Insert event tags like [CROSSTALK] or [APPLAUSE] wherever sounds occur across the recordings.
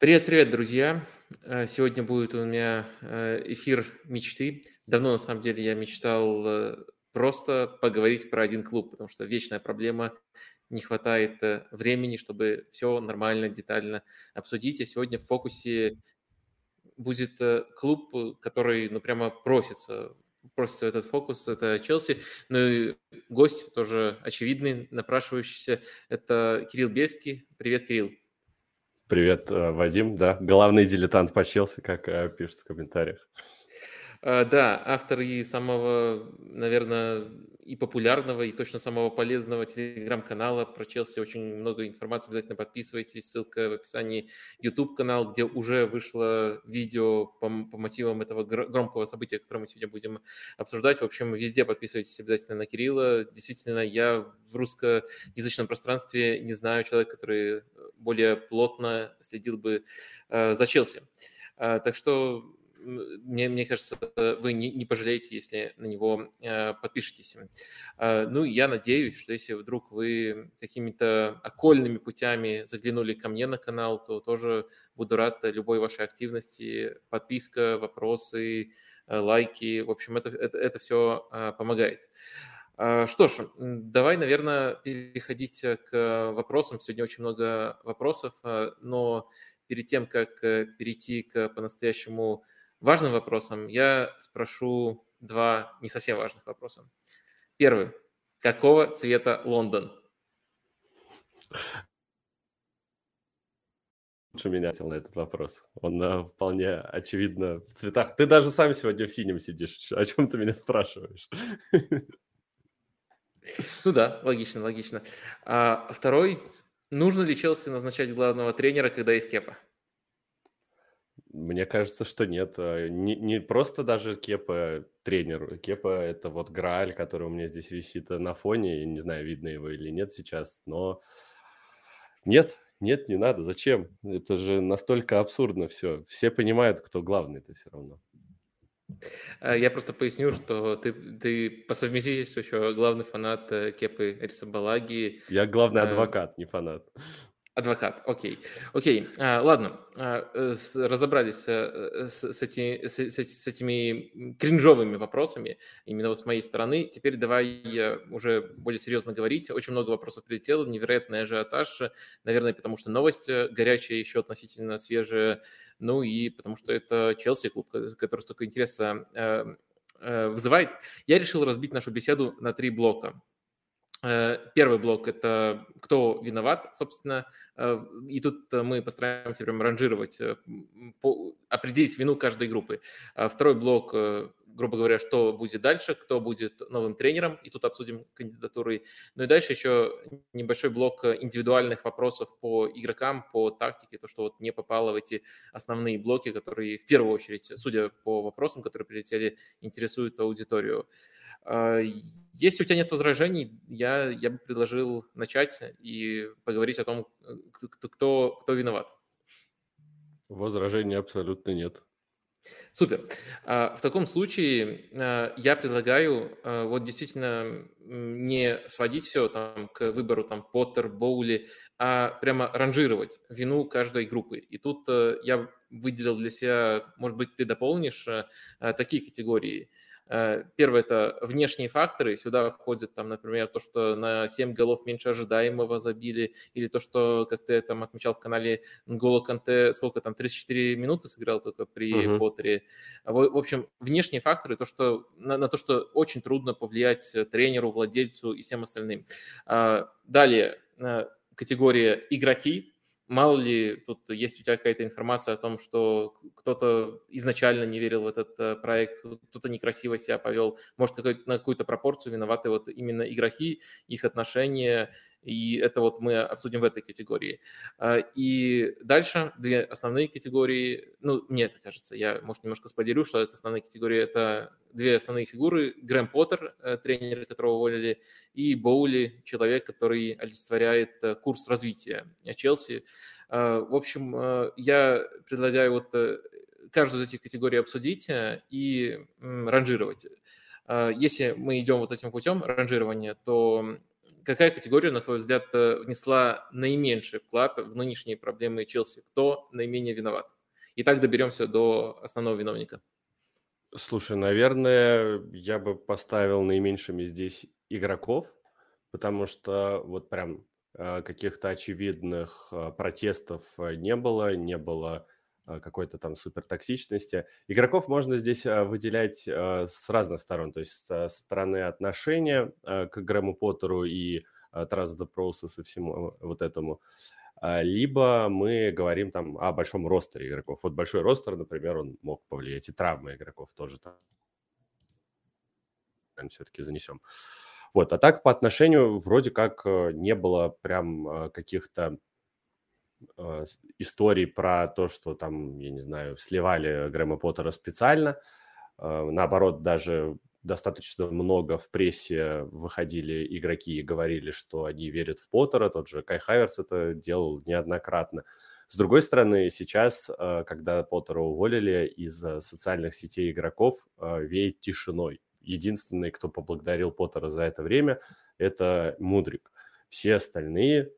Привет, привет, друзья! Э, сегодня будет у меня э, эфир мечты. Давно, на самом деле, я мечтал э, просто поговорить про один клуб, потому что вечная проблема не хватает времени, чтобы все нормально, детально обсудить. А сегодня в фокусе будет клуб, который, ну, прямо просится просится этот фокус, это Челси. Ну и гость тоже очевидный, напрашивающийся, это Кирилл Беский. Привет, Кирилл. Привет, э, Вадим, да, главный дилетант по Челси, как э, пишут в комментариях. А, да, автор и самого, наверное, и популярного, и точно самого полезного телеграм-канала про Челси. Очень много информации, обязательно подписывайтесь. Ссылка в описании YouTube-канал, где уже вышло видео по, по мотивам этого громкого события, которое мы сегодня будем обсуждать. В общем, везде подписывайтесь обязательно на Кирилла. Действительно, я в русскоязычном пространстве не знаю человека, который более плотно следил бы э, за Челси. Э, так что мне, мне кажется, вы не, не пожалеете, если на него э, подпишетесь. Э, ну, я надеюсь, что если вдруг вы какими-то окольными путями заглянули ко мне на канал, то тоже буду рад любой вашей активности, подписка, вопросы, э, лайки. В общем, это, это, это все э, помогает. Э, что ж, давай, наверное, переходить к вопросам. Сегодня очень много вопросов, э, но перед тем, как э, перейти к по-настоящему важным вопросом, я спрошу два не совсем важных вопроса. Первый. Какого цвета Лондон? Лучше меня на этот вопрос. Он uh, вполне очевидно в цветах. Ты даже сам сегодня в синем сидишь. О чем ты меня спрашиваешь? Ну да, логично, логично. А второй. Нужно ли Челси назначать главного тренера, когда есть Кепа? Мне кажется, что нет. А, не, не просто даже Кепа тренер. Кепа – это вот Грааль, который у меня здесь висит на фоне. Я не знаю, видно его или нет сейчас, но нет, нет, не надо. Зачем? Это же настолько абсурдно все. Все понимают, кто главный это все равно. А, я просто поясню, что ты, ты по совместительству еще главный фанат э, Кепы Рисабалаги. Я главный а, адвокат, не фанат. Адвокат, окей. Окей, а, ладно, а, с, разобрались а, с, с, эти, с, с этими кринжовыми вопросами именно вот с моей стороны. Теперь давай уже более серьезно говорить. Очень много вопросов прилетело, невероятный ажиотаж, наверное, потому что новость э, горячая, еще относительно свежая, ну и потому что это Челси клуб, который столько интереса вызывает. Я решил разбить нашу беседу на три блока. Э, первый блок – это кто виноват, собственно, э, и тут мы постараемся прям ранжировать, э, определить вину каждой группы. А второй блок, грубо говоря, что будет дальше, кто будет новым тренером, и тут обсудим кандидатуры. Ну и дальше еще небольшой блок индивидуальных вопросов по игрокам, по тактике, то, что вот не попало в эти основные блоки, которые в первую очередь, судя по вопросам, которые прилетели, интересуют аудиторию. Если у тебя нет возражений, я, я бы предложил начать и поговорить о том, кто, кто, кто виноват. Возражений абсолютно нет. Супер. А, в таком случае а, я предлагаю вот действительно не сводить все там к выбору там Поттер, Боули, а прямо ранжировать вину каждой группы. И тут э, я выделил для себя, может быть, ты дополнишь э, такие категории – Э, первое – это внешние факторы. Сюда входит, там, например, то, что на 7 голов меньше ожидаемого забили, или то, что, как ты там отмечал в канале, Нголо Канте, сколько там, 34 минуты сыграл только при uh-huh. Поттере. В, в общем, внешние факторы, то, что, на, на то, что очень трудно повлиять тренеру, владельцу и всем остальным. А, далее, э, категория игроки, Мало ли, тут есть у тебя какая-то информация о том, что кто-то изначально не верил в этот э, проект, кто-то некрасиво себя повел, может, на какую-то пропорцию виноваты вот именно игроки, их отношения, и это вот мы обсудим в этой категории. А, и дальше две основные категории, ну, мне это кажется, я, может, немножко споделю, что это основные категории, это две основные фигуры, Грэм Поттер, э, тренер, которого уволили, и Боули, человек, который олицетворяет э, курс развития Челси. А, в общем, э, я предлагаю вот каждую из этих категорий обсудить и ранжировать. А, если мы идем вот этим путем ранжирования, то какая категория, на твой взгляд, внесла наименьший вклад в нынешние проблемы Челси? Кто наименее виноват? И так доберемся до основного виновника. Слушай, наверное, я бы поставил наименьшими здесь игроков, потому что вот прям э, каких-то очевидных э, протестов э, не было, не было какой-то там супертоксичности. Игроков можно здесь выделять с разных сторон, то есть со стороны отношения к Грэму Поттеру и Trust the Process и всему вот этому. А, либо мы говорим там о большом ростере игроков. Вот большой ростер, например, он мог повлиять, и травмы игроков тоже там все-таки занесем. Вот, а так по отношению вроде как э, не было прям э, каких-то э, историй про то, что там, я не знаю, сливали Грэма Поттера специально. Наоборот, даже достаточно много в прессе выходили игроки и говорили, что они верят в Поттера. Тот же Кай Хайверс это делал неоднократно. С другой стороны, сейчас, э, когда Поттера уволили из социальных сетей игроков, э, веет тишиной. Единственный, кто поблагодарил Поттера за это время, это Мудрик. Все остальные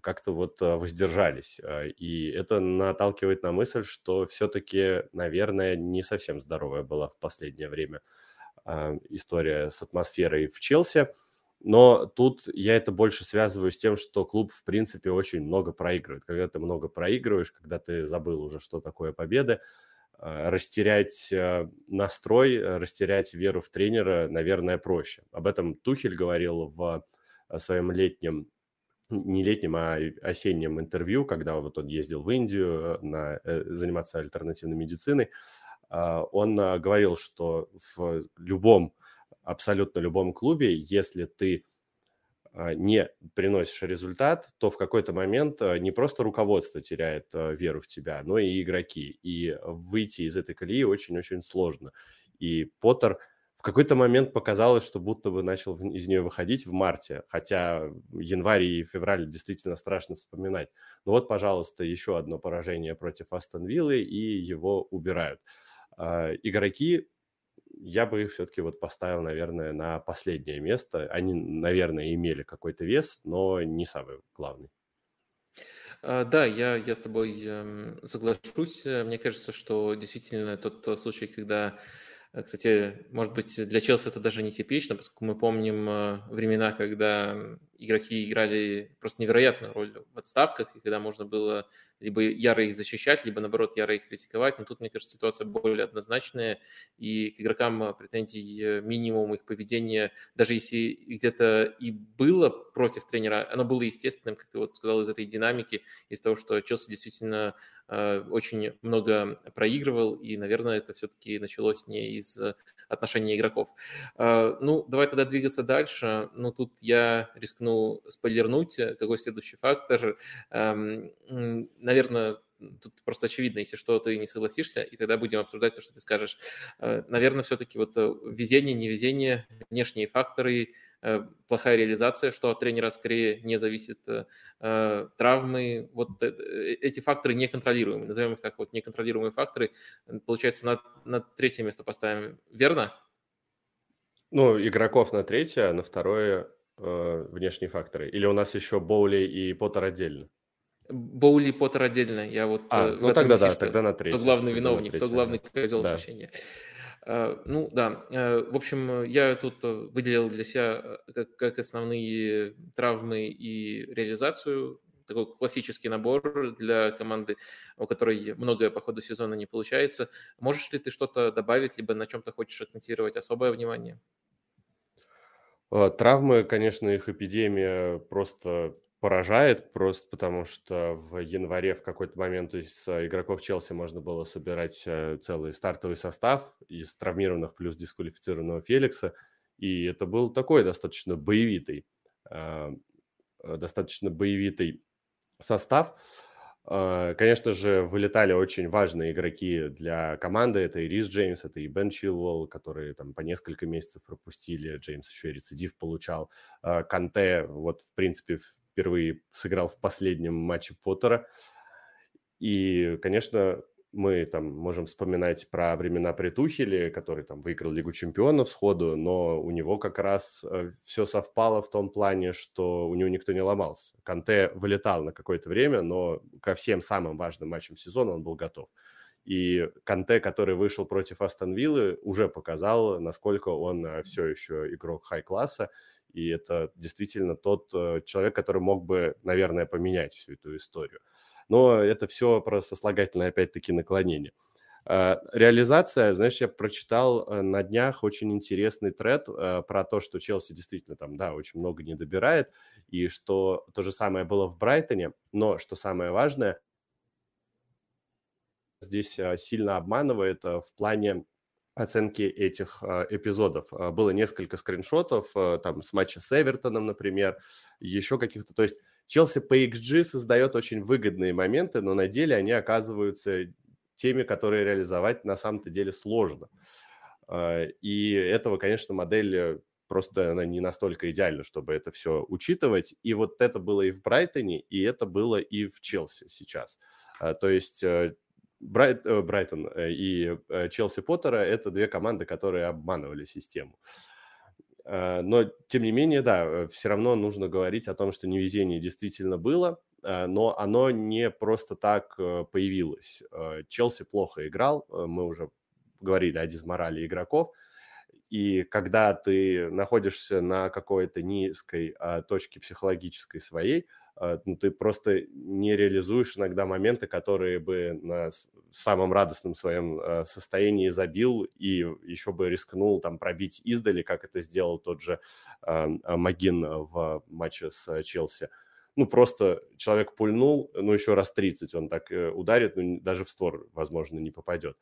как-то вот э, воздержались. И это наталкивает на мысль, что все-таки, наверное, не совсем здоровая была в последнее время а, история с атмосферой в Челси. Но тут я это больше связываю с тем, что клуб, в принципе, очень много проигрывает. Когда ты много проигрываешь, когда ты забыл уже, что такое победа, а, растерять а, настрой, растерять веру в тренера, наверное, проще. Об этом Тухель говорил в своем летнем не летнем, а осеннем интервью, когда вот он ездил в Индию на, э, заниматься альтернативной медициной. А, он а, говорил, что в любом, абсолютно любом клубе, если ты а, не приносишь результат, то в какой-то момент не просто руководство теряет веру в тебя, но и игроки. И выйти из этой колеи очень-очень сложно. И Поттер какой-то момент показалось, что будто бы начал из нее выходить в марте, хотя январь и февраль действительно страшно вспоминать. Но вот, пожалуйста, еще одно поражение против Астон Виллы, и его убирают. А, игроки, я бы их все-таки вот поставил, наверное, на последнее место. Они, наверное, имели какой-то вес, но не самый главный. А, да, я, я с тобой эм, соглашусь. Мне кажется, что действительно тот случай, когда кстати, может быть, для Челси это даже не типично, поскольку мы помним э, времена, когда игроки играли просто невероятную роль в отставках, и когда можно было либо яро их защищать, либо, наоборот, яро их критиковать. Но тут, мне кажется, ситуация более однозначная, и к игрокам э, претензий минимум их поведения, даже если где-то и было против тренера, оно было естественным, как ты вот сказал, из этой динамики, из того, что Челси действительно очень много проигрывал, и, наверное, это все-таки началось не из отношений игроков. Ну, давай тогда двигаться дальше. Ну, тут я рискну спойлернуть, какой следующий фактор. Наверное, тут просто очевидно, если что, ты не согласишься, и тогда будем обсуждать то, что ты скажешь. Наверное, все-таки вот э, везение, невезение, внешние факторы – Э, плохая реализация, что от тренера скорее не зависит, э, травмы, вот э, эти факторы неконтролируемые, назовем их так, вот неконтролируемые факторы, получается, на, на третье место поставим, верно? Ну, игроков на третье, а на второе э, внешние факторы. Или у нас еще Боули и Поттер отдельно? Боули и Поттер отдельно. Я вот а, ну тогда да, тогда на третье. Кто главный виновник, кто главный козел да. отпущения. Э, ну да, э, в общем, я тут выделил для себя э, как, как основные травмы и реализацию такой классический набор для команды, у которой многое по ходу сезона не получается. Можешь ли ты что-то добавить, либо на чем-то хочешь акцентировать особое внимание? Травмы, конечно, их эпидемия просто поражает просто потому, что в январе в какой-то момент есть с игроков Челси можно было собирать э, целый стартовый состав из травмированных плюс дисквалифицированного Феликса, и это был такой достаточно боевитый, э, достаточно боевитый состав. Конечно же, вылетали очень важные игроки для команды. Это и Рис Джеймс, это и Бен Чилвелл, которые там по несколько месяцев пропустили. Джеймс еще и рецидив получал. Канте, вот, в принципе, впервые сыграл в последнем матче Поттера. И, конечно, мы там можем вспоминать про времена при который там выиграл Лигу чемпионов сходу, но у него как раз э, все совпало в том плане, что у него никто не ломался. Канте вылетал на какое-то время, но ко всем самым важным матчам сезона он был готов. И Канте, который вышел против Астон Виллы, уже показал, насколько он э, все еще игрок хай-класса. И это действительно тот э, человек, который мог бы, наверное, поменять всю эту историю но это все про сослагательное, опять-таки, наклонение. А, реализация, знаешь, я прочитал э, на днях очень интересный тред э, про то, что Челси действительно там, да, очень много не добирает, и что то же самое было в Брайтоне, но что самое важное, здесь э, сильно обманывает в плане оценки этих эпизодов. Было несколько скриншотов там с матча с Эвертоном, например, еще каких-то, то есть Челси по XG создает очень выгодные моменты, но на деле они оказываются теми, которые реализовать на самом-то деле сложно. А, и этого, конечно, модель просто она не настолько идеальна, чтобы это все учитывать. И вот это было и в Брайтоне, и это было и в Челси сейчас. А, то есть э, Брайт, э, Брайтон и Челси Поттера – это две команды, которые обманывали систему. Э, но, тем не менее, да, э, все равно нужно говорить о том, что невезение действительно было, э, но оно не просто так появилось. Челси плохо играл, мы уже говорили о дизморали игроков, и когда ты находишься на какой-то низкой точке психологической своей, ну, ты просто не реализуешь иногда моменты, которые бы на самом радостном своем а, состоянии забил и еще бы рискнул там пробить издали, как это сделал тот же а, Магин в матче с Челси. Ну, просто человек пульнул, ну, еще раз 30 он так э, ударит, ну, даже в створ, возможно, не попадет.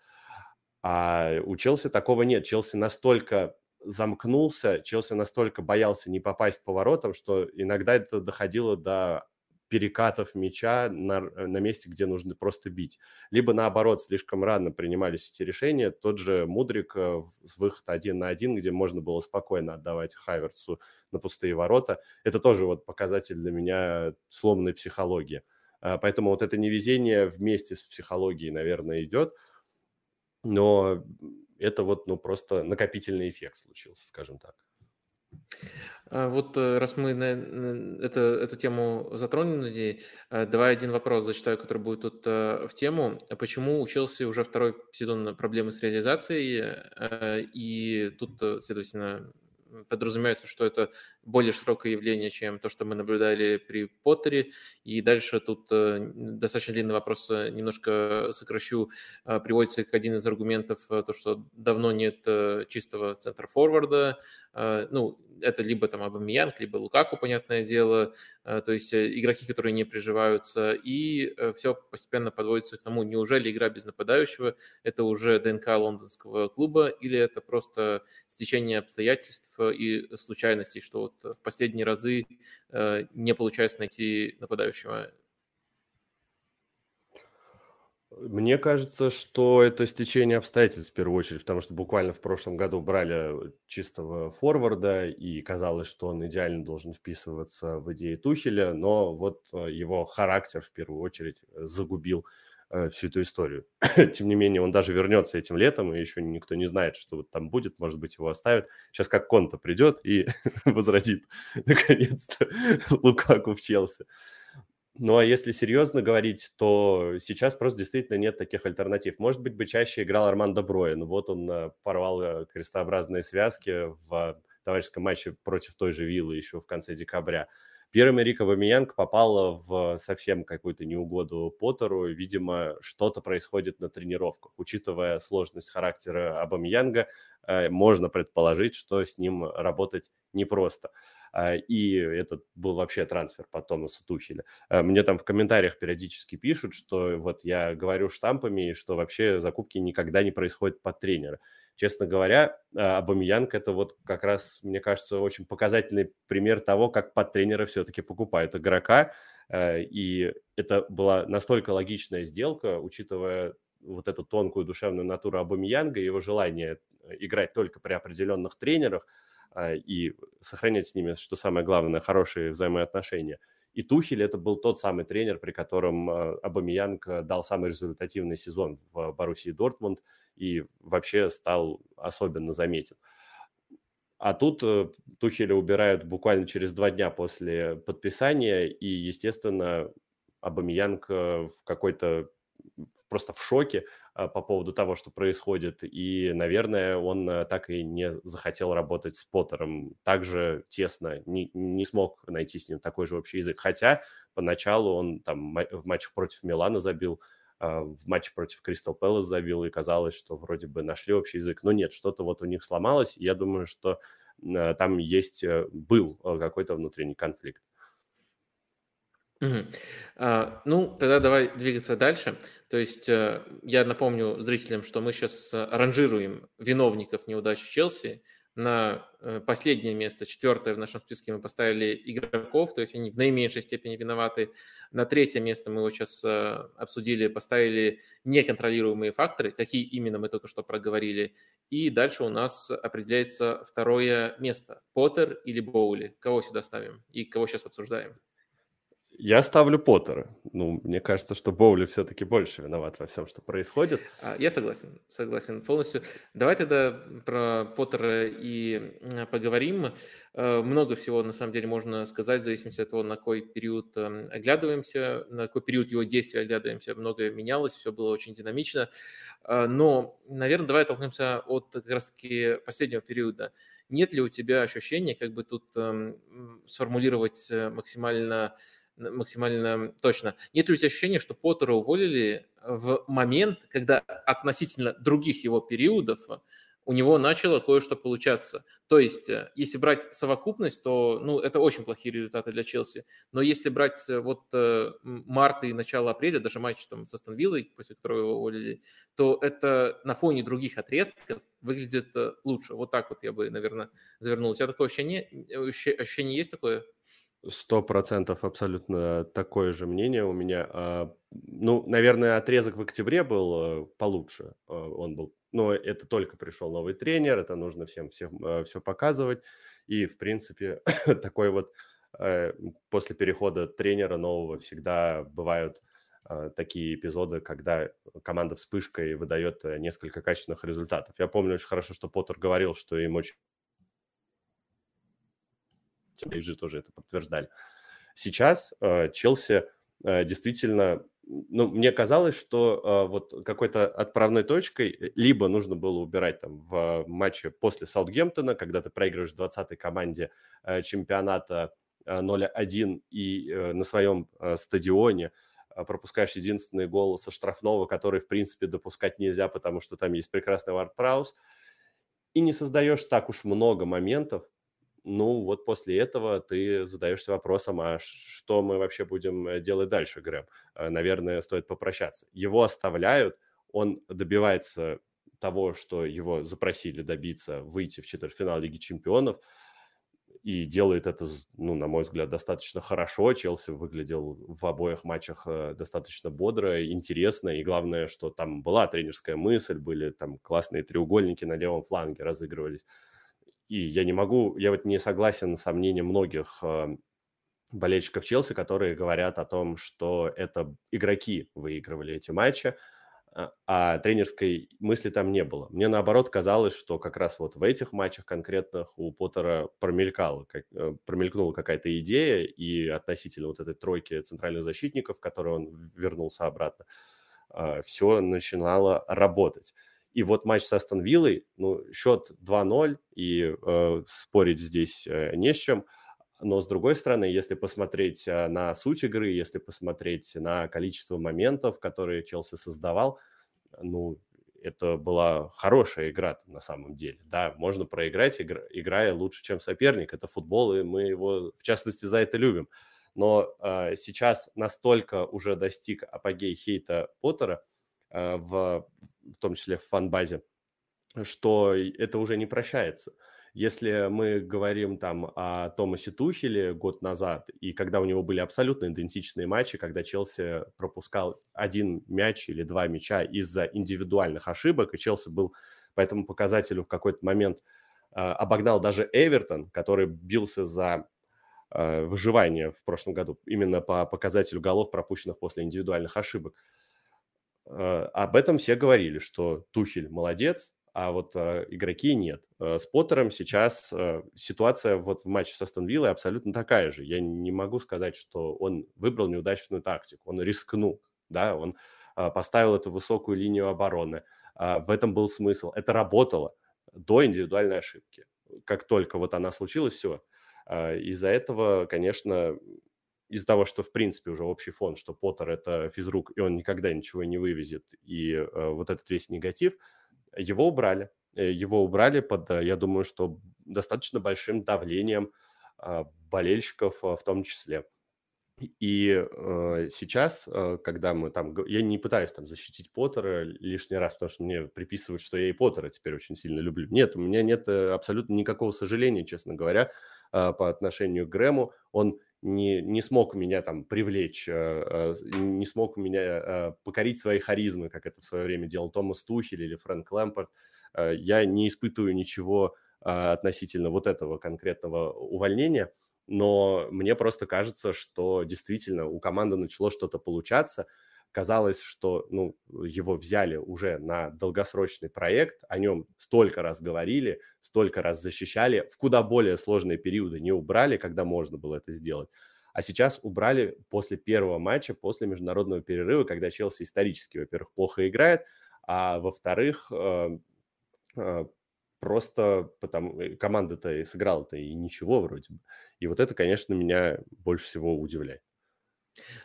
А у Челси такого нет. Челси настолько замкнулся, Челси настолько боялся не попасть по воротам, что иногда это доходило до перекатов мяча на, на месте, где нужно просто бить. Либо наоборот, слишком рано принимались эти решения. Тот же Мудрик э, с выход один на один, где можно было спокойно отдавать Хайверцу на пустые ворота. Это тоже вот показатель для меня сломанной психологии. А, поэтому вот это невезение вместе с психологией, наверное, идет. Но это вот, ну, просто накопительный эффект случился, скажем так. А вот э, раз мы на, это, эту тему затронули, э, давай один вопрос зачитаю, который будет тут э, в тему. Почему у Челси уже второй сезон проблемы с реализацией? И тут, следовательно, подразумевается, что это более широкое явление, чем то, что мы наблюдали при Поттере. И дальше тут э, достаточно длинный вопрос, э, немножко сокращу. Э, приводится как один из аргументов то, что давно нет чистого центра форварда. Ну, это либо там Абамиянг, либо Лукаку, понятное дело. То есть игроки, которые не приживаются. И все постепенно подводится к тому, неужели игра без нападающего – это уже ДНК лондонского клуба, или это просто стечение обстоятельств и случайностей, что вот в последние разы э, не получается найти нападающего. Мне кажется, что это стечение обстоятельств в первую очередь, потому что буквально в прошлом году брали чистого форварда, и казалось, что он идеально должен вписываться в идеи Тухеля, но вот э, его характер в первую очередь загубил Э, всю эту историю. [COUGHS] Тем не менее, он даже вернется этим летом, и еще никто не знает, что вот там будет, может быть, его оставят. Сейчас как Конта придет и [LAUGHS] возродит, [LAUGHS] наконец-то, [LAUGHS] Лукаку в Челси. Ну, а если серьезно говорить, то сейчас просто действительно нет таких альтернатив. Может быть, бы чаще играл Арман Доброя, но вот он э, порвал э, крестообразные связки в товарищеском матче против той же Виллы еще в конце декабря. Пьер-Эмерик Абамиянг попал в совсем какую-то неугоду Поттеру. Видимо, что-то происходит на тренировках. Учитывая сложность характера Абамиянга, можно предположить, что с ним работать непросто. А, и это был вообще трансфер по Томасу Тухеля. А, мне там в комментариях периодически пишут, что вот я говорю штампами, что вообще закупки никогда не происходят под тренера. Честно говоря, Абамиянг – это вот как раз, мне кажется, очень показательный пример того, как под тренера все-таки покупают игрока. И это была настолько логичная сделка, учитывая вот эту тонкую душевную натуру Абамиянга, его желание играть только при определенных тренерах – а, и сохранять с ними, что самое главное, хорошие взаимоотношения. И Тухель это был тот самый тренер, при котором э, Абамиянг дал самый результативный сезон в Боруссии Дортмунд и вообще стал особенно заметен. А тут э, Тухеля убирают буквально через два дня после подписания, и, естественно, Абамиянг в какой-то просто в шоке а, по поводу того, что происходит. И, наверное, он а, так и не захотел работать с Поттером. Также тесно не, не смог найти с ним такой же общий язык. Хотя поначалу он там в матчах против Милана забил, а, в матче против Кристал Пэлас забил, и казалось, что вроде бы нашли общий язык. Но нет, что-то вот у них сломалось. Я думаю, что там есть, э, был э, какой-то внутренний конфликт. Мгм. А, ну, тогда давай двигаться дальше. То есть э, я напомню зрителям, что мы сейчас э, ранжируем виновников неудачи Челси. На э, последнее место, четвертое в нашем списке, мы поставили игроков, то есть они в наименьшей степени виноваты. На третье место мы его сейчас обсудили, поставили неконтролируемые факторы, какие именно мы только что проговорили. И дальше у нас определяется второе место. Поттер или Боули? Кого сюда ставим и кого сейчас обсуждаем? Я ставлю Поттера. Ну, мне кажется, что Боули все-таки больше виноват во всем, что происходит. А, я согласен, согласен полностью. Давай тогда про Поттера и поговорим. Э, много всего, на самом деле, можно сказать, в зависимости от того, на какой период эм, оглядываемся, на какой период его действия оглядываемся. Многое менялось, все было очень динамично. Э, но, наверное, давай толкнемся от как раз-таки последнего периода. Нет ли у тебя ощущения, как бы тут эм, сформулировать э, максимально максимально точно. Нет ли у тебя ощущения, что Поттера уволили в момент, когда относительно других его периодов у него начало кое-что получаться. То есть, э, если брать совокупность, то ну, это очень плохие результаты для Челси. Но если брать э, вот э, март и начало апреля, даже матч там с Астон Виллой, после которого его уволили, то это на фоне других отрезков выглядит лучше. Вот так вот я бы, наверное, завернул. У тебя такое ощущение, ощущение есть такое? Сто процентов абсолютно такое же мнение у меня. А, ну, наверное, отрезок в октябре был э, получше. А, он был, но это только пришел новый тренер, это нужно всем, всем все э, показывать. И, в принципе, [COUGHS] такой вот э, после перехода тренера нового всегда бывают такие эпизоды, когда команда вспышкой выдает несколько качественных результатов. Я помню очень хорошо, что Поттер говорил, что им очень PSG тоже это подтверждали. Сейчас э, Челси э, действительно, ну, мне казалось, что э, вот какой-то отправной точкой либо нужно было убирать там в матче после Саутгемптона, когда ты проигрываешь 20-й команде чемпионата 0-1 и на своем стадионе пропускаешь единственный гол со штрафного, который, в принципе, допускать нельзя, потому что там есть прекрасный Вард Праус, и не создаешь так уж много моментов, ну вот после этого ты задаешься вопросом, а что мы вообще будем э, делать дальше, Грэм? Э, наверное, стоит попрощаться. Его оставляют, он добивается того, что его запросили добиться, выйти в четвертьфинал Лиги Чемпионов, и делает это, ну, на мой взгляд, достаточно хорошо. Челси выглядел в обоих матчах э, достаточно бодро, интересно, и главное, что там была тренерская мысль, были там классные треугольники на левом фланге разыгрывались. И я не могу, я вот не согласен с мнением многих э, болельщиков Челси, которые говорят о том, что это игроки выигрывали эти матчи, а, а тренерской мысли там не было. Мне наоборот казалось, что как раз вот в этих матчах конкретных у Поттера промелькала, как, э, промелькнула какая-то идея, и относительно вот этой тройки центральных защитников, которые он вернулся обратно, э, все начинало работать. И вот матч с Астон Виллой, ну, счет 2-0, и э, спорить здесь э, не с чем. Но, с другой стороны, если посмотреть э, на суть игры, если посмотреть на количество моментов, которые Челси создавал, ну, это была хорошая игра на самом деле. Да, можно проиграть, игра, играя лучше, чем соперник. Это футбол, и мы его, в частности, за это любим. Но э, сейчас настолько уже достиг апогей хейта Поттера э, в в том числе в фан-базе, что это уже не прощается. Если мы говорим там о Томасе Тухеле год назад, и когда у него были абсолютно идентичные матчи, когда Челси пропускал один мяч или два мяча из-за индивидуальных ошибок, и Челси был по этому показателю в какой-то момент э, обогнал даже Эвертон, который бился за выживания в прошлом году, именно по показателю голов, пропущенных после индивидуальных ошибок. Об этом все говорили, что Тухель молодец, а вот э, игроки нет. Э, с Поттером сейчас э, ситуация вот в матче с Астон Виллой абсолютно такая же. Я не могу сказать, что он выбрал неудачную тактику, он рискнул, да, он э, поставил эту высокую линию обороны. Э, в этом был смысл. Это работало до индивидуальной ошибки. Как только вот она случилась, все. Э, из-за этого, конечно, из-за того, что, в принципе, уже общий фон, что Поттер – это физрук, и он никогда ничего не вывезет, и э, вот этот весь негатив – его убрали. Э, его убрали под, э, я думаю, что достаточно большим давлением а, болельщиков а, в том числе. И э, сейчас, э, когда мы там... Я не пытаюсь там защитить Поттера лишний раз, потому что мне приписывают, что я и Поттера теперь очень сильно люблю. Нет, у меня нет абсолютно никакого сожаления, честно говоря, э, по отношению к Грэму. Он не, не смог меня там привлечь, э, э, не смог меня э, покорить своей харизмы, как это в свое время делал Томас Тухель или Фрэнк Лэмпорт. Я не испытываю ничего относительно вот этого конкретного увольнения, но мне просто кажется, что действительно у команды начало что-то получаться – казалось, что ну, его взяли уже на долгосрочный проект, о нем столько раз говорили, столько раз защищали, в куда более сложные периоды не убрали, когда можно было это сделать. А сейчас убрали после первого матча, после международного перерыва, когда Челси исторически, во-первых, плохо играет, а во-вторых, э, э, просто потому э, команда-то сыграла-то и ничего вроде бы. И вот это, конечно, меня больше всего удивляет.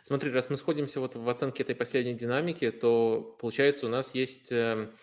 Смотри, раз мы сходимся вот в оценке этой последней динамики, то получается у нас есть эм,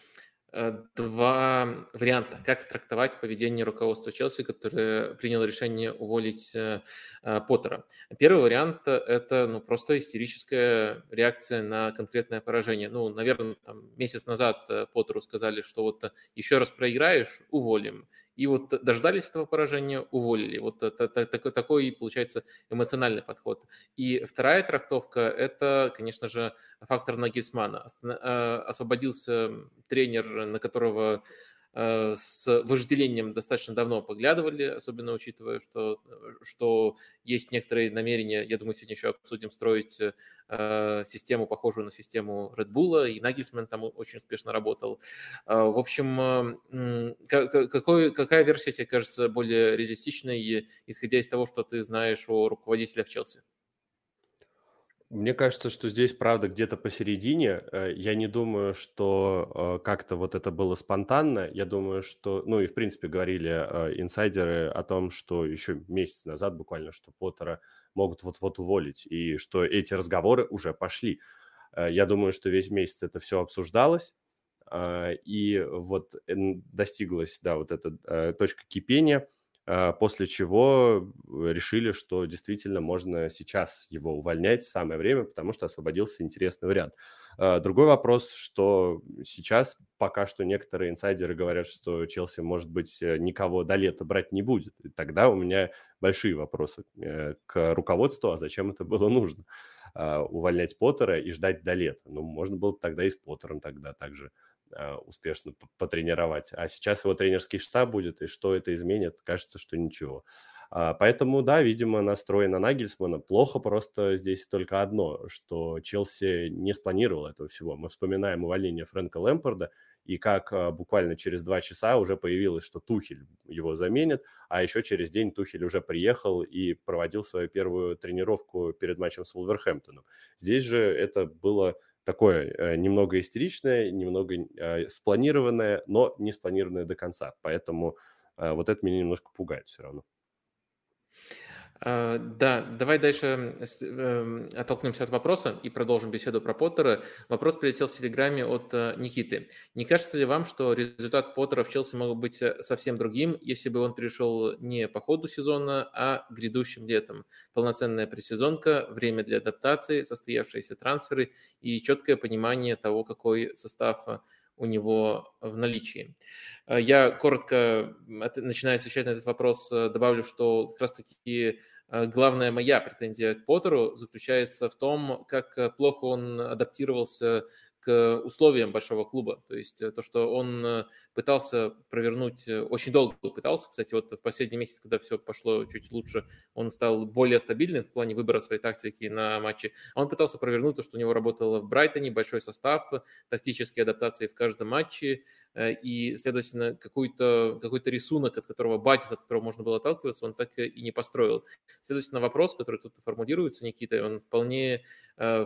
э, два варианта, как трактовать поведение руководства Челси, которое приняло решение уволить э, э, Поттера. Первый вариант – это ну, просто истерическая реакция на конкретное поражение. Ну, наверное, там, месяц назад Поттеру сказали, что вот еще раз проиграешь – уволим. И вот дождались этого поражения, уволили. Вот такой, получается, эмоциональный подход. И вторая трактовка – это, конечно же, фактор Нагельсмана. Э, освободился тренер, на которого с вожделением достаточно давно поглядывали, особенно учитывая, что, что есть некоторые намерения, я думаю, сегодня еще обсудим, строить э, систему, похожую на систему Red Bull, и Нагельсман там очень успешно работал. Э, в общем, какой, какая версия тебе кажется более реалистичной, исходя из того, что ты знаешь о руководителях Челси? Мне кажется, что здесь правда где-то посередине. Э, я не думаю, что э, как-то вот это было спонтанно. Я думаю, что, ну и в принципе говорили э, инсайдеры о том, что еще месяц назад буквально, что Поттера могут вот-вот уволить, и что эти разговоры уже пошли. Я думаю, что весь месяц это все обсуждалось, и вот достиглась, да, вот эта точка кипения – после чего решили, что действительно можно сейчас его увольнять, самое время, потому что освободился интересный вариант. А, другой вопрос, что сейчас пока что некоторые инсайдеры говорят, что Челси, может быть, э, никого до лета брать не будет. И тогда у меня большие вопросы э, к руководству, а зачем это было нужно? А, увольнять Поттера и ждать до лета. Ну, можно было бы тогда и с Поттером тогда также а, успешно потренировать. А сейчас его тренерский штаб будет, и что это изменит, кажется, что ничего. А, поэтому, да, видимо, настрой на Нагельсмана. Плохо просто здесь только одно, что Челси не спланировал этого всего. Мы вспоминаем увольнение Фрэнка Лэмпорда, и как а, буквально через два часа уже появилось, что Тухель его заменит, а еще через день Тухель уже приехал и проводил свою первую тренировку перед матчем с Вулверхэмптоном. Здесь же это было такое э, немного истеричное, немного э, спланированное, но не спланированное до конца. Поэтому э, вот это меня немножко пугает все равно. А, да, давай дальше эм, оттолкнемся от вопроса и продолжим беседу про Поттера. Вопрос прилетел в Телеграме от э, Никиты. Не кажется ли вам, что результат Поттера в Челси мог быть э, совсем другим, если бы он пришел не по ходу сезона, а грядущим летом? Полноценная пресезонка, время для адаптации, состоявшиеся трансферы и четкое понимание того, какой состав э, у него в наличии. Э, я коротко, начиная отвечать на этот вопрос, э, добавлю, что как раз-таки э, главная моя претензия к Поттеру заключается в том, как плохо он адаптировался к условиям большого клуба. То есть то, что он пытался провернуть, очень долго пытался, кстати, вот в последний месяц, когда все пошло чуть лучше, он стал более стабильным в плане выбора своей тактики на матче. Он пытался провернуть то, что у него работало в Брайтоне, большой состав, тактические адаптации в каждом матче, и, следовательно, какой-то какой рисунок, от которого базис, от которого можно было отталкиваться, он так и не построил. Следовательно, вопрос, который тут формулируется, Никита, он вполне, э,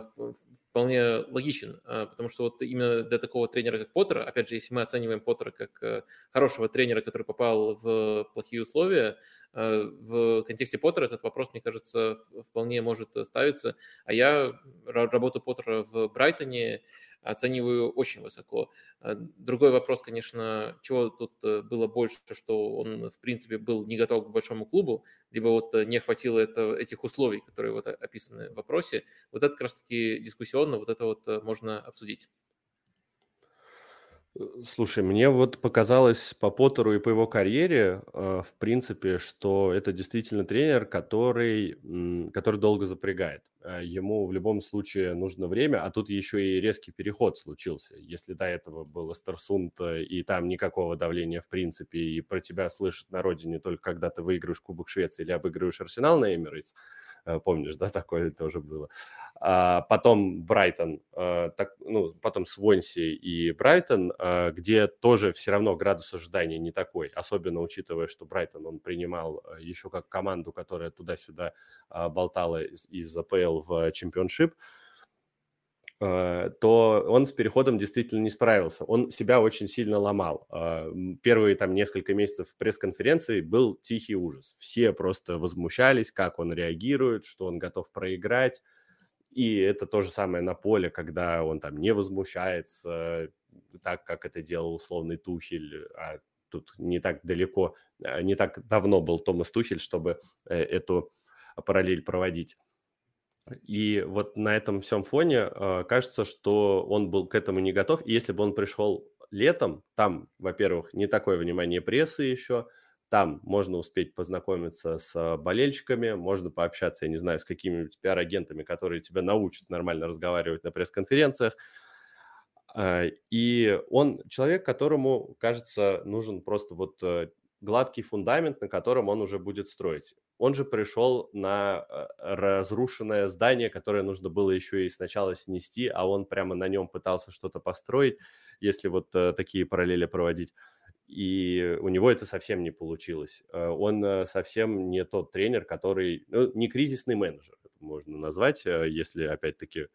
вполне логичен, э, потому что вот именно для такого тренера, как Поттер, опять же, если мы оцениваем Поттера как э, хорошего тренера, который попал в плохие условия, в контексте Поттера этот вопрос, мне кажется, вполне может ставиться. А я работу Поттера в Брайтоне оцениваю очень высоко. А, другой вопрос, конечно, чего тут э, было больше, что он, в принципе, был не готов к большому клубу, либо вот э, не хватило это, этих условий, которые вот описаны в вопросе. Вот это как раз-таки дискуссионно, вот это вот э, можно обсудить. Э, слушай, мне вот показалось по Поттеру и по его карьере, э, в принципе, что это действительно тренер, который, который долго запрягает. Э, ему в любом случае нужно время, а тут еще и резкий переход случился. Если до этого был Эстерсунд, и там никакого давления в принципе, и про тебя слышат на родине только когда ты выигрываешь Кубок Швеции или обыгрываешь Арсенал на Эмирейтс, помнишь, да, такое тоже было. А потом Брайтон, э, так, ну, потом Свонси и Брайтон, э, где тоже все равно градус ожидания не такой, особенно учитывая, что Брайтон он принимал еще как команду, которая туда-сюда болтала из, из АПЛ в чемпионшип. Э, то он с переходом действительно не справился. Он себя очень сильно ломал. А, первые там несколько месяцев пресс-конференции был тихий ужас. Все просто возмущались, как он реагирует, что он готов проиграть. И это то же самое на поле, когда он там не возмущается, так как это делал условный Тухель, а тут не так далеко, не так давно был Томас Тухель, чтобы э, эту параллель проводить. И вот на этом всем фоне э, кажется, что он был к этому не готов. И если бы он пришел летом, там, во-первых, не такое внимание прессы еще, там можно успеть познакомиться с болельщиками, можно пообщаться, я не знаю, с какими-нибудь пиар-агентами, которые тебя научат нормально разговаривать на пресс-конференциях. Э, и он человек, которому, кажется, нужен просто вот э, гладкий фундамент, на котором он уже будет строить. Он же пришел на э, разрушенное здание, которое нужно было еще и сначала снести, а он прямо на нем пытался что-то построить, если вот э, такие параллели проводить. И у него это совсем не получилось. Э, он совсем не тот тренер, который... Ну, не кризисный менеджер, можно назвать, если опять-таки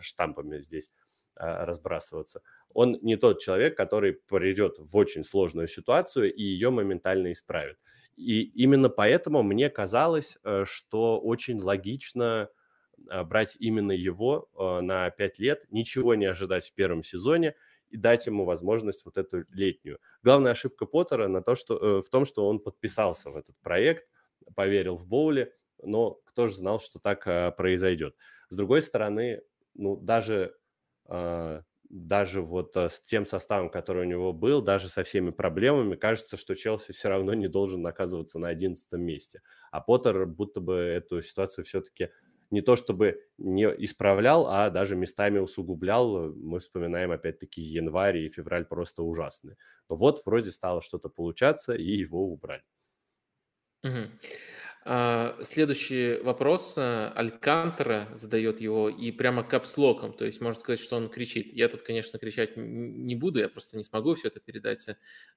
штампами здесь разбрасываться. Он не тот человек, который придет в очень сложную ситуацию и ее моментально исправит. И именно поэтому мне казалось, э, что очень логично э, брать именно его э, на 5 лет, ничего не ожидать в первом сезоне и дать ему возможность вот эту летнюю. Главная ошибка Поттера на то, что, в том, что он подписался в этот проект, поверил в Боули, но кто же знал, что так произойдет. С другой стороны, ну, даже даже вот э, с тем составом, который у него был, даже со всеми проблемами, кажется, что Челси все равно не должен оказываться на 11 месте. А Поттер будто бы эту ситуацию все-таки не то чтобы не исправлял, а даже местами усугублял. Мы вспоминаем опять-таки январь и февраль просто ужасные. Но вот вроде стало что-то получаться, и его убрали. Угу. А, следующий вопрос. Э, Алькантера задает его и прямо капслоком, то есть можно сказать, что он кричит. Я тут, конечно, кричать не буду, я просто не смогу все это передать,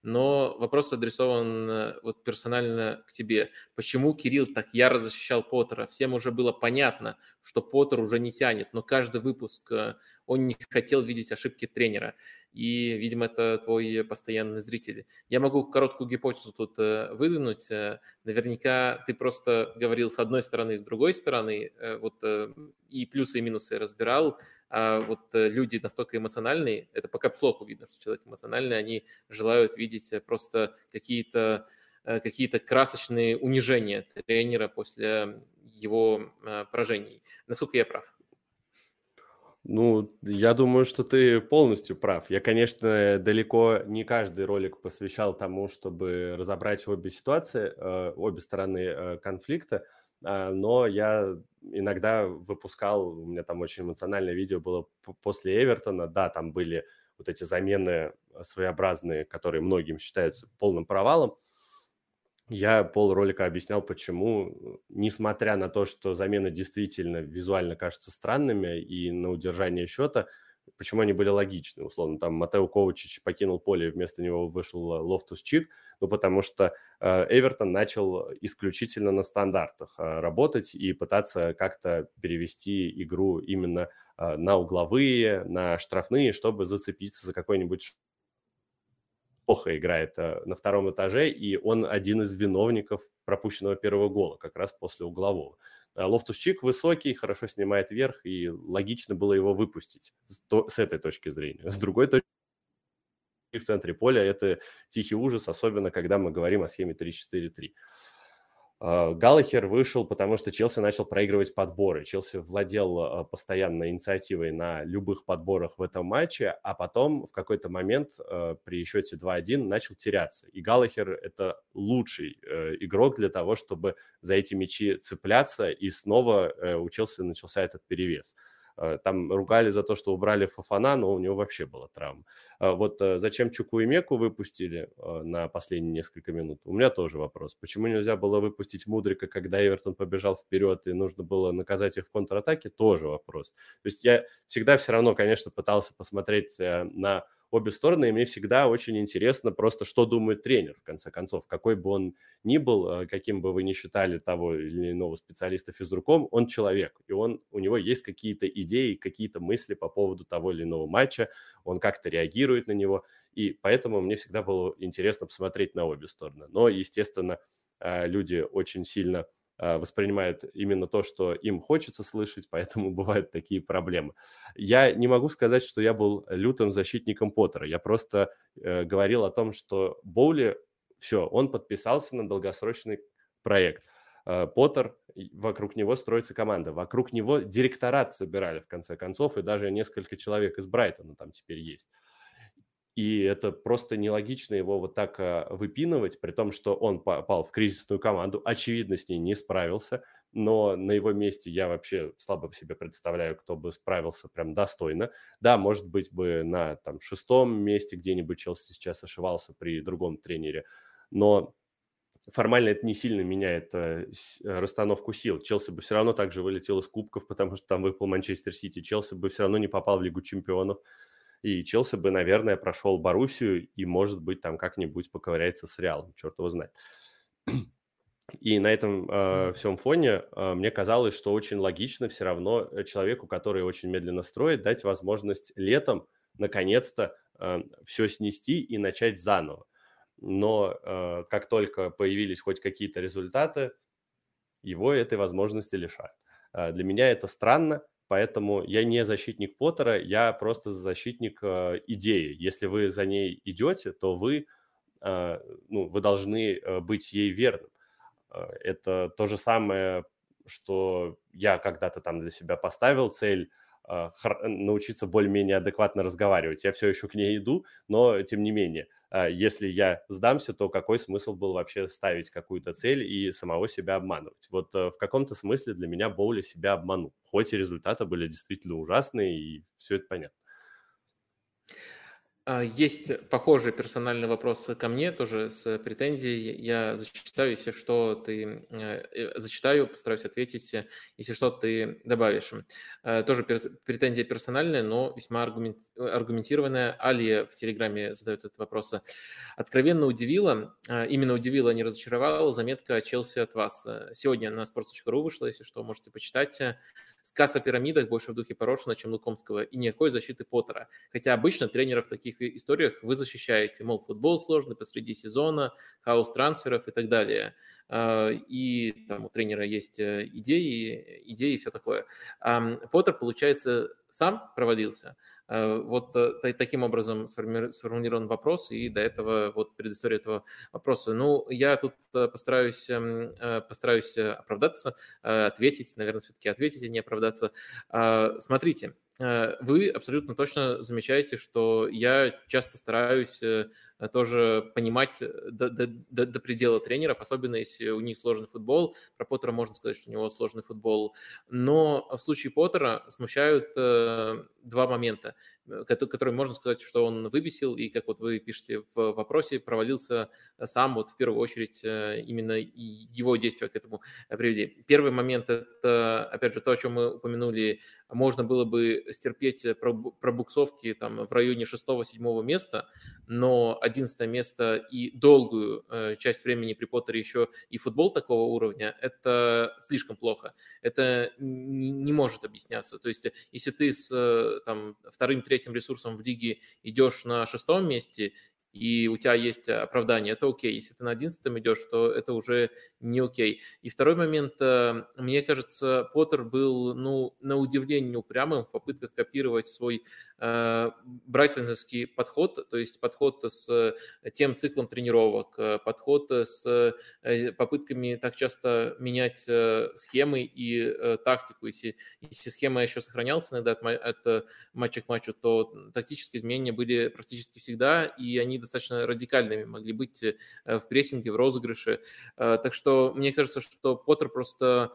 но вопрос адресован э, вот персонально к тебе. Почему Кирилл так яро защищал Поттера? Всем уже было понятно, что Поттер уже не тянет, но каждый выпуск э, он не хотел видеть ошибки тренера и, видимо, это твой постоянный зритель. Я могу короткую гипотезу тут э, выдвинуть. Э, наверняка ты просто говорил с одной стороны с другой стороны, э, вот и плюсы и минусы разбирал, а вот люди настолько эмоциональные, это по капслоку видно, что человек эмоциональный, они желают видеть просто какие-то какие-то красочные унижения тренера после его поражений. Насколько я прав? Ну, я думаю, что ты полностью прав. Я, конечно, далеко не каждый ролик посвящал тому, чтобы разобрать обе ситуации, э, обе стороны э, конфликта. но я иногда выпускал, у меня там очень эмоциональное видео было после Эвертона, да, там были вот эти замены своеобразные, которые многим считаются полным провалом, я пол ролика объяснял, почему, несмотря на то, что замены действительно визуально кажутся странными и на удержание счета, почему они были логичны, условно, там Матео Ковачич покинул поле, вместо него вышел Лофтус Чик, ну, потому что э, Эвертон начал исключительно на стандартах э, работать и пытаться как-то перевести игру именно э, на угловые, на штрафные, чтобы зацепиться за какой-нибудь плохо играет э, на втором этаже, и он один из виновников пропущенного первого гола, как раз после углового. А Лофтус Чик высокий, хорошо снимает верх, и логично было его выпустить с этой точки зрения. С другой точки в центре поля это тихий ужас, особенно когда мы говорим о схеме 3-4-3. А, Галлахер вышел, потому что Челси начал проигрывать подборы. Челси владел а, постоянно инициативой на любых подборах в этом матче, а потом в какой-то момент а, при счете 2-1 начал теряться. И Галлахер – это лучший э, игрок для того, чтобы за эти мячи цепляться, и снова э, у Челси начался этот перевес. Э, там ругали за то, что убрали Фафана, но у него вообще была травма. Вот э, зачем Чуку и Меку выпустили э, на последние несколько минут? У меня тоже вопрос. Почему нельзя было выпустить Мудрика, когда Эвертон побежал вперед и нужно было наказать их в контратаке? Тоже вопрос. То есть я всегда все равно, конечно, пытался посмотреть на обе стороны, и мне всегда очень интересно просто, что думает тренер, в конце концов, какой бы он ни был, э, каким бы вы ни считали того или иного специалиста физруком, он человек, и он, у него есть какие-то идеи, какие-то мысли по поводу того или иного матча, он как-то реагирует на него, и поэтому мне всегда было интересно посмотреть на обе стороны. Но, естественно, э, люди очень сильно воспринимают именно то, что им хочется слышать, поэтому [LAUGHS] бывают такие проблемы. Я не могу сказать, что я был лютым защитником Поттера. Я просто э, говорил о том, что Боули, все, он подписался на долгосрочный проект. Э, Поттер, вокруг него строится команда, вокруг него директорат собирали в конце концов, и даже несколько человек из Брайтона там теперь есть. И это просто нелогично его вот так а, выпинывать, при том, что он попал в кризисную команду, очевидно, с ней не справился, но на его месте я вообще слабо себе представляю, кто бы справился прям достойно. Да, может быть бы на там шестом месте где-нибудь Челси сейчас ошивался при другом тренере, но формально это не сильно меняет э, расстановку сил. Челси бы все равно также вылетел из кубков, потому что там выпал Манчестер Сити. Челси бы все равно не попал в Лигу чемпионов и Челси бы, наверное, прошел Боруссию и, может быть, там как-нибудь поковыряется с Реалом, черт его знает. [CLEARS THROAT] И на этом э, всем фоне э, мне казалось, что очень логично все равно э, человеку, который очень медленно строит, дать возможность летом наконец-то э, все снести и начать заново. Но э, как только появились хоть какие-то результаты, его этой возможности лишают. Э, для меня это странно, Поэтому я не защитник Поттера, я просто защитник э, идеи. Если вы за ней идете, то вы, э, ну, вы должны э, быть ей верным. Э, это то же самое, что я когда-то там для себя поставил цель научиться более-менее адекватно разговаривать. Я все еще к ней иду, но тем не менее, а, если я сдамся, то какой смысл был вообще ставить какую-то цель и самого себя обманывать? Вот э, в каком-то смысле для меня Боули себя обманул, хоть и результаты были действительно ужасные, и все это понятно. А, есть похожий персональный вопрос ко мне, тоже с претензией. Я зачитаю, если что, ты э, э, зачитаю, постараюсь ответить, если что, ты добавишь. Э, тоже претензия персональная, но весьма аргументированная. Алия в Телеграме задает этот вопрос. Откровенно удивила, именно удивила, не разочаровала заметка Челси от вас. Сегодня на sports.ru вышла, если что, можете почитать. Сказ о пирамидах больше в духе Порошина, чем Лукомского, и никакой защиты Поттера. Хотя обычно тренеров в таких историях вы защищаете, мол, футбол сложный посреди сезона, хаос трансферов и так далее. А, и там у тренера есть э, идеи, идеи и все такое. Поттер, получается, сам провалился. А, вот э, таким образом сформулирован вопрос, и до этого вот предыстория этого вопроса. Ну, я тут э, постараюсь, эм, постараюсь оправдаться, ответить, наверное, все-таки ответить, а не оправдаться. А, смотрите, вы абсолютно точно замечаете, что я часто стараюсь тоже понимать до, до, до, до предела тренеров, особенно если у них сложный футбол. Про Поттера можно сказать, что у него сложный футбол. Но в случае Поттера смущают два момента. Э, который можно сказать, что он выбесил, и, как вот вы пишете в вопросе, провалился сам, вот в первую очередь, э, именно его действия к этому привели. Первый момент – это, опять же, то, о чем мы упомянули, можно было бы стерпеть пробуксовки там в районе 6-7 места, но 11 место и долгую э, часть времени при Поттере еще и футбол такого уровня – это слишком плохо. Это не может объясняться. То есть, если ты с там, вторым, третьим ресурсом в лиге идешь на шестом месте, и у тебя есть оправдание, это окей. Если ты на одиннадцатом идешь, то это уже не окей. И второй момент, э, мне кажется, Поттер был, ну, на удивление упрямым в попытках копировать свой Э, брайтонский подход, то есть подход с тем циклом тренировок, э, подход с э, попытками так часто менять схемы и тактику. Если, если схема еще сохранялась иногда от, от матча к матчу, то тактические изменения были практически всегда, и они достаточно радикальными могли быть в прессинге, в розыгрыше. Так что мне кажется, что Поттер просто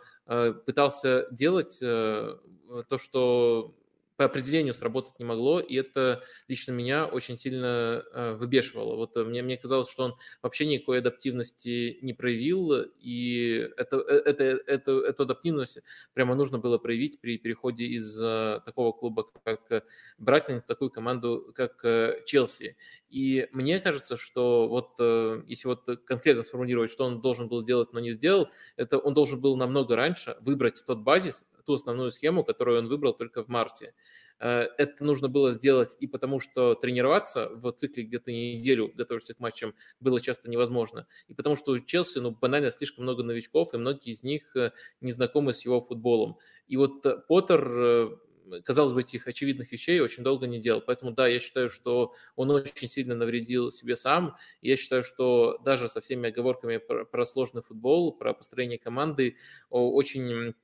пытался делать то, что по определению сработать не могло, и это лично меня очень сильно э, выбешивало. Вот э, мне, мне казалось, что он вообще никакой адаптивности не проявил, и это, э, это, это, эту адаптивность прямо нужно было проявить при переходе из такого клуба, как Брайтон, в такую команду, как Челси. И мне кажется, что вот если вот конкретно сформулировать, что он должен был сделать, но не сделал, это он должен был намного раньше выбрать тот базис, ту основную схему, которую он выбрал только в марте. Э, это нужно было сделать и потому, что тренироваться в цикле где-то неделю, готовишься к матчам, было часто невозможно. И потому что у Челси, ну, банально слишком много новичков, и многие из них э, не знакомы с его футболом. И вот э, Поттер казалось бы, этих очевидных вещей очень долго не делал. Поэтому, да, я считаю, что он очень сильно навредил себе сам. Я считаю, что даже со всеми оговорками про, про сложный футбол, про построение команды, очень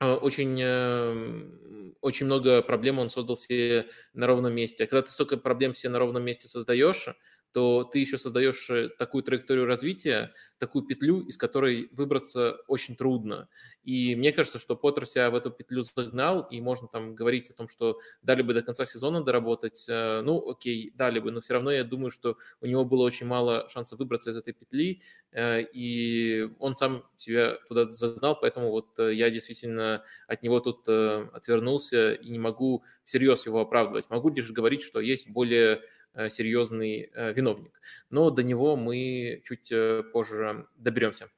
очень, эм, очень много проблем он создал себе на ровном месте. А когда ты столько проблем себе на ровном месте создаешь, то ты еще создаешь э, такую траекторию развития, такую петлю, из которой выбраться очень трудно. И мне кажется, что Поттер себя в эту петлю загнал, и можно там говорить о том, что дали бы до конца сезона доработать. Э, ну, окей, дали бы, но все равно я думаю, что у него было очень мало шансов выбраться из этой петли, э, и он сам себя туда загнал, поэтому вот я действительно от него тут отвернулся и не могу всерьез его оправдывать. Могу лишь говорить, что есть более серьезный э, виновник. Но до него мы чуть э, позже доберемся.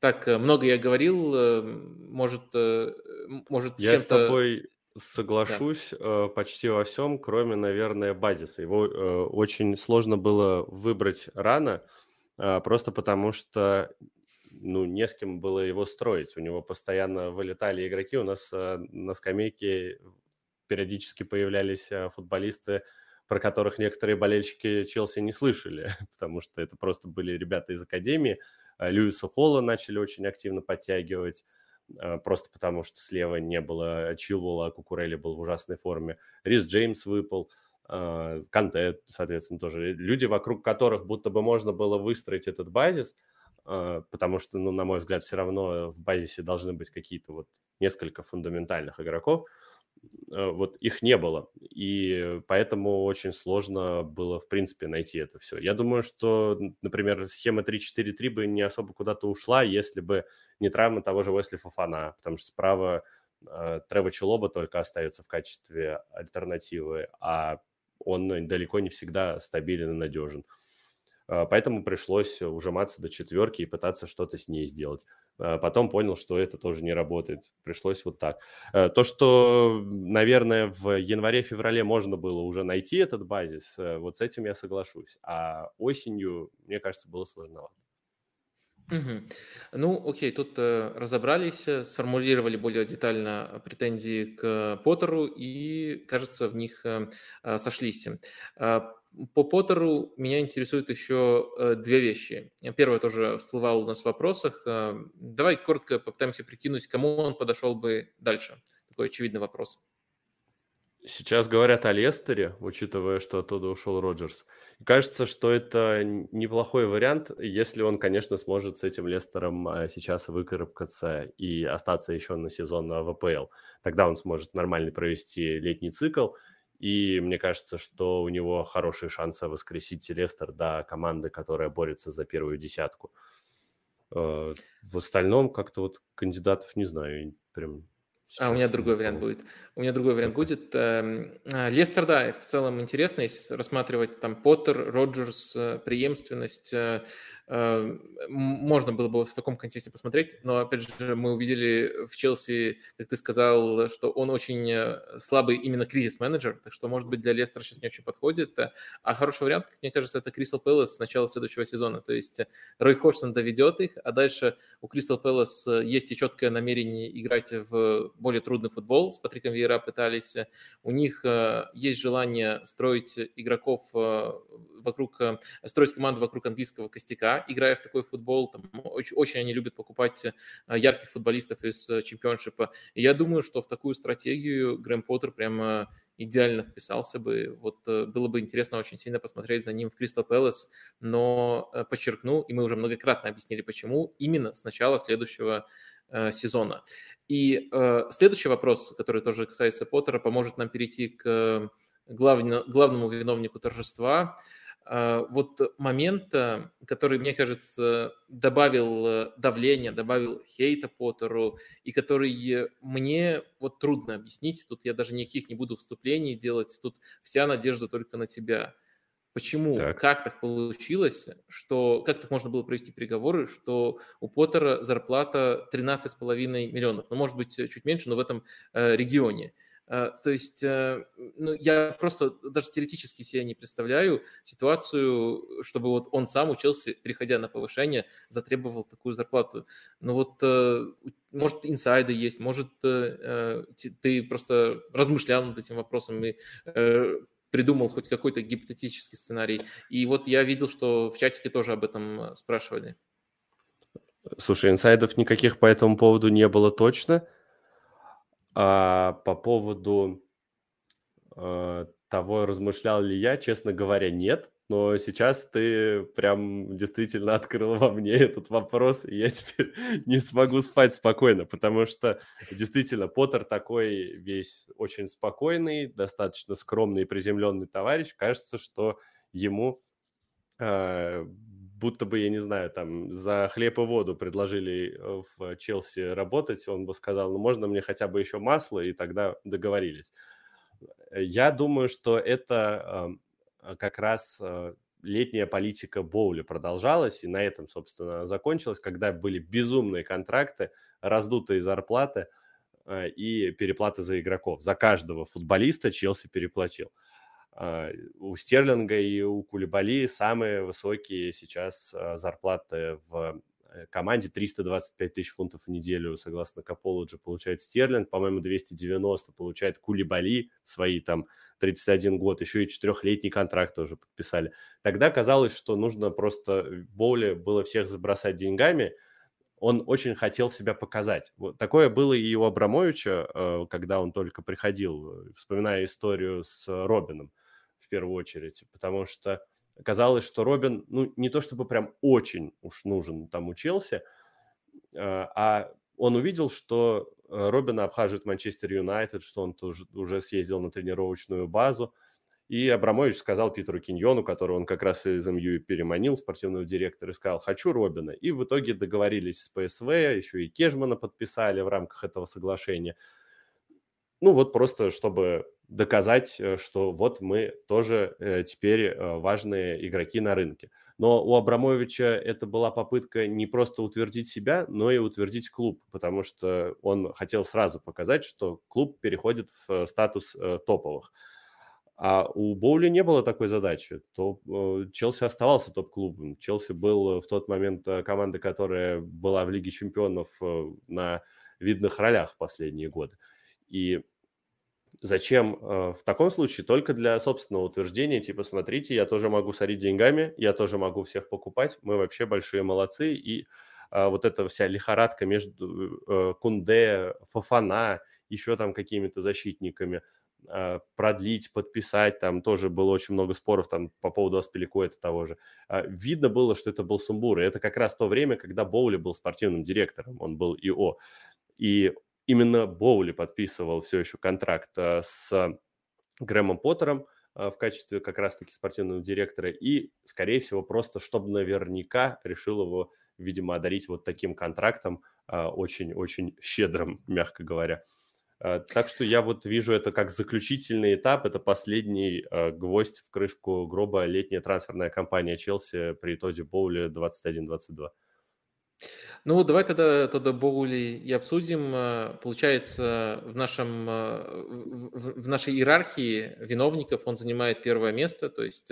Так, много я говорил, может, может Я с тобой соглашусь да. почти во всем, кроме, наверное, базиса. Его очень сложно было выбрать рано, просто потому что ну, не с кем было его строить. У него постоянно вылетали игроки. У нас на скамейке периодически появлялись футболисты, про которых некоторые болельщики Челси не слышали, [LAUGHS] потому что это просто были ребята из Академии. А, Льюиса Холла начали очень активно подтягивать, а, просто потому что слева не было Чилвелла, а Кукурелли был в ужасной форме. Рис Джеймс выпал, а, Канте, соответственно, тоже. Люди, вокруг которых будто бы можно было выстроить этот базис, потому что, ну, на мой взгляд, все равно в базисе должны быть какие-то вот несколько фундаментальных игроков – Э, вот их не было. И поэтому очень сложно было, в принципе, найти это все. Я думаю, что, например, схема 3-4-3 бы не особо куда-то ушла, если бы не травма того же Уэсли Фофана, потому что справа э, Трево Челоба только остается в качестве альтернативы, а он далеко не всегда стабилен и надежен. А, поэтому пришлось ужиматься до четверки и пытаться что-то с ней сделать. А, потом понял, что это тоже не работает. Пришлось вот так. Э, то, что, наверное, в январе-феврале можно было уже найти этот базис, э, вот с этим я соглашусь. А осенью, мне кажется, было сложновато. Угу. Ну, окей, тут э, разобрались, э, сформулировали более детально претензии к Поттеру и, кажется, в них э, сошлись. По Поттеру меня интересуют еще э, две вещи. Первое тоже всплывало у нас в вопросах. Э, давай коротко попытаемся прикинуть, кому он подошел бы дальше. Такой очевидный вопрос. Сейчас говорят о Лестере, учитывая, что оттуда ушел Роджерс. Кажется, что это неплохой вариант, если он, конечно, сможет с этим Лестером а, сейчас выкарабкаться и остаться еще на сезон в АПЛ. Тогда он сможет нормально провести летний цикл, и мне кажется, что у него хорошие шансы воскресить Лестер до команды, которая борется за первую десятку. Э, в остальном как-то вот кандидатов не знаю, прям а у меня другой вариант будет. У меня другой вариант будет. Эм, а, Лестер, да, в целом интересно, если рассматривать там Поттер, Роджерс, э, преемственность. Э, э, можно было бы в таком контексте посмотреть, но, опять же, мы увидели в Челси, как ты сказал, что он очень слабый именно кризис-менеджер, так что, может быть, для Лестера сейчас не очень подходит. А хороший вариант, мне кажется, это Кристал Пэлас с начала следующего сезона. То есть Рой Ходжсон доведет их, а дальше у Кристал Пэлас есть и четкое намерение играть в более трудный футбол. С Патриком Вейера пытались. У них э, есть желание строить игроков э, вокруг, э, строить команду вокруг английского костяка, играя в такой футбол. Там, очень, очень они любят покупать ярких футболистов из чемпионшипа. И я думаю, что в такую стратегию Грэм Поттер прямо идеально вписался бы. Вот было бы интересно очень сильно посмотреть за ним в Кристал Пэлас, но подчеркну, и мы уже многократно объяснили, почему, именно с начала следующего сезона. И э, следующий вопрос, который тоже касается Поттера, поможет нам перейти к главно, главному виновнику торжества. Э, вот момент, который, мне кажется, добавил давления, добавил хейта Поттеру, и который мне вот трудно объяснить. Тут я даже никаких не буду вступлений делать. Тут вся надежда только на тебя. Почему, так. как так получилось, что, как так можно было провести переговоры, что у Поттера зарплата 13,5 миллионов, ну, может быть, чуть меньше, но в этом э, регионе. Э, то есть, э, ну, я просто даже теоретически себе не представляю ситуацию, чтобы вот он сам учился, переходя на повышение, затребовал такую зарплату. Ну вот, э, может, инсайды есть, может, э, ты просто размышлял над этим вопросом и э, придумал хоть какой-то гипотетический сценарий. И вот я видел, что в чатике тоже об этом э, спрашивали. Слушай, инсайдов никаких по этому поводу не было точно. А по поводу э, того, размышлял ли я, честно говоря, нет но сейчас ты прям действительно [LAUGHS] открыл во мне этот вопрос, и я теперь [LAUGHS] не смогу спать спокойно, потому что действительно Поттер такой весь очень спокойный, достаточно скромный и приземленный товарищ. Кажется, что ему э, будто бы, я не знаю, там за хлеб и воду предложили э, в Челси работать, он бы сказал, ну можно мне хотя бы еще масло, и тогда договорились. Я думаю, что это а, как раз а, летняя политика Боули продолжалась, и на этом, собственно, закончилась, когда были безумные контракты, раздутые зарплаты а, и переплаты за игроков. За каждого футболиста Челси переплатил. У Стерлинга и у Кулибали самые высокие сейчас зарплаты в команде 325 тысяч фунтов в неделю, согласно Каполоджи, получает Стерлинг, по-моему, 290 получает Кулибали, свои там 31 год, еще и четырехлетний контракт тоже подписали. Тогда казалось, что нужно просто э, Боули было всех забросать деньгами, он очень хотел себя показать. Вот такое было и у Абрамовича, э, когда он только приходил, вспоминая историю с Робином в первую очередь, потому что казалось, что Робин, ну, не то чтобы прям очень уж нужен там учился, а он увидел, что э, Робина обхаживает Манчестер Юнайтед, что он тоже уже съездил на тренировочную базу, и Абрамович сказал Питеру Киньону, которого он как раз из МЮ переманил, спортивного директора, и сказал, хочу Робина. И в итоге договорились с ПСВ, еще и Кежмана подписали в рамках этого соглашения. Ну вот просто, чтобы доказать, э, что вот мы тоже э, теперь э, важные игроки на рынке. Но у Абрамовича это была попытка не просто утвердить себя, но и утвердить клуб, потому что он хотел сразу показать, что клуб переходит в статус топовых. А у Боули не было такой задачи. То Челси оставался топ-клубом. Челси был в тот момент командой, которая была в Лиге чемпионов на видных ролях последние годы. И Зачем э, в таком случае? Только для собственного утверждения, типа, смотрите, я тоже могу сорить деньгами, я тоже могу всех покупать, мы вообще большие молодцы, и э, вот эта вся лихорадка между э, Кунде, Фафана, еще там какими-то защитниками, а, продлить, подписать, там тоже было очень много споров там по поводу Аспеликуэта того же. А, видно было, что это был сумбур, и это как раз то время, когда Боули был спортивным директором, он был ИО. И именно Боули подписывал все еще контракт а, с Грэмом Поттером в качестве как раз-таки спортивного директора, и, скорее всего, просто чтобы наверняка решил его, видимо, одарить вот таким контрактом, очень-очень щедрым, [LAUGHS] мягко говоря. Э, так что я вот вижу это как заключительный этап, это последний э, гвоздь в крышку гроба летняя трансферная кампания Челси при Тоди Боуле 21-22. Ну, давай тогда тогда Боули и обсудим. Э, получается, в, нашем, в нашей иерархии виновников он занимает первое место. То есть,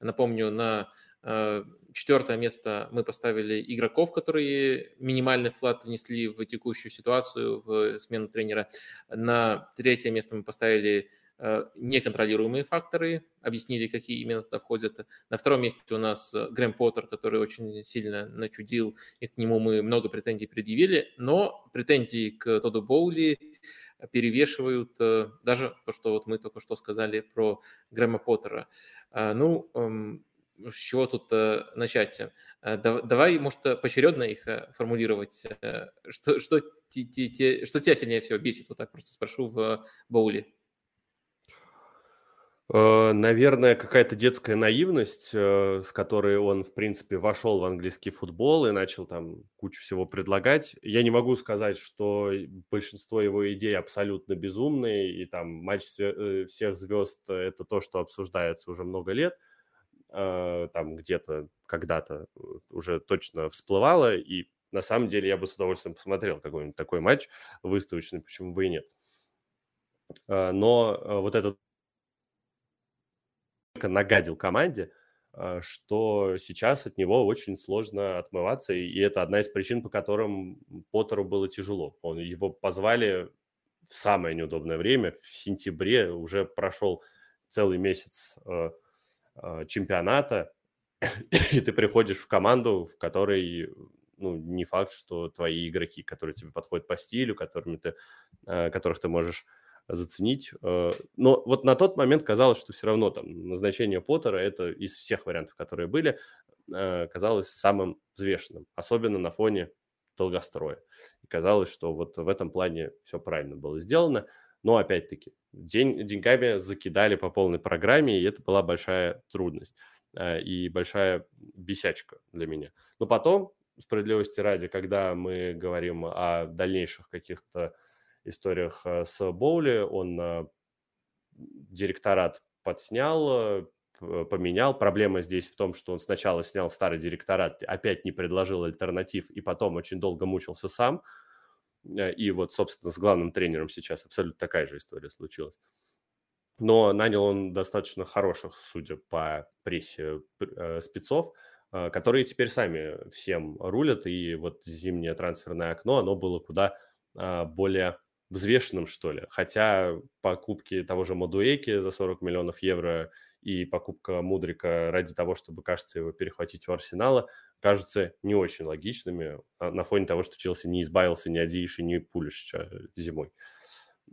напомню, на Э, четвертое место мы поставили игроков, которые минимальный вклад внесли в текущую ситуацию, в смену тренера. На третье место мы поставили э, неконтролируемые факторы, объяснили, какие именно туда входят. На втором месте у нас э, Грэм Поттер, который очень сильно начудил, и к нему мы много претензий предъявили, но претензии к Тоду Боули перевешивают даже то, что вот мы только что сказали про Грэма Поттера. Ну, эм, с чего тут э, начать? Э, давай, может, э, поочередно их формулировать. Что, что, те, те, что тебя сильнее всего бесит? Вот так просто спрошу в Боуле. Наверное, какая-то детская наивность, с которой он, в принципе, вошел в английский футбол и начал там кучу всего предлагать. Я не могу сказать, что большинство его идей абсолютно безумные, и там матч всех звезд – это то, что обсуждается уже много лет – э, там где-то когда-то э, уже точно всплывало, и на самом деле я бы с удовольствием посмотрел какой-нибудь такой матч выставочный, почему бы и нет. Э, но э, вот этот нагадил команде, что сейчас от него очень сложно отмываться, и это одна из причин, по которым Поттеру было тяжело. Он, его позвали в самое неудобное время, в сентябре уже прошел целый месяц а, чемпионата, [COUGHS] и ты приходишь в команду, в которой ну, не факт, что твои игроки, которые тебе подходят по стилю, которыми ты, которых ты можешь заценить. А, но вот на тот момент казалось, что все равно там назначение Поттера, это из всех вариантов, которые были, казалось самым взвешенным, особенно на фоне долгостроя. И казалось, что вот в этом плане все правильно было сделано. Но опять-таки, день, деньгами закидали по полной программе, и это была большая трудность э, и большая бесячка для меня. Но потом, справедливости ради, когда мы говорим о дальнейших каких-то историях э, с Боули, он э, директорат подснял, поменял. Проблема здесь в том, что он сначала снял старый директорат, опять не предложил альтернатив, и потом очень долго мучился сам – Э, и вот, собственно, с главным тренером сейчас абсолютно такая же история случилась. Но нанял он достаточно хороших, судя по прессе, э, спецов, э, которые теперь сами всем рулят. И вот зимнее трансферное окно, оно было куда более взвешенным, что ли. Хотя покупки того же Мадуэки за 40 миллионов евро и покупка Мудрика ради того, чтобы, кажется, его перехватить у Арсенала, кажутся не очень логичными а, на фоне того, что Челси не избавился ни от Зиши, ни Пулишича зимой.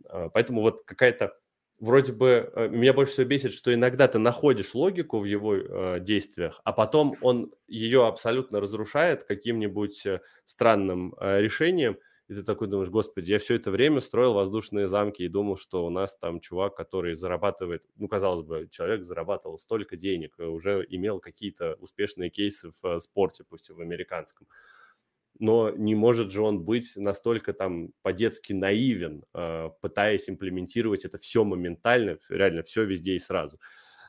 А, поэтому вот какая-то вроде бы э, меня больше всего бесит, что иногда ты находишь логику в его э, действиях, а потом он ее абсолютно разрушает каким-нибудь э, странным э, решением – и ты такой думаешь, господи, я все это время строил воздушные замки и думал, что у нас там чувак, который зарабатывает, ну, казалось бы, человек зарабатывал столько денег, э, уже имел какие-то успешные кейсы в э, спорте, пусть и в американском. Но не может же он быть настолько там по-детски наивен, э, пытаясь имплементировать это все моментально, реально все везде и сразу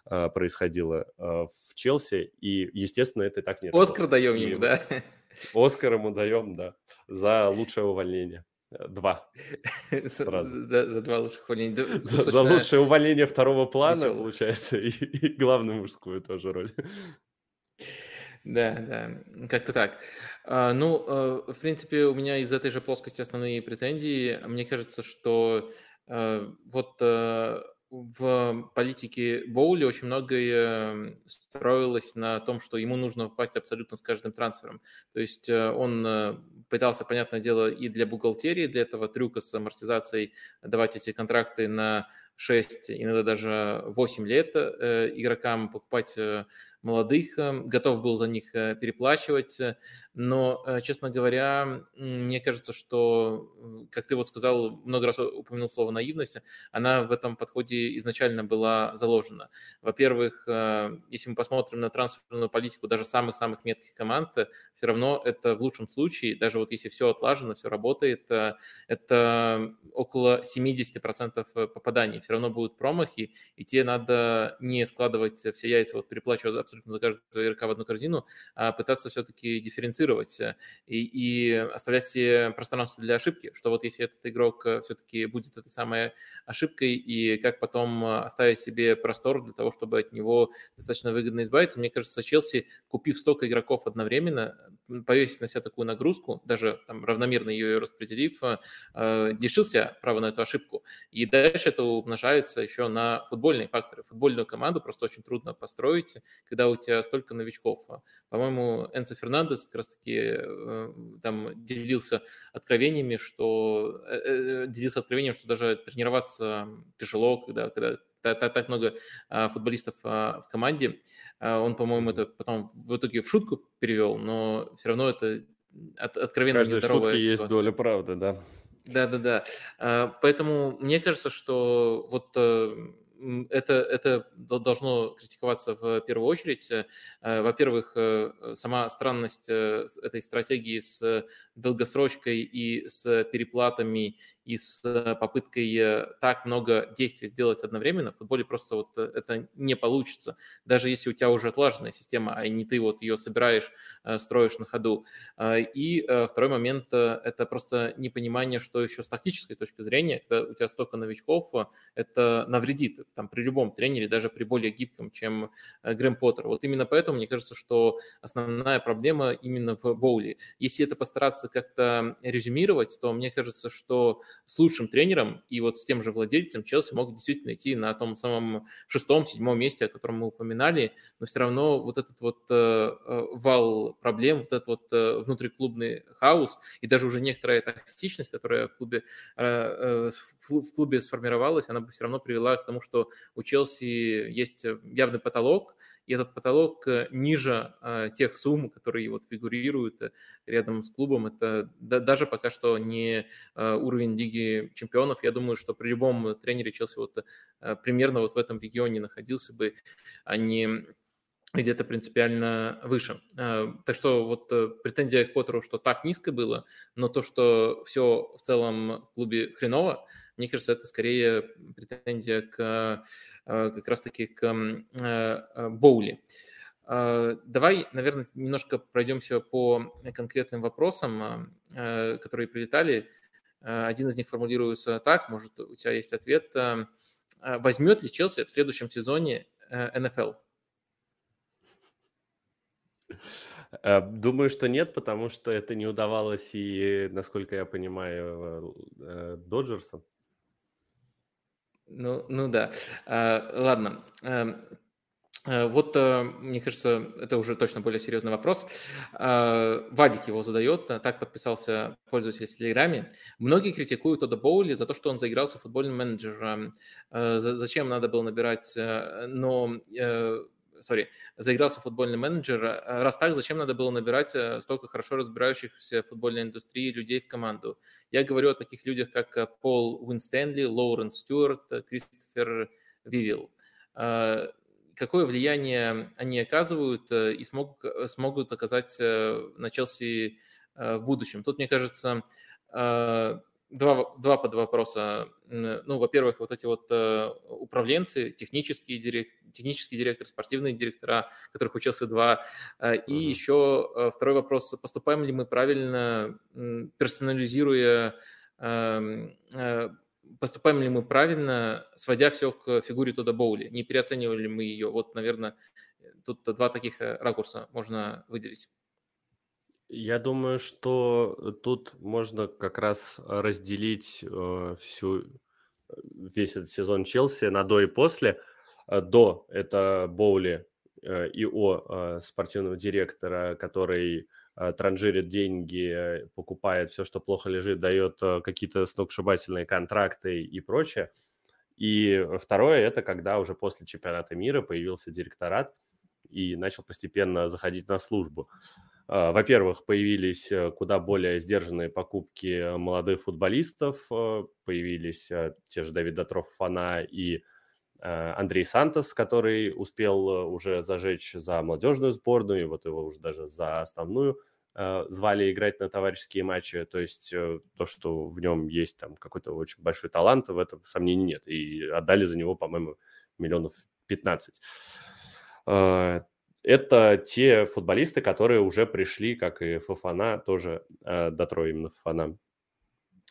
происходило в Челси, и, естественно, это так не Оскар даем ему, да? [LAUGHS] Оскар ему даем, да, за лучшее увольнение. Э, два. [LAUGHS] За, за два лучших увольнения. За, за лучшее увольнение второго плана, весело. получается, [LAUGHS] и, и главную мужскую тоже роль. Да, да, как-то так. А, ну, э, в принципе, у меня из этой же плоскости основные претензии. Мне кажется, что э, вот в политике Боули очень многое строилось на том, что ему нужно попасть абсолютно с каждым трансфером. То есть э, он э, пытался, понятное дело, и для бухгалтерии, для этого трюка с амортизацией давать эти контракты на 6, иногда даже 8 лет игрокам покупать молодых, готов был за них переплачивать, но, честно говоря, мне кажется, что, как ты вот сказал, много раз упомянул слово наивность, она в этом подходе изначально была заложена. Во-первых, если мы посмотрим на трансферную политику даже самых-самых метких команд, все равно это в лучшем случае, даже вот если все отлажено, все работает, это около 70% попаданий. Все равно будут промахи, и те надо не складывать все яйца, вот переплачивая абсолютно за каждого игрока в одну корзину, а пытаться все-таки дифференцировать и, и оставлять себе пространство для ошибки, что вот если этот игрок все-таки будет этой самой ошибкой, и как потом оставить себе простор для того, чтобы от него достаточно выгодно избавиться. Мне кажется, Челси, купив столько игроков одновременно, повесить на себя такую нагрузку, даже там, равномерно ее распределив, лишился права на эту ошибку. И дальше это умножается еще на футбольные факторы. Футбольную команду просто очень трудно построить, когда у тебя столько новичков. По-моему, Энцо Фернандес как раз-таки э, там делился откровениями, что э, э, делился откровением, что даже тренироваться тяжело, когда, когда так, так много а, футболистов а, в команде. А, он, по-моему, это потом в итоге в шутку перевел, но все равно это от, откровенно Каждой нездоровая шутке есть доля правды, да. Да-да-да. Поэтому мне кажется, что вот это, это должно критиковаться в первую очередь. Э, во-первых, э, сама странность э, этой стратегии с долгосрочкой и с переплатами и с э, попыткой э, так много действий сделать одновременно, в футболе просто вот э, это не получится. Даже если у тебя уже отлаженная система, а не ты вот ее собираешь, строишь на ходу. И второй момент – это просто непонимание, что еще с тактической точки зрения, когда у тебя столько новичков, это навредит там, при любом тренере, даже при более гибком, чем Грэм Поттер. Вот именно поэтому мне кажется, что основная проблема именно в боуле. Если это постараться как-то резюмировать, то мне кажется, что с лучшим тренером и вот с тем же владельцем Челси могут действительно идти на том самом шестом, седьмом месте, о котором мы упоминали, но все равно вот этот вот э, э, вал проблем, вот этот вот э, внутриклубный хаос и даже уже некоторая токсичность, которая в клубе, в клубе сформировалась, она бы все равно привела к тому, что у Челси есть явный потолок, и этот потолок э, ниже э, тех сумм, которые вот фигурируют э, рядом с клубом. Это даже пока что не уровень Лиги Чемпионов. Я думаю, что при любом тренере Челси вот примерно вот в этом регионе находился бы, а не где-то принципиально выше. Так что вот претензия к Поттеру, что так низко было, но то, что все в целом в клубе хреново, мне кажется, это скорее претензия к э, как раз-таки к э, э, Боули. Давай, наверное, немножко пройдемся по конкретным вопросам, которые прилетали. Один из них формулируется так, может, у тебя есть ответ. Возьмет ли Челси в следующем сезоне НФЛ? Думаю, что нет, потому что это не удавалось и, насколько я понимаю, Доджерсам. Ну, ну да. А, ладно. А, вот, э, мне кажется, это уже точно более серьезный вопрос. А, Вадик его задает, так подписался пользователь в Телеграме. Многие критикуют Тода Боули за то, что он заигрался футбольным менеджером. Зачем надо было набирать, э, но сори, заигрался футбольный менеджер. А раз так, зачем надо было набирать э, столько хорошо разбирающихся в футбольной индустрии людей в команду? Я говорю о таких людях, как э, Пол Уинстенли, Лоуренс Стюарт, э, Кристофер Вивилл. А, какое влияние они оказывают и смогут, смогут оказать на Челси в будущем? Тут, мне кажется, два, два под вопроса. Ну, во-первых, вот эти вот э, управленцы, технические директор, технический директор, спортивные директора, которых учился два. Э, и uh-huh. еще э, второй вопрос, поступаем ли мы правильно, персонализируя, эм, поступаем ли мы правильно, сводя все к фигуре Тода Боули, не переоценивали ли мы ее? Вот, наверное, тут два таких ракурса можно выделить. Я думаю, что тут можно как раз разделить э, всю э, весь этот сезон Челси на до и после. Э, до – это Боули э, и о э, спортивного директора, который э, транжирит деньги, покупает все, что плохо лежит, дает э, какие-то сногсшибательные контракты и прочее. И второе – это когда уже после чемпионата мира появился директорат и начал постепенно заходить на службу. Во-первых, появились э, куда более сдержанные покупки молодых футболистов, э, появились э, те же Давид Дотров Фана и Андрей Сантос, который успел уже зажечь за молодежную сборную, и вот его уже даже за основную звали играть на товарищеские матчи. То есть то, что в нем есть там какой-то очень большой талант, в этом сомнений нет. И отдали за него, по-моему, миллионов 15 это те футболисты, которые уже пришли, как и Фафана, тоже э, до Троя именно Фафана.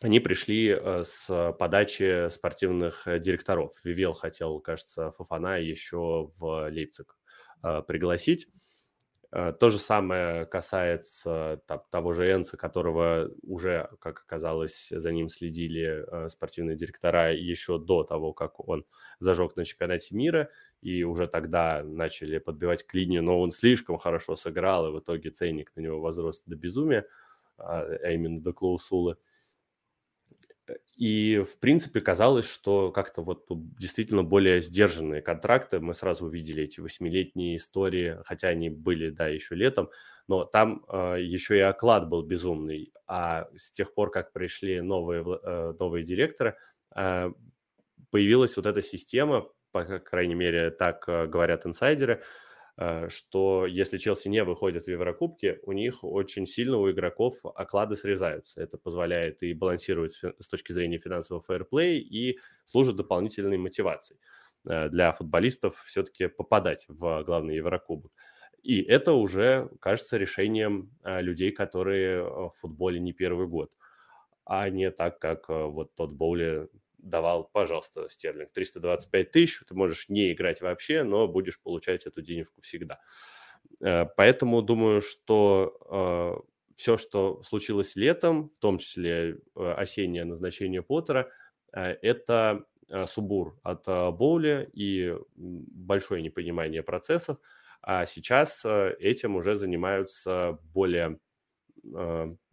Они пришли э, с подачи спортивных э, директоров. Вивел хотел, кажется, Фафана еще в Лейпциг э, пригласить. Э, то же самое касается там, того же Энса, которого уже, как оказалось, за ним следили э, спортивные директора еще до того, как он зажег на чемпионате мира, и уже тогда начали подбивать к линии, но он слишком хорошо сыграл, и в итоге ценник на него возрос до безумия, а, а именно до клаусулы. И, в принципе, казалось, что как-то вот действительно более сдержанные контракты. Мы сразу увидели эти восьмилетние истории, хотя они были, да, еще летом, но там э, еще и оклад был безумный. А с тех пор, как пришли новые, э, новые директоры, э, появилась вот эта система, по крайней мере, так э, говорят инсайдеры, что если Челси не выходит в Еврокубке, у них очень сильно у игроков оклады срезаются. Это позволяет и балансировать с точки зрения финансового фэрплей и служит дополнительной мотивацией э, для футболистов все-таки попадать в главный Еврокубок. И это уже кажется решением э, людей, которые в футболе не первый год, а не так, как вот тот Боули давал, пожалуйста, Стерлинг, 325 тысяч, ты можешь не играть вообще, но будешь получать эту денежку всегда. Э, поэтому думаю, что э, все, что случилось летом, в том числе э, осеннее назначение Поттера, это субур от Боули и большое непонимание процессов. А сейчас этим уже занимаются более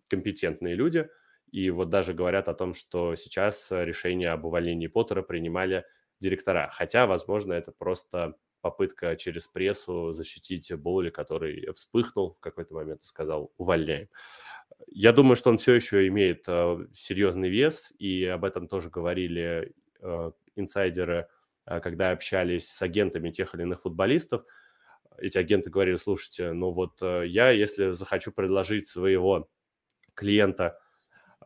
компетентные люди – и вот даже говорят о том, что сейчас э, решение об увольнении Поттера принимали директора. Хотя, возможно, это просто попытка через прессу защитить Боули, который вспыхнул в какой-то момент и сказал «увольняем». Я думаю, что он все еще имеет э, серьезный вес, и об этом тоже говорили э, инсайдеры, когда общались с агентами тех или иных футболистов. Эти агенты говорили, слушайте, ну вот я, если захочу предложить своего клиента –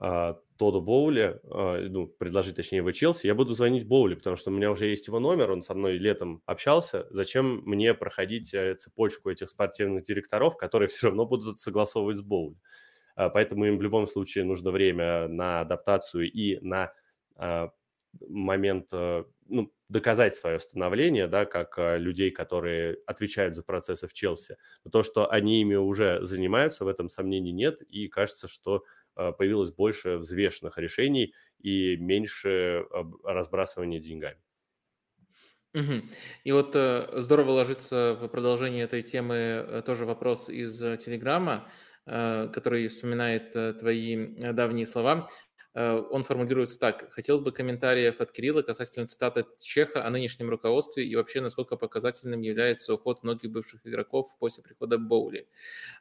а, Тоду Боули, а, ну, предложить, точнее, его Челси, я буду звонить Боули, потому что у меня уже есть его номер, он со мной летом общался. Зачем мне проходить э, цепочку этих спортивных директоров, которые [LAUGHS] все равно будут согласовывать с Боули? А, поэтому им в любом случае нужно время на адаптацию и на момент э, ну, доказать свое становление, да, как людей, которые отвечают за процессы в Челси. Но то, что они ими уже занимаются, в этом сомнений нет, и кажется, что появилось больше взвешенных решений и меньше разбрасывания деньгами. Угу. И вот э, здорово ложится в продолжение этой темы э, тоже вопрос из э, Телеграма, э, который вспоминает э, твои э, давние слова. Э, он формулируется так. Хотелось бы комментариев от Кирилла касательно цитаты Чеха о нынешнем руководстве и вообще насколько показательным является уход многих бывших игроков после прихода Боули.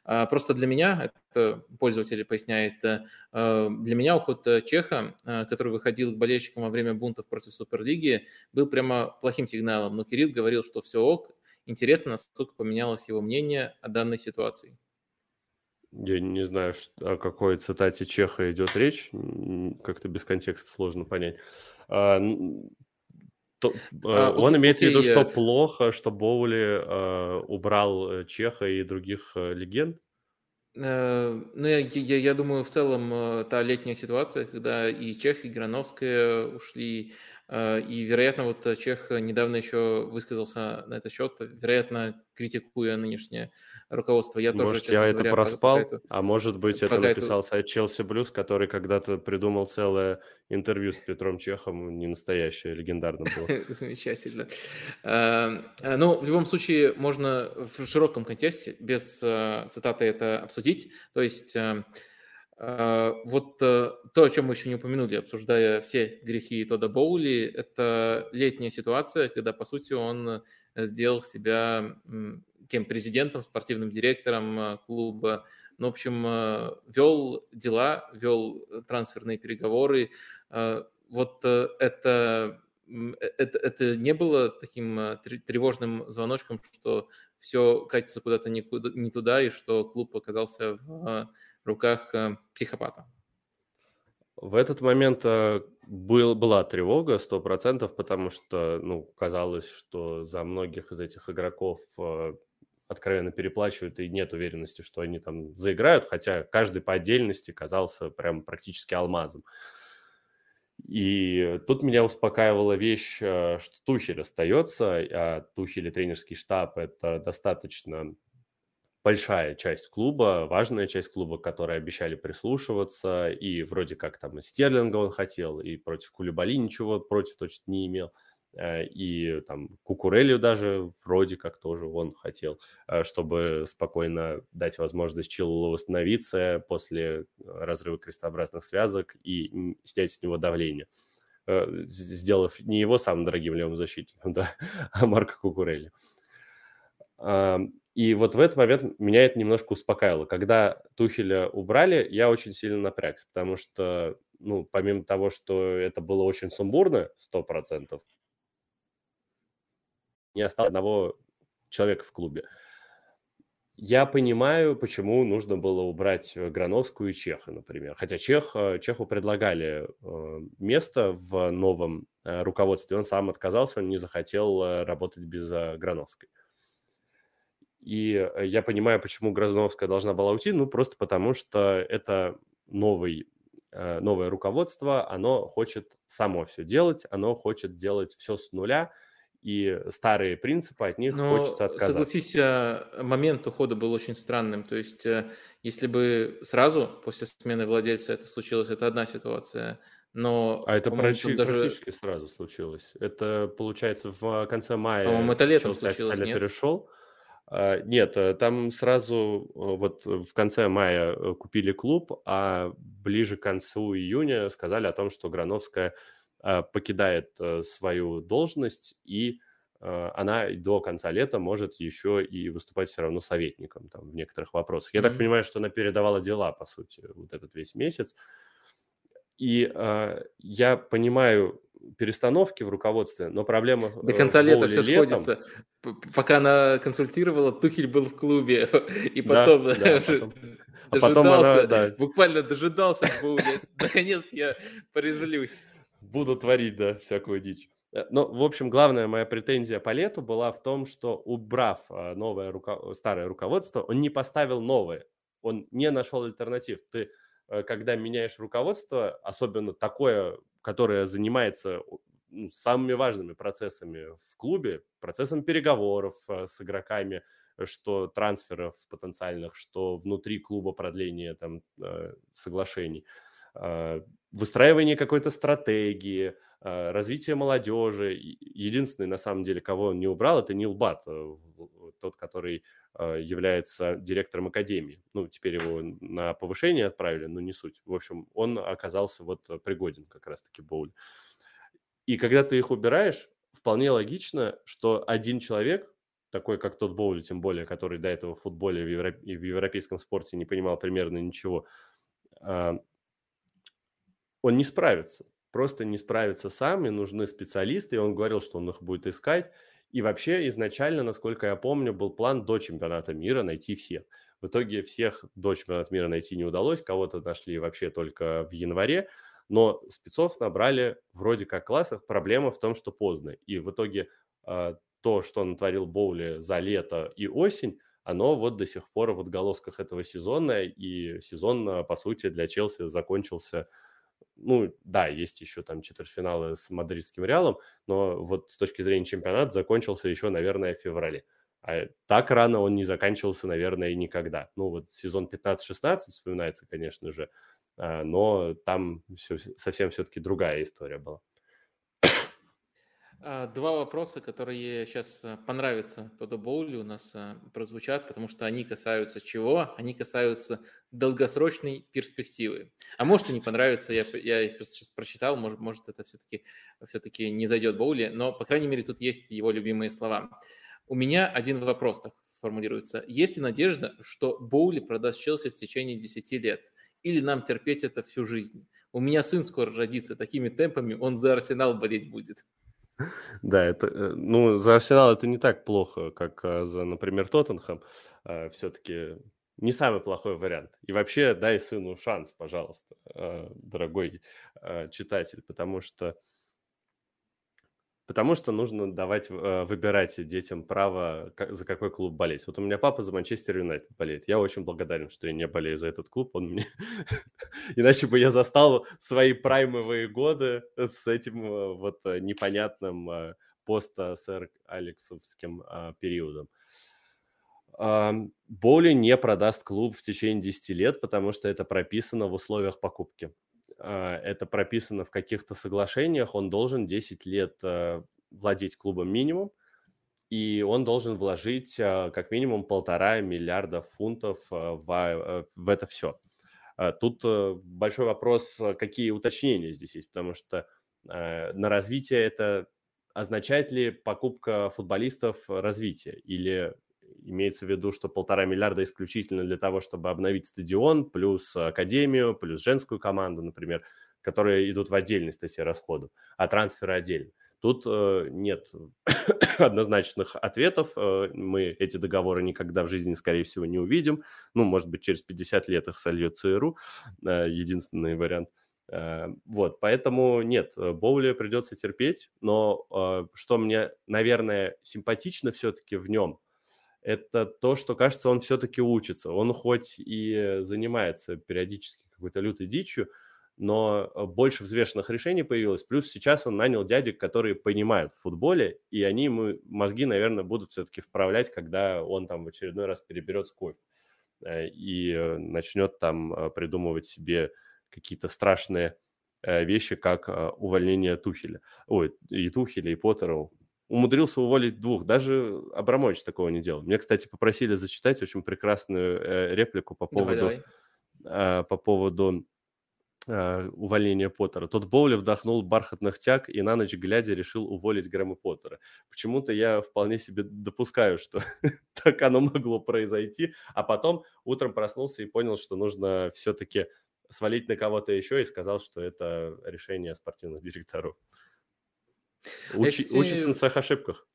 А, просто для меня, это пользователь поясняет, э, для меня уход Чеха, э, который выходил к болельщикам во время бунтов против Суперлиги, был прямо плохим сигналом. Но Кирилл говорил, что все ок. Интересно, насколько поменялось его мнение о данной ситуации. Я не знаю, о какой цитате Чеха идет речь. Как-то без контекста сложно понять. А, то, а, а он имеет в виду, что плохо, что Боули а, убрал э, Чеха и других а, легенд? Э, ну, я, я, я думаю, в целом та летняя ситуация, когда и Чех, и Грановская ушли, и, вероятно, вот Чех недавно еще высказался на этот счет, вероятно, критикуя нынешнее руководство. Я тоже, Может, я это проспал, по, по а может быть, это написал эту... сайт Челси Блюз, который когда-то придумал целое интервью с Петром Чехом, не настоящее, легендарным было. [LAUGHS] Замечательно. А, а, ну, в любом случае, можно в широком контексте, без а, цитаты это обсудить. То есть А, вот э, то, о чем мы еще не упомянули, обсуждая все грехи Тода Боули, это летняя ситуация, когда, по сути, он сделал себя кем президентом, спортивным директором э, клуба. Ну, в общем, э, вел дела, вел трансферные переговоры. Вот это, это, это не было таким тревожным звоночком, что все катится куда-то не, не туда, и что клуб оказался в руках э, психопата. В этот момент э, был, была тревога 100%, потому что, ну, казалось, что за многих из этих игроков э, откровенно переплачивают, и нет уверенности, что они там заиграют, хотя каждый по отдельности казался прям практически алмазом. И тут меня успокаивала вещь, что Тухель остается, а Тухель и тренерский штаб – это достаточно большая часть клуба, важная часть клуба, которые обещали прислушиваться, и вроде как там и Стерлинга он хотел, и против Кулебали ничего против точно не имел, э, и там Кукурелью даже вроде как тоже он хотел, э, чтобы спокойно дать возможность Чиллу восстановиться после разрыва крестообразных связок и снять с него давление э, сделав не его самым дорогим левым защитником, [LAUGHS] да, а Марка Кукурелли. И вот в этот момент меня это немножко успокаивало. Когда Тухеля убрали, я очень сильно напрягся, потому что, ну, помимо того, что это было очень сумбурно, сто процентов, не осталось одного человека в клубе. Я понимаю, почему нужно было убрать Грановскую и Чеха, например. Хотя Чех, э, Чеху предлагали э, место в новом э, руководстве, он сам отказался, он не захотел работать без Грановской. И э, я понимаю, почему Грозновская должна была уйти, ну, просто потому что это новый, э, новое руководство, оно хочет само все делать, оно хочет делать все с нуля, и старые принципы от них Но хочется отказаться. Согласись, э, момент ухода был очень странным. То есть, если бы сразу после смены владельца это случилось, это одна ситуация. Но, а это практически, даже... практически сразу случилось. Это получается в конце мая. По-моему, это летом случилось, официально нет? перешел. А, нет, э, там сразу э, вот в конце мая э, купили клуб, а ближе к концу июня сказали о том, что Грановская покидает свою должность и она до конца лета может еще и выступать все равно советником там, в некоторых вопросах. Я mm-hmm. так понимаю, что она передавала дела, по сути, вот этот весь месяц. И э, я понимаю перестановки в руководстве, но проблема До конца лета все летом... сходится. Пока она консультировала, Тухель был в клубе, [LAUGHS] и потом, да, да, [LAUGHS] потом... А потом она, да. буквально дожидался [LAUGHS] Наконец я порезвлюсь. Буду творить, да, всякую дичь. Э, но, в общем, главная моя претензия по лету была в том, что убрав а, новое руко... старое руководство, он не поставил новое, он не нашел альтернатив. Ты Э, когда меняешь руководство, особенно такое, которое занимается ну, самыми важными процессами в клубе, процессом переговоров э, с игроками, что трансферов потенциальных, что внутри клуба продления там э, соглашений, выстраивание какой-то стратегии, развитие молодежи. Единственный, на самом деле, кого он не убрал, это Нил Бат, тот, который а, является директором академии. Ну, теперь его на повышение отправили, но не суть. В общем, он оказался вот пригоден как раз-таки Боуль. И когда ты их убираешь, вполне логично, что один человек, такой как тот Боули, тем более, который до этого в футболе и в европейском спорте не понимал примерно ничего, он не справится. Просто не справится сам, и нужны специалисты, и он говорил, что он их будет искать. И вообще изначально, насколько я помню, был план до чемпионата мира найти всех. В итоге всех до чемпионата мира найти не удалось, кого-то нашли вообще только в январе, но спецов набрали вроде как классах. Проблема в том, что поздно. И в итоге э, то, что натворил Боули за лето и осень, оно вот до сих пор в отголосках этого сезона, и сезон, по сути, для Челси закончился ну, да, есть еще там четвертьфиналы с мадридским Реалом, но вот с точки зрения чемпионата закончился еще, наверное, в феврале. А так рано он не заканчивался, наверное, и никогда. Ну, вот сезон 15-16 вспоминается, конечно же, а, но там все, совсем все-таки другая история была. А, два вопроса, которые сейчас э, понравятся Тодду Боули у нас э, прозвучат, потому что они касаются чего? Они касаются долгосрочной перспективы. А может и не понравится, я, я просто сейчас прочитал, может, может это все-таки все не зайдет Боули, но, по крайней мере, тут есть его любимые слова. У меня один вопрос так формулируется. Есть ли надежда, что Боули продаст Челси в течение 10 лет? Или нам терпеть это всю жизнь? У меня сын скоро родится, такими темпами он за Арсенал болеть будет. Да, это, э, ну, за Арсенал это не так плохо, как э, за, например, Тоттенхэм. А, Все-таки не самый плохой вариант. И вообще дай сыну шанс, пожалуйста, э, дорогой читатель, потому что Потому что нужно давать, э, выбирать детям право, за какой клуб болеть. Вот у меня папа за Манчестер Юнайтед болеет. Я очень благодарен, что я не болею за этот клуб. Он мне... [LAUGHS] Иначе бы я застал свои праймовые годы с этим э, вот э, непонятным пост-сэр Алексовским периодом. Боли не продаст клуб в течение 10 лет, потому что это прописано в условиях покупки. А, это прописано в каких-то соглашениях, он должен 10 лет э, владеть клубом минимум, и он должен вложить э, как минимум полтора миллиарда фунтов э, в, в это все. А, тут большой вопрос, какие уточнения здесь есть, потому что на развитие это означает ли покупка футболистов развитие или имеется в виду, что полтора миллиарда исключительно для того, чтобы обновить стадион, плюс академию, плюс женскую команду, например, которые идут в отдельной статье расходов, а трансферы отдельно. Тут э, нет [COUGHS] однозначных ответов. Э, мы эти договоры никогда в жизни, скорее всего, не увидим. Ну, может быть, через 50 лет их сольет ЦРУ. Э, единственный вариант. Э, вот, поэтому нет, Боули придется терпеть, но что мне, наверное, симпатично все-таки в нем – это то, что, кажется, он все-таки учится. Он хоть и занимается периодически какой-то лютой дичью, но э, больше взвешенных решений появилось. Плюс сейчас он нанял дядек, которые понимают в футболе, и они ему мозги, наверное, будут все-таки вправлять, когда он там в очередной раз переберет кофе э, и э, начнет там придумывать себе какие-то страшные вещи, как увольнение Тухеля. Ой, и Тухеля, и Поттера умудрился уволить двух. Даже Абрамович такого не делал. Мне, кстати, попросили зачитать очень прекрасную э, реплику по поводу, давай, давай. Э, по поводу э, увольнения Поттера. Тот Боули вдохнул бархатных тяг и на ночь глядя решил уволить Грэма Поттера. Почему-то я вполне себе допускаю, что [LAUGHS] так оно могло произойти, а потом утром проснулся и понял, что нужно все-таки свалить на кого-то еще и сказал, что это решение спортивных директоров. Учи, кстати, учится на своих ошибках.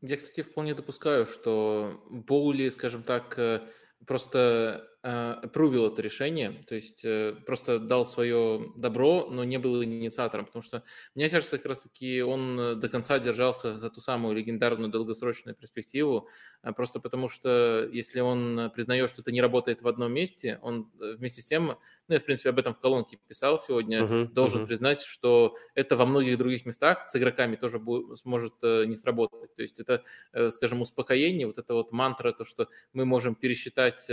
Я, кстати, вполне допускаю, что Боули, скажем так, э, просто опрувил это решение, то есть э, просто дал свое добро, но не был инициатором, потому что, мне кажется, как раз-таки он э, до конца держался за ту самую легендарную долгосрочную перспективу, а просто потому что если он признает, что это не работает в одном месте, он э, вместе с тем, ну, я, в принципе, об этом в колонке писал сегодня, uh-huh, должен uh-huh. признать, что это во многих других местах с игроками тоже будет, сможет не сработать. То есть это, скажем, успокоение, вот это вот мантра, то, что мы можем пересчитать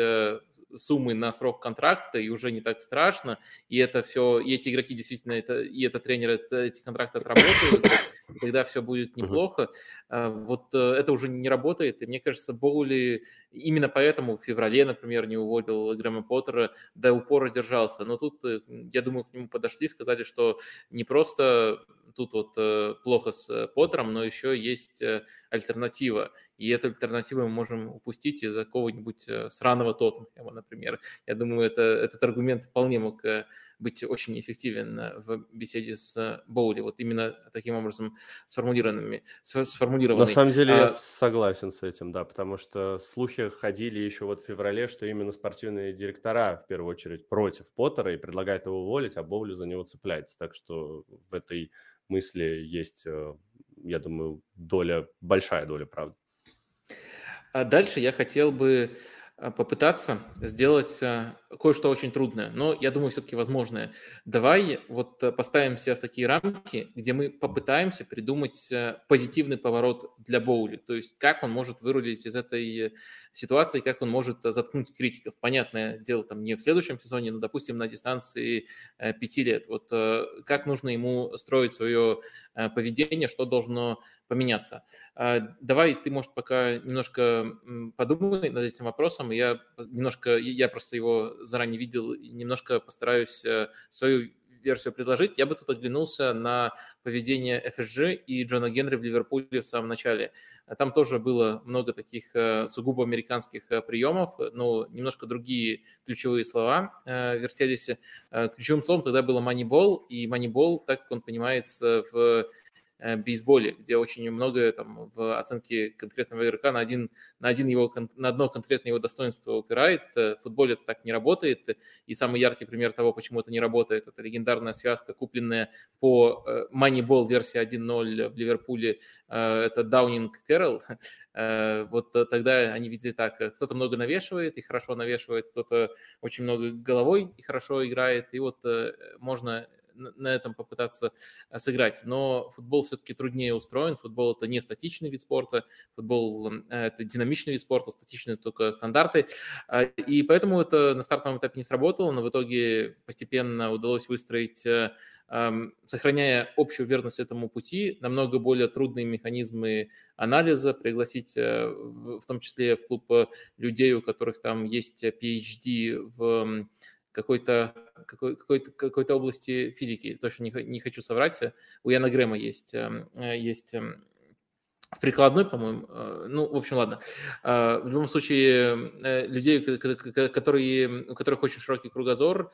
суммы на срок контракта, и уже не так страшно, и это все, и эти игроки действительно, это, и это тренеры это, эти контракты отработают, и тогда все будет неплохо. Uh-huh. Вот э, это уже не работает, и мне кажется, Боули именно поэтому в феврале, например, не уволил Грэма Поттера, до упора держался. Но тут, э, я думаю, к нему подошли, сказали, что не просто тут вот э, плохо с Поттером, но еще есть альтернатива и эту альтернативу мы можем упустить из-за какого-нибудь э, сраного Тоттенхэма, например. Я думаю, это, этот аргумент вполне мог э, быть очень эффективен э, в беседе с Боули, вот именно таким образом сформулированными. сформулированный. На самом деле а... я согласен с этим, да, потому что слухи ходили еще вот в феврале, что именно спортивные директора в первую очередь против Поттера и предлагают его уволить, а Боули за него цепляется. Так что в этой мысли есть, я думаю, доля, большая доля правды. А дальше я хотел бы а, попытаться сделать а, кое-что очень трудное, но я думаю, все-таки возможное. Давай вот поставим себя в такие рамки, где мы попытаемся придумать позитивный поворот для Боули, то есть как он может вырулить из этой ситуации, как он может заткнуть критиков. Понятное дело, там не в следующем сезоне, но, допустим, на дистанции пяти лет. Вот как нужно ему строить свое поведение, что должно поменяться. Давай ты, может, пока немножко подумай над этим вопросом. Я немножко, я просто его заранее видел, и немножко постараюсь э, свою версию предложить, я бы тут оглянулся на поведение FSG и Джона Генри в Ливерпуле в самом начале. Там тоже было много таких э, сугубо американских э, приемов, но немножко другие ключевые слова вертелись. Ключевым словом тогда было Moneyball, и Moneyball, так как он понимается в Э, бейсболе, где очень много там в оценке конкретного игрока на, один, на, один его, на одно конкретное его достоинство упирает. Э, в футболе так не работает. И самый яркий пример того, почему это не работает, это легендарная связка, купленная по э, Moneyball версии 1.0 в Ливерпуле. Это Даунинг Кэрролл. [LAUGHS] Вот тогда они видели так, кто-то много навешивает и хорошо навешивает, кто-то очень много головой и хорошо играет. И вот можно на этом попытаться а, сыграть. Но футбол все-таки труднее устроен. Футбол это не статичный вид спорта. Футбол это динамичный вид спорта, статичные только стандарты. А, и поэтому это на стартовом этапе не сработало, но в итоге постепенно удалось выстроить сохраняя общую верность этому пути, намного более трудные механизмы анализа, пригласить в том числе в клуб людей, у которых там есть PhD в какой-то какой, какой-то, какой-то области физики. Точно не, не хочу соврать. У Яна Грэма есть, эм, э, есть эм, в прикладной, по-моему, э, ну, в общем, ладно. Э, в любом случае, людей, которые, у которых очень широкий кругозор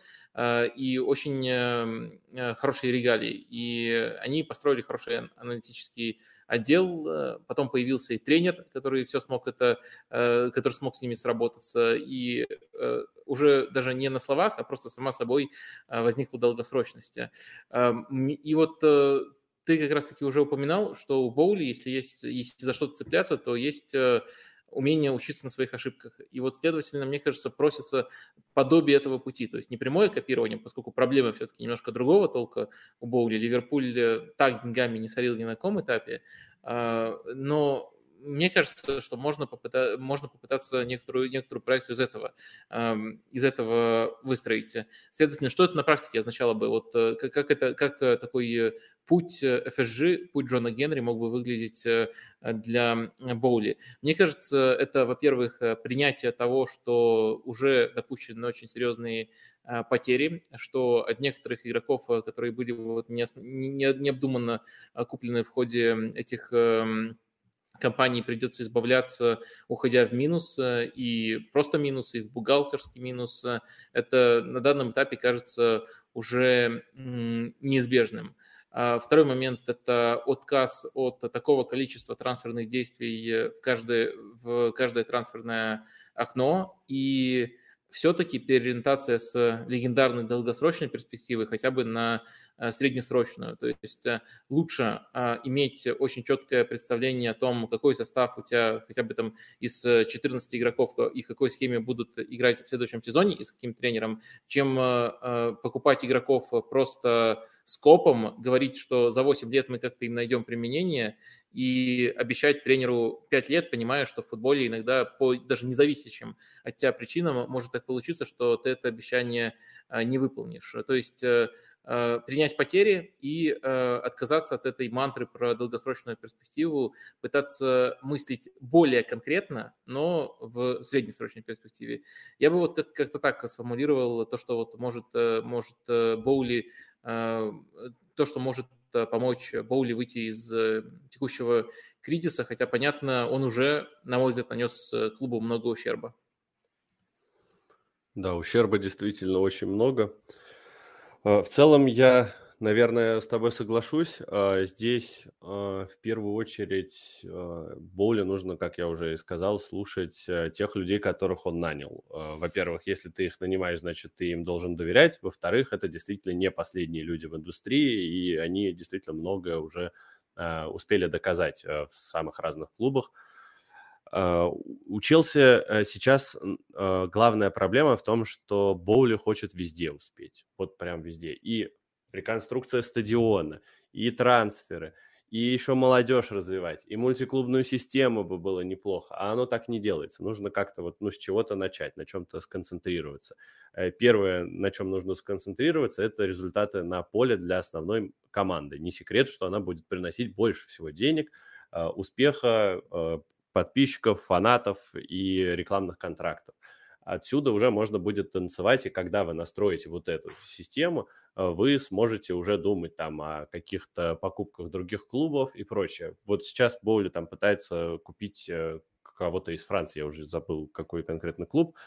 и очень хорошие регалии, и они построили хороший аналитический отдел, потом появился и тренер, который все смог это, который смог с ними сработаться, и уже даже не на словах, а просто сама собой возникла долгосрочность. И вот э, ты как раз-таки уже упоминал, что у Боули, если есть если за что-то цепляться, то есть э, умение учиться на своих ошибках. И вот, следовательно, мне кажется, просится подобие этого пути, то есть не прямое копирование, поскольку проблема все-таки немножко другого толка у Боули. Ливерпуль э, так деньгами не сорил ни на каком этапе, а, но мне кажется, что можно, попыта- можно попытаться некоторую, некоторую проекцию из этого, эм, из этого выстроить. Следовательно, что это на практике означало бы? Вот э, как, как, это, как э, такой э, путь FSG, путь Джона Генри мог бы выглядеть для Боули? Мне кажется, это, во-первых, принятие того, что уже допущены очень серьезные потери, что от некоторых игроков, которые были вот необдуманно куплены в ходе этих эм, компании придется избавляться, уходя в минус, и просто минус, и в бухгалтерский минус. Это на данном этапе кажется уже неизбежным. А второй момент – это отказ от такого количества трансферных действий в каждое, в каждое трансферное окно и все-таки переориентация с легендарной долгосрочной перспективы хотя бы на среднесрочную. То есть э, лучше а, иметь очень четкое представление о том, какой состав у тебя хотя бы там из 14 э, игроков и какой схеме будут играть в следующем сезоне и с каким тренером, чем покупать игроков просто скопом, говорить, что за 8 лет мы как-то им найдем применение и обещать тренеру 5 лет, понимая, что в футболе иногда по даже независящим от тебя причинам может так получиться, что ты это обещание не выполнишь. То есть Э, принять потери и э, отказаться от этой мантры про долгосрочную перспективу, пытаться мыслить более конкретно, но в среднесрочной перспективе. Я бы вот как- как-то так сформулировал то, что вот может, э, может Боули, то, что может помочь Боули выйти из текущего кризиса, хотя, понятно, он уже, на мой взгляд, нанес клубу много ущерба. Да, ущерба действительно очень много. Э, в целом я, наверное, с тобой соглашусь. А, здесь а, в первую очередь а, Боули нужно, как я уже и сказал, слушать э, тех людей, которых он нанял. Во-первых, если ты их нанимаешь, значит, ты им должен доверять. Во-вторых, это действительно не последние люди в индустрии, и они действительно многое уже успели доказать э, в самых разных клубах. Uh, у Челси uh, сейчас uh, главная проблема в том, что Боули хочет везде успеть, вот прям везде. И реконструкция стадиона, и трансферы, и еще молодежь развивать, и мультиклубную систему бы было неплохо, а оно так не делается. Нужно как-то вот, ну, с чего-то начать, на чем-то сконцентрироваться. Э, первое, на чем нужно сконцентрироваться, это результаты на поле для основной команды. Не секрет, что она будет приносить больше всего денег, э, успеха, э, подписчиков, фанатов и рекламных контрактов отсюда уже можно будет танцевать, и когда вы настроите вот эту систему, э, вы сможете уже думать там о каких-то покупках других клубов и прочее. Вот сейчас Боули там пытается купить э, кого-то из Франции, я уже забыл, какой конкретно клуб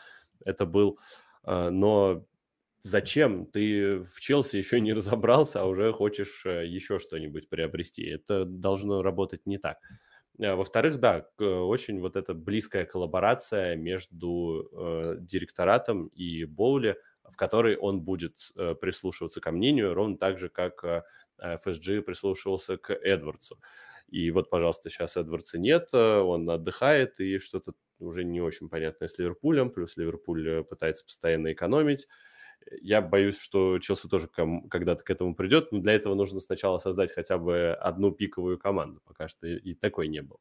это был, э, но зачем ты в Челси еще не разобрался, а уже хочешь еще что-нибудь приобрести? Это должно работать не так. Э, во-вторых, да, очень вот эта близкая коллаборация между э, директоратом и Боули, в которой он будет э, прислушиваться ко мнению, ровно так же, как э, FSG прислушивался к Эдвардсу. И вот, пожалуйста, сейчас Эдвардса нет, э, он отдыхает, и что-то уже не очень понятное с Ливерпулем, плюс Ливерпуль э, пытается постоянно экономить. Я боюсь, что Челси тоже когда-то к этому придет, но для этого нужно сначала создать хотя бы одну пиковую команду, пока что и такой не был.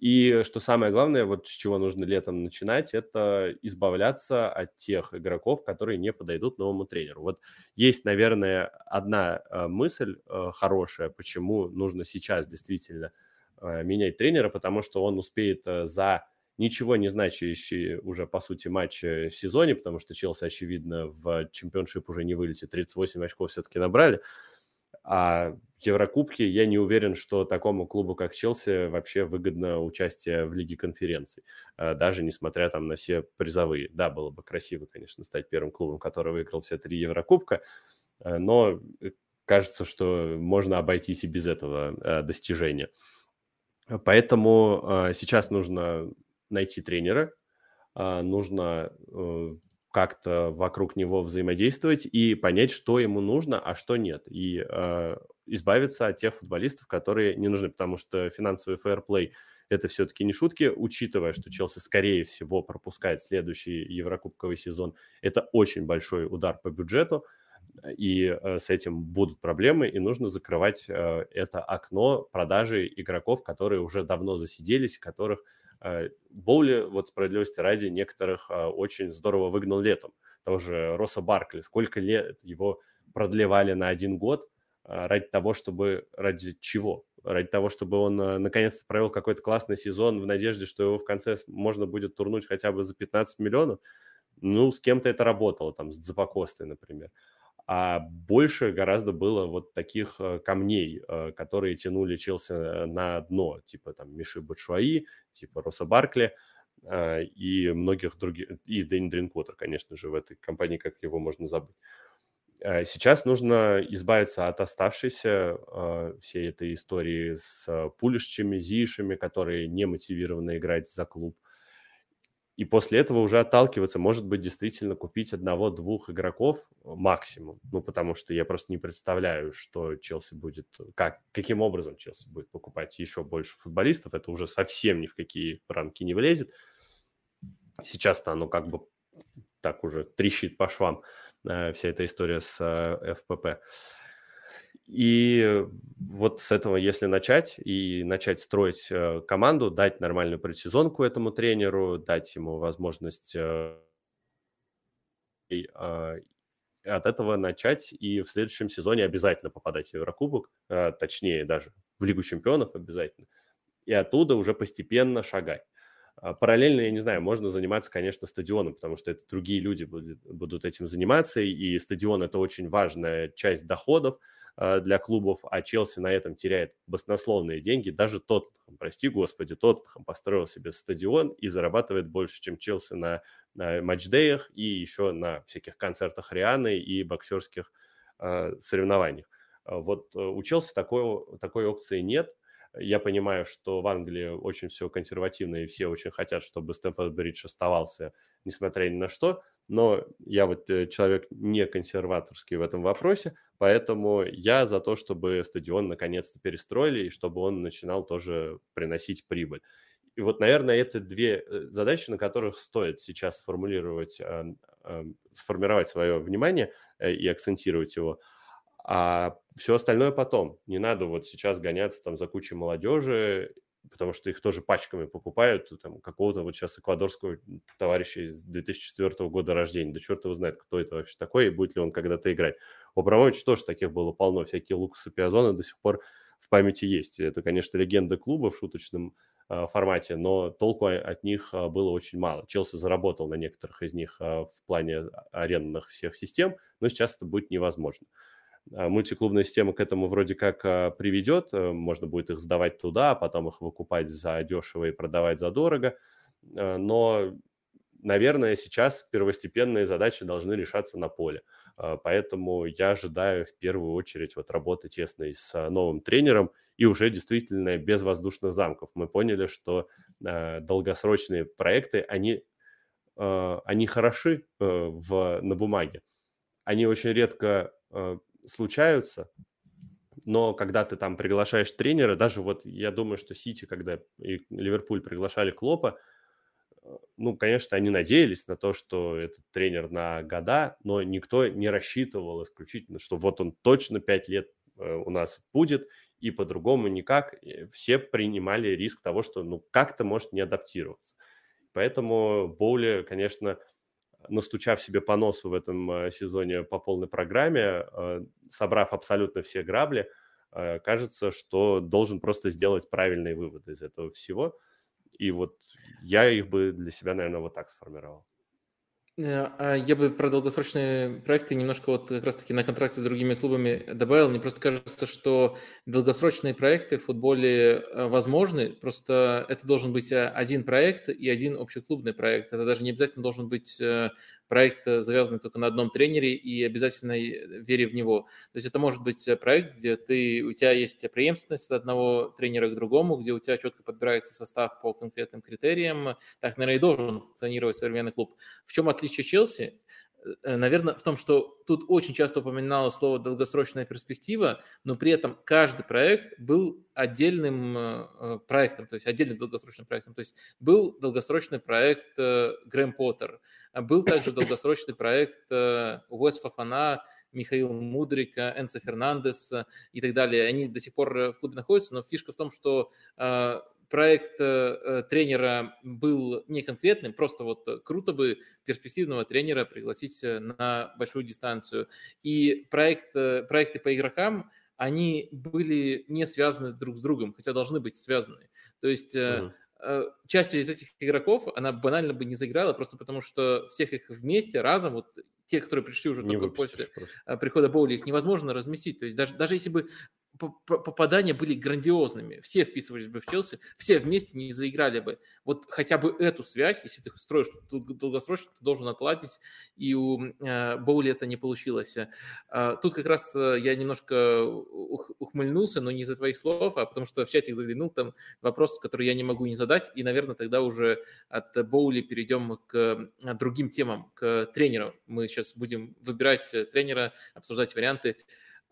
И что самое главное, вот с чего нужно летом начинать, это избавляться от тех игроков, которые не подойдут новому тренеру. Вот есть, наверное, одна э, мысль э, хорошая, почему нужно сейчас действительно э, менять тренера, потому что он успеет за ничего не значащий уже, по сути, матч в сезоне, потому что Челси, очевидно, в чемпионшип уже не вылетит. 38 очков все-таки набрали. А в Еврокубке я не уверен, что такому клубу, как Челси, вообще выгодно участие в Лиге конференций, а, даже несмотря там на все призовые. Да, было бы красиво, конечно, стать первым клубом, который выиграл все три Еврокубка, а, но кажется, что можно обойтись и без этого достижения. Поэтому сейчас нужно найти тренера, а, нужно э, как-то вокруг него взаимодействовать и понять, что ему нужно, а что нет. И э, избавиться от тех футболистов, которые не нужны, потому что финансовый фэрплей – это все-таки не шутки, учитывая, что Челси, скорее всего, пропускает следующий Еврокубковый сезон. Это очень большой удар по бюджету, и э, с этим будут проблемы, и нужно закрывать это окно продажи игроков, которые уже давно засиделись, которых Боули, вот справедливости ради, некоторых а, очень здорово выгнал летом. Того же Росса Баркли, сколько лет его продлевали на один год а, ради того, чтобы... Ради чего? Ради того, чтобы он а, наконец-то провел какой-то классный сезон в надежде, что его в конце можно будет турнуть хотя бы за 15 миллионов. Ну, с кем-то это работало, там, с Дзапакостой, например а больше гораздо было вот таких э, камней, э, которые тянули Челси э, на дно, типа там Миши Батшуаи, типа Роса Баркли и многих других, и Дэнни Дринквотер, конечно же, в этой компании, как его можно забыть. Сейчас нужно избавиться от оставшейся всей этой истории с Пулишчами, Зишами, которые не мотивированы играть за клуб и после этого уже отталкиваться, может быть, действительно купить одного-двух игроков максимум. Ну, потому что я просто не представляю, что Челси будет, как, каким образом Челси будет покупать еще больше футболистов. Это уже совсем ни в какие рамки не влезет. Сейчас-то оно как бы так уже трещит по швам, э, вся эта история с э, ФПП. И вот с этого, если начать, и начать строить э, команду, дать нормальную предсезонку этому тренеру, дать ему возможность э, а, от этого начать и в следующем сезоне обязательно попадать в Еврокубок, э, точнее даже в Лигу чемпионов обязательно, и оттуда уже постепенно шагать. А, параллельно, я не знаю, можно заниматься, конечно, стадионом, потому что это другие люди будут, будут этим заниматься, и стадион – это очень важная часть доходов а, для клубов, а Челси на этом теряет баснословные деньги. Даже Тоттенхэм, прости господи, Тоттенхэм построил себе стадион и зарабатывает больше, чем Челси на, на матчдеях и еще на всяких концертах Рианы и боксерских э, соревнованиях. Вот у Челси такой, такой опции нет – я понимаю, что в Англии очень все консервативно, и все очень хотят, чтобы Стэнфорд Бридж оставался, несмотря ни на что. Но я вот э, человек не консерваторский в этом вопросе, поэтому я за то, чтобы стадион наконец-то перестроили, и чтобы он начинал тоже приносить прибыль. И вот, наверное, это две э, задачи, на которых стоит сейчас сформулировать, сформировать свое внимание и акцентировать его. А все остальное потом. Не надо вот сейчас гоняться там за кучей молодежи потому что их тоже пачками покупают, там, какого-то вот сейчас эквадорского товарища из 2004 года рождения. Да черт его знает, кто это вообще такой и будет ли он когда-то играть. У Абрамовича тоже таких было полно, всякие Лукасы Пиазоны до сих пор в памяти есть. Это, конечно, легенда клуба в шуточном э, формате, но толку от них э, было очень мало. Челси заработал на некоторых из них э, в плане арендных всех систем, но сейчас это будет невозможно. А, мультиклубная система к этому вроде как а, приведет, э, можно будет их сдавать туда, а потом их выкупать за дешево и продавать за дорого, э, но, наверное, сейчас первостепенные задачи должны решаться на поле, поэтому я ожидаю в первую очередь вот работы тесной с новым тренером и уже действительно без воздушных замков. Мы поняли, что долгосрочные проекты, они, они хороши в, на бумаге, они очень редко случаются, но когда ты там приглашаешь тренера, даже вот я думаю, что Сити, когда и Ливерпуль приглашали Клопа, э, ну, конечно, они надеялись на то, что этот тренер на года, но никто не рассчитывал исключительно, что вот он точно 5 лет э, у нас будет, и по-другому никак. Все принимали риск того, что ну как-то может не адаптироваться. Поэтому Боули, конечно, настучав себе по носу в этом э, сезоне по полной программе, э, собрав абсолютно все грабли, э, кажется, что должен просто сделать правильные выводы из этого всего. И вот я их бы для себя, наверное, вот так сформировал. Э, а я бы про долгосрочные проекты немножко вот как раз-таки на контрасте с другими клубами добавил. Мне просто кажется, что долгосрочные проекты в футболе э, возможны, просто это должен быть э, один проект и один общеклубный проект. Это даже не обязательно должен быть проект, завязанный только на одном тренере и обязательной э, вере в него. То есть это может быть проект, где ты, у тебя есть преемственность от одного тренера к другому, где у тебя четко подбирается состав по конкретным критериям. Так, наверное, и должен функционировать современный клуб. В чем отличие Челси? наверное, в том, что тут очень часто упоминалось слово долгосрочная перспектива, но при этом каждый проект был отдельным проектом, то есть отдельным долгосрочным проектом. То есть был долгосрочный проект Грэм Поттер, а был также [LAUGHS] долгосрочный проект э, Уэс Фафана, Михаил Мудрика, Энцо Фернандес э, и так далее. Они до сих пор в клубе находятся, но фишка в том, что э, проект тренера был не конкретным, просто вот круто бы перспективного тренера пригласить на большую дистанцию. И проект, проекты по игрокам, они были не связаны друг с другом, хотя должны быть связаны. То есть Э, часть из этих игроков, она банально бы не заиграла, просто потому что всех их вместе, разом, вот те, которые пришли уже не только после просто. Э, прихода Боули, их невозможно разместить. То есть даже, даже если бы попадания были грандиозными. Все вписывались бы в Челси, все вместе не заиграли бы. Вот хотя бы эту связь, если ты строишь долгосрочно, ты должен отладить, и у э, Боули это не получилось. Э, тут как раз э, я немножко ухмыльнулся, но не из-за твоих слов, а потому что в чатик заглянул, там вопрос, который я не могу не задать, и, наверное, тогда уже от Боули перейдем к другим темам, к тренеру. Мы сейчас будем выбирать тренера, обсуждать варианты.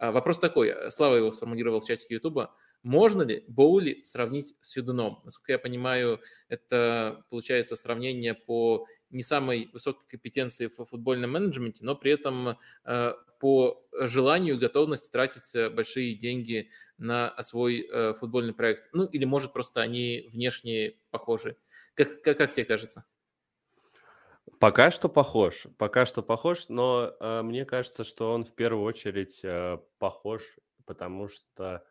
А, вопрос такой, э, Слава его сформулировал в чатике Ютуба. Можно ли Боули сравнить с Федуном? Насколько я понимаю, это получается сравнение по не самой высокой компетенции в футбольном менеджменте, но при этом э, по желанию и готовности тратить э, большие деньги на свой футбольный проект. Ну, или, может, просто они внешне похожи. Как, как, как тебе кажется? Пока что похож, пока что похож, но э, мне кажется, что он в первую очередь э, похож, потому что,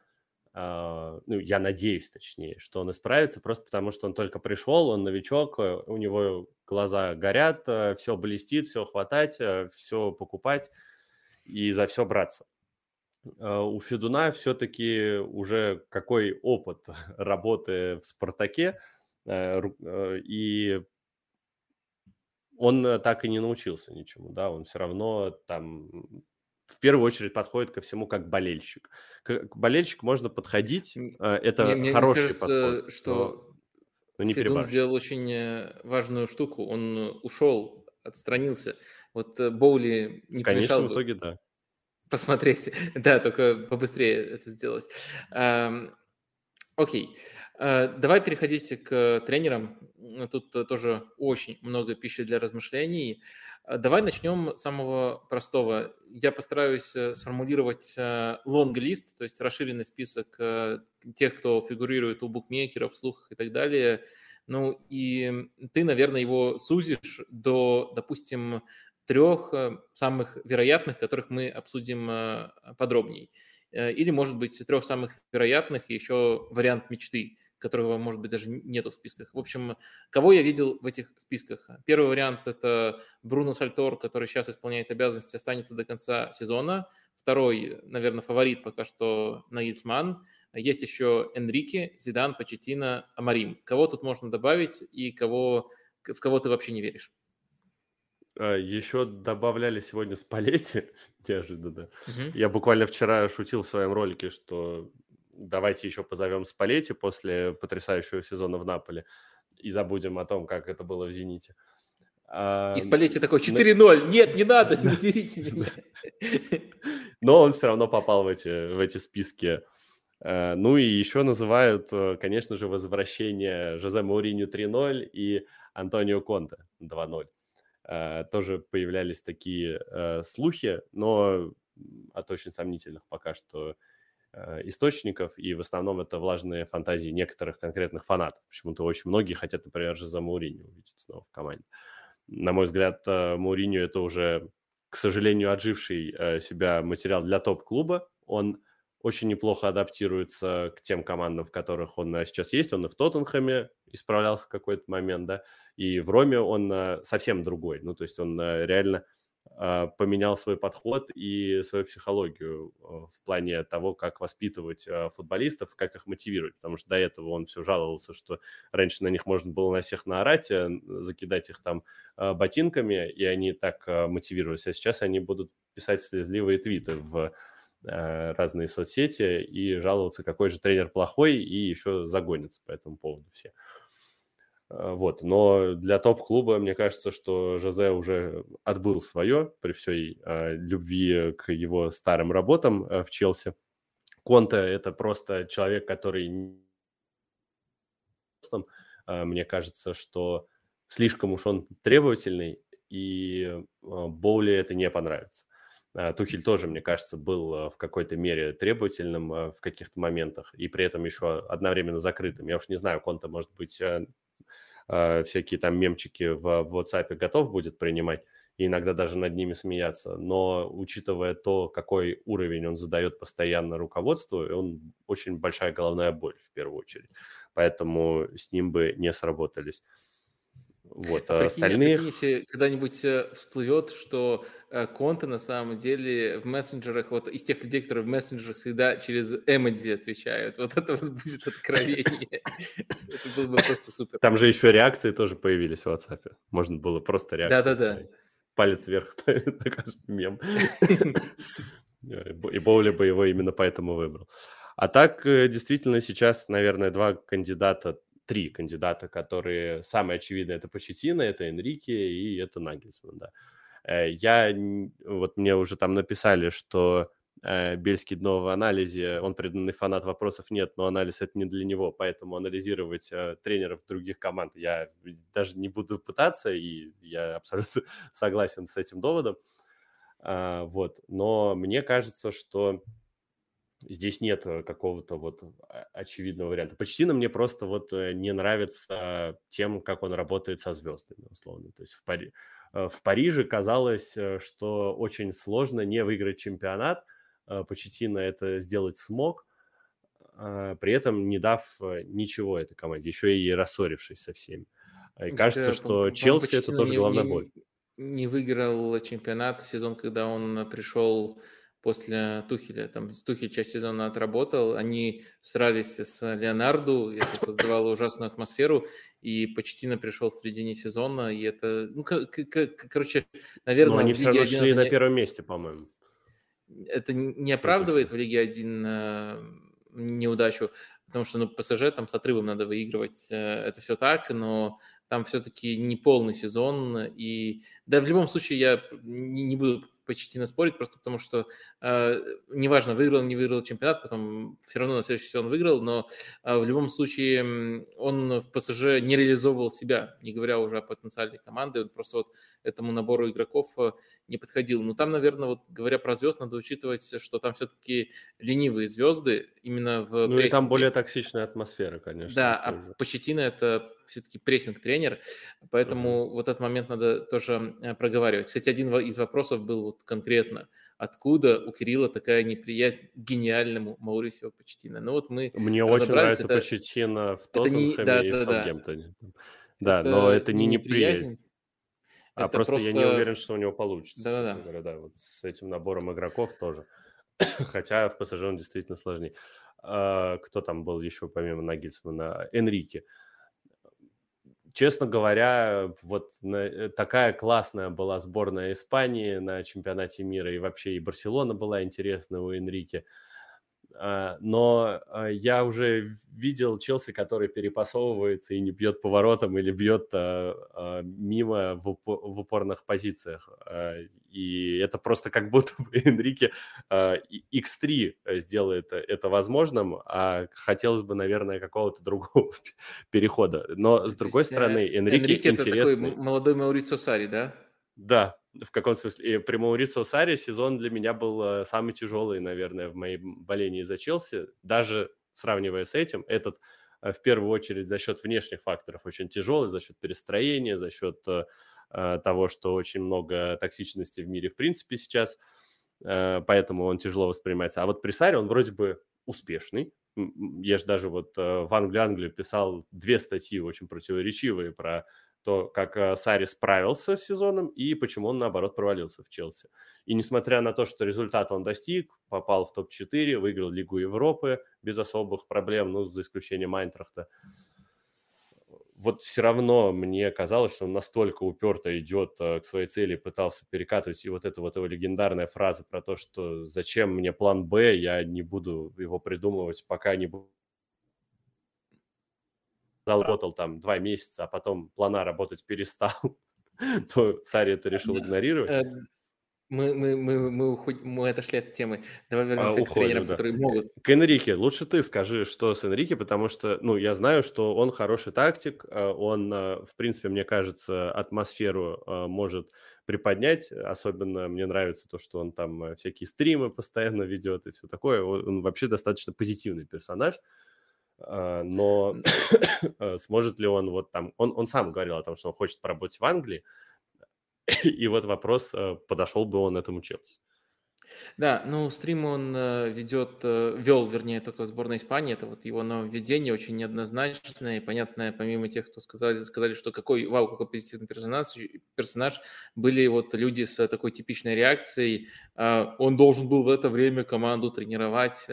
э, ну, я надеюсь, точнее, что он исправится, просто потому что он только пришел, он новичок, э, у него глаза горят, э, все блестит, все хватать, э, все покупать и за все браться. Э, у Федуна все-таки уже какой опыт [LAUGHS] работы в «Спартаке», э, и он э, так и не научился ничему, да, он все равно там в первую очередь подходит ко всему как болельщик. К, болельщик можно подходить, э, это мне, хороший мне кажется, подход. что но, но не Федун сделал очень э, важную штуку, он ушел, отстранился. Вот Боули не В конечном итоге, да. Посмотреть, [LAUGHS] да, только побыстрее это сделать. Окей. Э, давай переходить к тренерам. Тут тоже очень много пищи для размышлений. Э, давай начнем с самого простого. Я постараюсь э, сформулировать лонг-лист, то есть расширенный список тех, кто фигурирует у букмекеров, слухах и так далее. Ну и ты, наверное, его сузишь до, допустим, трех самых вероятных, которых мы обсудим подробнее. Или, может быть, трех самых вероятных и еще вариант мечты – которого, может быть, даже нету в списках. В общем, кого я видел в этих списках? Первый вариант – это Бруно Сальтор, который сейчас исполняет обязанности, останется до конца сезона. Второй, наверное, фаворит пока что Нагельсман. Есть еще Энрике, Зидан, Почетина, Амарим. Кого тут можно добавить и кого, в кого ты вообще не веришь? А, еще добавляли сегодня Спалетти, [LAUGHS] неожиданно. Угу. Я буквально вчера шутил в своем ролике, что давайте еще позовем Спалетти после потрясающего сезона в Наполе и забудем о том, как это было в «Зените». А, и Спалетти такой 4-0. Нет, не надо, [LAUGHS] не берите меня. [LAUGHS] Но он все равно попал в эти, в эти списки. А, ну и еще называют, э, конечно же, возвращение Жозе Мауриню 3-0 и Антонио Конте 2-0. А, тоже появлялись такие э, слухи, но от очень сомнительных пока что Э, источников, и в основном это влажные фантазии некоторых конкретных фанатов. Почему-то очень многие хотят, например, же за Мауриню увидеть снова в команде. На мой взгляд, э, Мауриню это уже, к сожалению, отживший э, себя материал для топ-клуба. Он очень неплохо адаптируется к тем командам, в которых он сейчас есть. Он и в Тоттенхэме исправлялся в какой-то момент, да, и в Роме он совсем другой. Ну, то есть он реально а, поменял свой подход и свою психологию э, в плане того, как воспитывать футболистов, как их мотивировать, потому что до этого он все жаловался, что раньше на них можно было на всех наорать, э, закидать их там ботинками, и они так мотивировались, а сейчас они будут писать слезливые твиты в разные соцсети и жаловаться, какой же тренер плохой, и еще загонятся по этому поводу все. Э, вот. Но для топ-клуба, мне кажется, что Жозе уже отбыл свое при всей э, любви к его старым работам э, в Челси. Конте – это просто человек, который... Э, мне кажется, что слишком уж он требовательный, и э, Боули это не понравится. Э, Тухель тоже, мне кажется, был в какой-то мере требовательным в каких-то моментах и при этом еще одновременно закрытым. Я уж не знаю, Конта, может быть, э, всякие там мемчики в, в WhatsApp готов будет принимать и иногда даже над ними смеяться, но учитывая то, какой уровень он задает постоянно руководству, он очень большая головная боль в первую очередь, поэтому с ним бы не сработались. Вот, а, а остальных... Прикинь, если когда-нибудь э, всплывет, что э, Конта на самом деле в мессенджерах, вот из тех людей, которые в мессенджерах всегда через эмодзи отвечают, вот это вот будет откровение. [LAUGHS] Это было бы просто супер. Там же еще реакции тоже появились в WhatsApp. Можно было просто реакции Да-да-да. Палец вверх [LAUGHS] ставить на каждый мем. И Боули бы его именно поэтому выбрал. А так, э, действительно, сейчас, наверное, два кандидата три кандидата, которые самые очевидные, это Почетина, это Энрике и это Нагельсман, да. Э, я, вот мне уже там написали, что э, Бельский дно в анализе, он преданный фанат, вопросов нет, но анализ это не для него, поэтому анализировать э, тренеров других команд я даже не буду пытаться, и я абсолютно [LAUGHS] согласен с этим доводом. А, вот, но мне кажется, что Здесь нет э, какого-то вот очевидного варианта. Почти на мне просто вот э, не нравится тем, как он работает со звездами, условно. То есть в, Пари... Э, в Париже казалось, что очень сложно не выиграть чемпионат. Почетина это сделать смог, а, при этом не дав ничего этой команде, еще и рассорившись со всеми. И кажется, что Челси это тоже главная боль. Не выиграл чемпионат сезон, когда он пришел после Тухеля. Там Тухель часть сезона отработал, они срались с Леонарду, это создавало ужасную атмосферу, и Почтина пришел в середине сезона, и это, ну, короче, наверное... Но они все равно шли на первом месте, по-моему. Это не оправдывает в Лиге 1 э, неудачу, потому что, ну, ПСЖ там с отрывом надо выигрывать, э, это все так, но там все-таки не полный сезон, и да, в любом случае я не, не буду Почтина спорить, просто потому что э, неважно, выиграл, не выиграл чемпионат, потом все равно на следующий сезон выиграл, но э, в любом случае он в ПСЖ не реализовывал себя, не говоря уже о потенциале команды, он просто вот этому набору игроков э, не подходил. Но там, наверное, вот говоря про звезд, надо учитывать, что там все-таки ленивые звезды именно в... Ну и там более токсичная атмосфера, конечно. Да, тоже. а Почетина это все-таки прессинг-тренер, поэтому uh-huh. вот этот момент надо тоже э, проговаривать. Кстати, один из вопросов был вот конкретно, откуда у Кирилла такая неприязнь к гениальному Маурисио Почетино. Ну вот мы Мне очень нравится это... Почетино в Тоттенхэме да, и да, в Саутгемптоне. Да, да но это не неприязнь. А это просто, просто я не уверен, что у него получится. Да, да, говоря, да. Вот с этим набором игроков тоже. [COUGHS] Хотя в ПСЖ он действительно сложнее. А, кто там был еще помимо Нагельсмана? Энрике честно говоря, вот э, такая классная была сборная Испании на чемпионате мира, и вообще и Барселона была интересная у Энрике. А, но а, я уже видел Челси, который перепасовывается и не бьет поворотом или бьет а, мимо в упорных позициях. И это просто как будто бы [LAUGHS] Энрике X3 сделает это возможным, а хотелось бы, наверное, какого-то другого [LAUGHS] перехода. Но, с другой стороны, Энрике, Энрике интересный... это такой молодой Маурицо Сари, да? Да, в каком смысле? При Маурицо Саре сезон для меня был э, самый тяжелый, наверное, в моем болении за Челси. Даже сравнивая с этим, этот э, в первую очередь за счет внешних факторов очень тяжелый, за счет перестроения, за счет э, того, что очень много токсичности в мире в принципе сейчас, поэтому он тяжело воспринимается. А вот при Саре он вроде бы успешный. Я же даже вот в Англию Англию писал две статьи очень противоречивые про то, как э, Сари справился с сезоном и почему он, наоборот, провалился в Челси. И несмотря на то, что результат он достиг, попал в топ-4, выиграл Лигу Европы без особых проблем, ну, за исключением Айнтрахта, вот все равно мне казалось, что он настолько уперто идет э, к своей цели, пытался перекатывать, и вот эта вот его легендарная фраза про то, что зачем мне план Б, я не буду его придумывать, пока не буду работал там два месяца, а потом плана работать перестал, [LAUGHS] то царь это решил игнорировать. Э, мы, мы, мы, мы, уходим, мы отошли от темы. Давай вернемся а, уходим, к тренерам, да. которые могут. К Энрике. Лучше ты скажи, что с Энрике, потому что, ну, я знаю, что он хороший тактик, э, он, э, в принципе, мне кажется, атмосферу может приподнять. Особенно мне нравится то, что он там всякие стримы постоянно ведет и все такое. Он вообще достаточно позитивный персонаж. А, но [COUGHS] э, сможет ли он вот там... Он, он сам говорил о том, что он хочет поработать в Англии, [COUGHS] и вот вопрос, э, подошел бы он этому Челси. Да, ну стрим он э, ведет, вел, вернее, только в сборной Испании. Это вот его нововведение очень неоднозначное и понятное, помимо тех, кто сказали, сказали, что какой, вау, какой позитивный персонаж, персонаж, были вот люди с такой типичной реакцией. А, он должен был в это время команду тренировать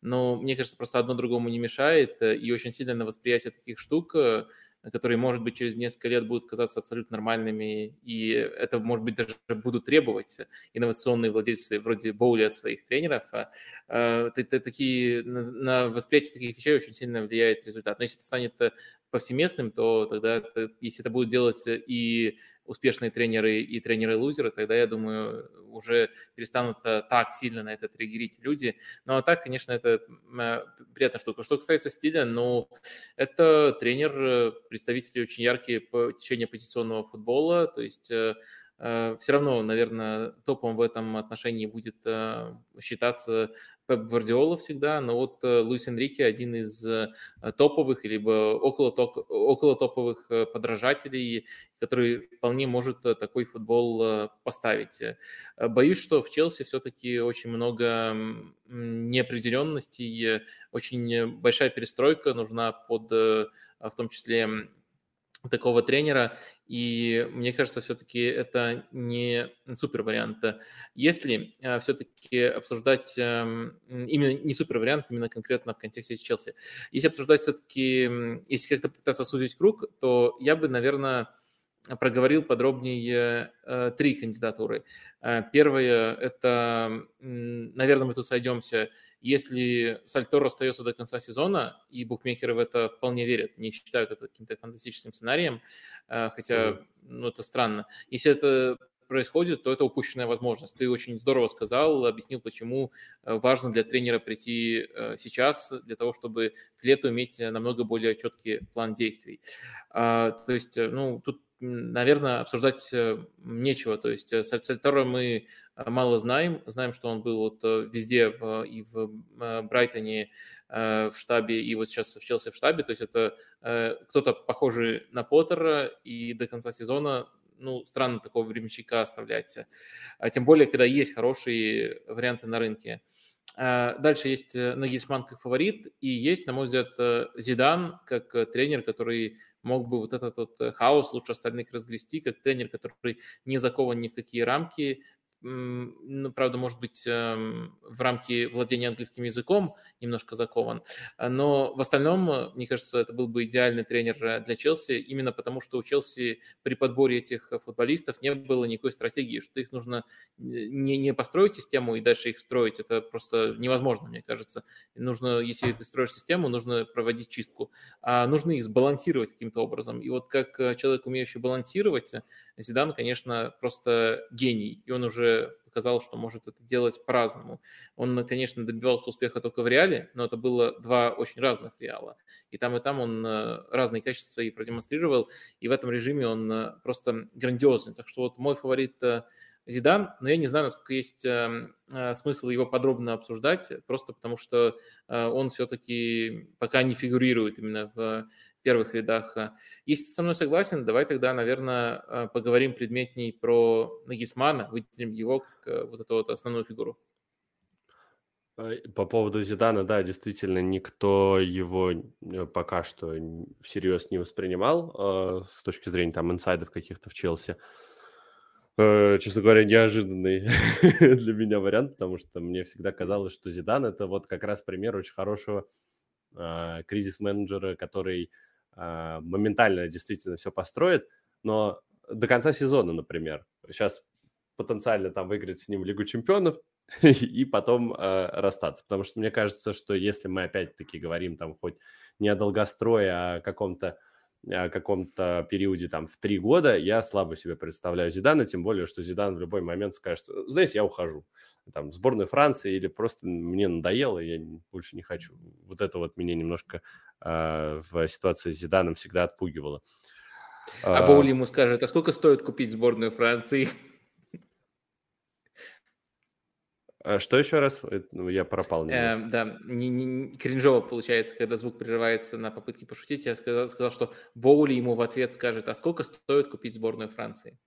но мне кажется, просто одно другому не мешает, э, и очень сильно на восприятие таких штук, э, которые, может быть, через несколько лет будут казаться абсолютно нормальными, и это, может быть, даже будут требовать инновационные владельцы вроде Боули от своих тренеров. А, такие, на восприятие таких вещей очень сильно влияет результат. Но если это станет повсеместным, то тогда, если это будет делать и успешные тренеры и тренеры-лузеры, тогда, я думаю, уже перестанут э, так сильно на это триггерить люди. Ну, а так, конечно, это э, приятная штука. Что касается стиля, ну, это тренер, э, представитель очень яркие по течению позиционного футбола, то есть все равно, наверное, топом в этом отношении будет считаться Пеп Гвардиола всегда, но вот э, Луис Энрике один из э, топовых, либо около, топ, около топовых э, подражателей, который вполне может такой футбол поставить. Боюсь, что в Челси все-таки очень много неопределенностей, очень большая перестройка нужна под, в том числе, такого тренера, и мне кажется, все-таки это не супер вариант. Если э, все-таки обсуждать эм, именно не супер вариант, именно конкретно в контексте Челси, если обсуждать все-таки, если как-то пытаться сузить круг, то я бы, наверное, проговорил подробнее э, три кандидатуры. Э, первое – это, наверное, мы тут сойдемся – если Сальтор остается до конца сезона, и букмекеры в это вполне верят, не считают это каким-то фантастическим сценарием, э, хотя, ну, это странно. Если это происходит, то это упущенная возможность. Ты очень здорово сказал, объяснил, почему важно для тренера прийти сейчас, для того, чтобы к лету иметь намного более четкий план действий. А, то есть, ну, тут наверное, обсуждать нечего. То есть Сальтора мы мало знаем. Знаем, что он был вот везде, в, и в Брайтоне в штабе, и вот сейчас в Челси в штабе. То есть это кто-то похожий на Поттера, и до конца сезона ну, странно такого временщика оставлять. А тем более, когда есть хорошие варианты на рынке. Дальше есть Нагисман как фаворит, и есть, на мой взгляд, Зидан как тренер, который мог бы вот этот вот хаос лучше остальных разгрести, как тренер, который не закован ни в какие рамки, ну, правда, может быть, эм, в рамки владения английским языком немножко закован, но в остальном, мне кажется, это был бы идеальный тренер э, для Челси, именно потому что у Челси при подборе этих футболистов не было никакой стратегии, что их нужно не, не построить систему и дальше их строить, это просто невозможно, мне кажется. Нужно, если ты строишь систему, нужно проводить чистку, а нужно их сбалансировать каким-то образом. И вот как э, человек, умеющий балансировать, Зидан, конечно, просто гений, и он уже показал, что может это делать по-разному. Он, конечно, добивался успеха только в Реале, но это было два очень разных Реала. И там, и там он э, разные качества свои продемонстрировал, и в этом режиме он э, просто грандиозный. Так что вот мой фаворит э, Зидан, но я не знаю, насколько есть эм, смысл его подробно обсуждать, просто потому что он все-таки пока не фигурирует именно в первых рядах. Если ты со мной согласен, давай тогда, наверное, э, поговорим предметней про Нагисмана, выделим его как э, вот эту вот основную фигуру. Э, по поводу Зидана, да, действительно, никто его пока что всерьез не воспринимал с точки зрения там инсайдов каких-то в Челси. Честно говоря, неожиданный [LAUGHS] для меня вариант, потому что мне всегда казалось, что Зидан это вот как раз пример очень хорошего кризис-менеджера, который а, моментально действительно все построит, но до конца сезона, например, сейчас потенциально там выиграть с ним Лигу чемпионов [LAUGHS] и потом э, расстаться. Потому что мне кажется, что если мы опять-таки говорим там хоть не о долгострое, а о каком-то каком-то периоде там в три года, я слабо себе представляю Зидана, тем более, что Зидан в любой момент скажет, знаете, я ухожу. Там, в сборную Франции или просто мне надоело, я больше не хочу. Вот это вот меня немножко э, в ситуации с Зиданом всегда отпугивало. А, а Боули ему скажет, а сколько стоит купить сборную Франции? А что еще раз? Ну, я пропал Э, да, не, не, кринжово получается, когда звук прерывается на попытке пошутить. Я сказал, сказал, что Боули ему в ответ скажет, а сколько стоит купить сборную Франции?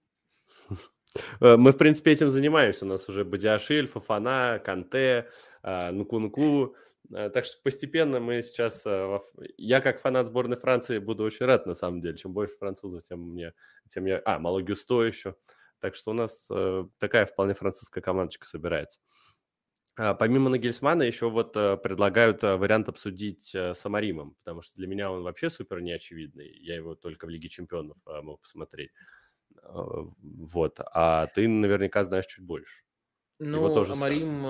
Э, мы, в принципе, этим занимаемся. У нас уже Бадиашиль, Фафана, Канте, а, Нукунку. Э, так что постепенно мы сейчас... Э, я как фанат сборной Франции буду очень рад, на самом деле. Чем больше французов, тем мне... Тем я... А, Мало Гюсто еще. Так что у нас такая вполне французская командочка собирается. А, помимо Нагельсмана еще вот э, предлагают э, вариант обсудить э, с Амаримом, потому что для меня он вообще супер неочевидный. Я его только в Лиге Чемпионов мог посмотреть. Вот. А ты наверняка знаешь чуть больше. Ну, Амарим,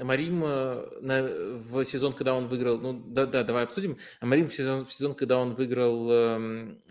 Амарим в сезон, когда он выиграл, ну да, да, давай обсудим. Амарим в сезон, в сезон, когда он выиграл эм,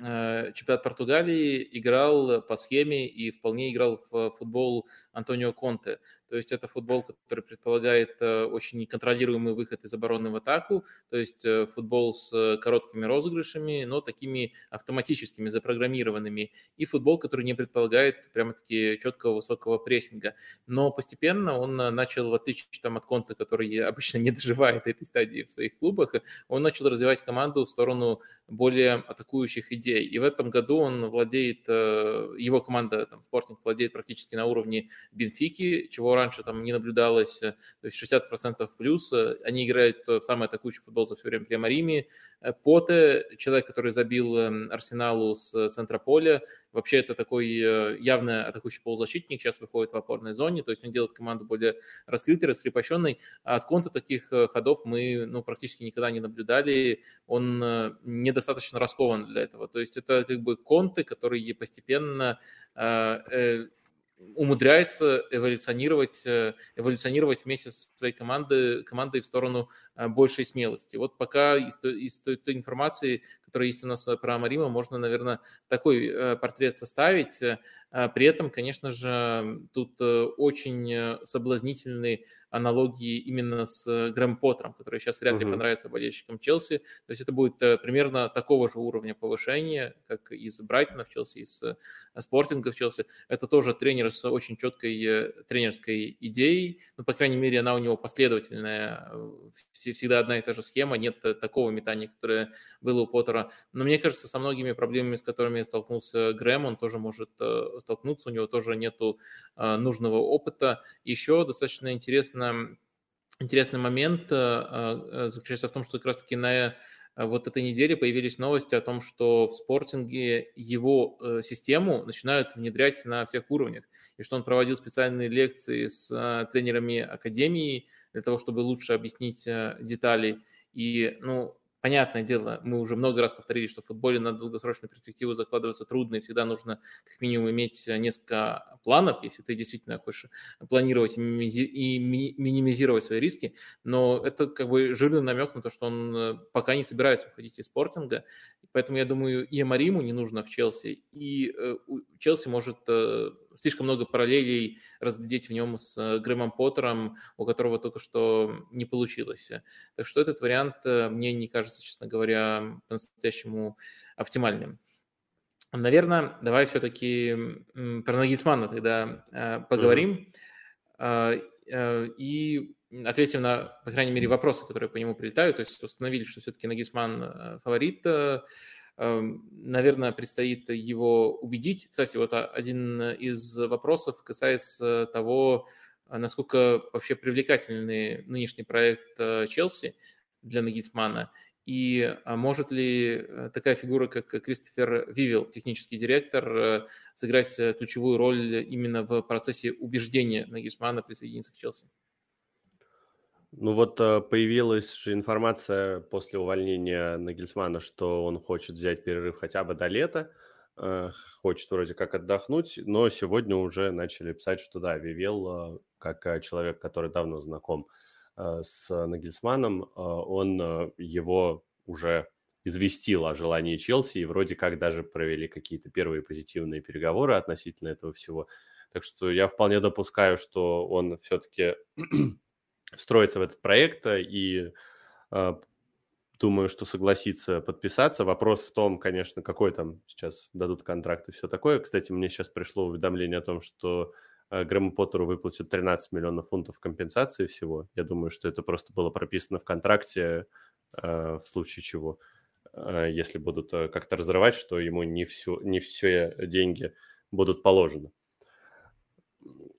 чемпионат Португалии, играл по схеме и вполне играл в футбол Антонио Конте. То есть это футбол, который предполагает э, очень неконтролируемый выход из обороны в атаку, то есть э, футбол с э, короткими розыгрышами, но такими автоматическими, запрограммированными, и футбол, который не предполагает прямо-таки четкого высокого прессинга. Но постепенно он начал, в отличие там, от Конта, который обычно [LAUGHS] не доживает этой стадии в своих клубах, он начал развивать команду в сторону более атакующих идей. И в этом году он владеет, его команда, там, Спортинг, владеет практически на уровне Бенфики, чего раньше там не наблюдалось, э, то есть 60% плюс. Э, они играют в самый атакующий футбол за все время при Марими. Э, Поте, человек, который забил эм, Арсеналу с центра поля, вообще это такой явно атакующий полузащитник, сейчас выходит в опорной зоне, то есть он делает команду более раскрытой, раскрепощенной. А от Конта таких ходов мы ну, практически никогда не наблюдали, он недостаточно раскован для этого. То есть это как бы Конты, который постепенно умудряется эволюционировать, э, эволюционировать вместе с своей командой, командой в сторону э, большей смелости. Вот пока из, из той, той информации, которая есть у нас про Марима, можно, наверное, такой портрет составить. При этом, конечно же, тут очень соблазнительные аналогии именно с Грэм Поттером, который сейчас вряд ли понравится болельщикам Челси. То есть это будет примерно такого же уровня повышения, как из Брайтона в Челси, из Спортинга в Челси. Это тоже тренер с очень четкой э, тренерской идеей. Ну, по крайней мере, она у него последовательная. Всегда одна и та же схема. Нет такого метания, которое было у Поттера. Но мне кажется, со многими проблемами, с которыми столкнулся Грэм, он тоже может э, столкнуться. У него тоже нету э, нужного опыта. Еще достаточно интересно интересный момент заключается в том, что как раз-таки на Э, вот этой неделе появились новости о том, что в спортинге его э, систему начинают внедрять на всех уровнях, и что он проводил специальные лекции с э, тренерами академии для того, чтобы лучше объяснить детали. И, ну, Понятное дело, мы уже много раз повторили, что в футболе на долгосрочную перспективу закладываться трудно, и всегда нужно как минимум иметь несколько планов, если ты действительно хочешь планировать и минимизировать свои риски. Но это как бы жирный намек на то, что он э, пока не собирается уходить из спортинга. Поэтому я думаю, и Амариму не нужно в Челси, и э, Челси может э, слишком много параллелей разглядеть в нем с Грэмом Поттером, у которого только что не получилось. Так что этот вариант э, мне не кажется, честно говоря, по-настоящему оптимальным. Наверное, давай все-таки про Нагитсмана тогда э, поговорим mm-hmm. и ответим на, по крайней мере, вопросы, которые по нему прилетают. То есть установили, что все-таки Нагисман фаворит наверное, предстоит его убедить. Кстати, вот один из вопросов касается того, насколько вообще привлекательный нынешний проект э, Челси для Нагитсмана. И а может ли э, такая фигура, как Кристофер Вивил, технический директор, э, сыграть ключевую роль именно в процессе убеждения Нагисмана присоединиться к Челси? Ну вот э, появилась же информация после увольнения Нагельсмана, что он хочет взять перерыв хотя бы до лета, э, хочет вроде как отдохнуть, но сегодня уже начали писать, что да, Вивел, э, как человек, который давно знаком с Нагельсманом, он его уже известил о желании Челси и вроде как даже провели какие-то первые позитивные переговоры относительно этого всего. Так что я вполне допускаю, что он все-таки встроиться в этот проект э, и э, думаю, что согласится подписаться. Вопрос в том, конечно, какой там сейчас дадут контракт и все такое. Кстати, мне сейчас пришло уведомление о том, что э, Грэму Поттеру выплатят 13 миллионов фунтов компенсации всего. Я думаю, что это просто было прописано в контракте в случае чего, если будут как-то разрывать, что ему не все, не все деньги будут положены.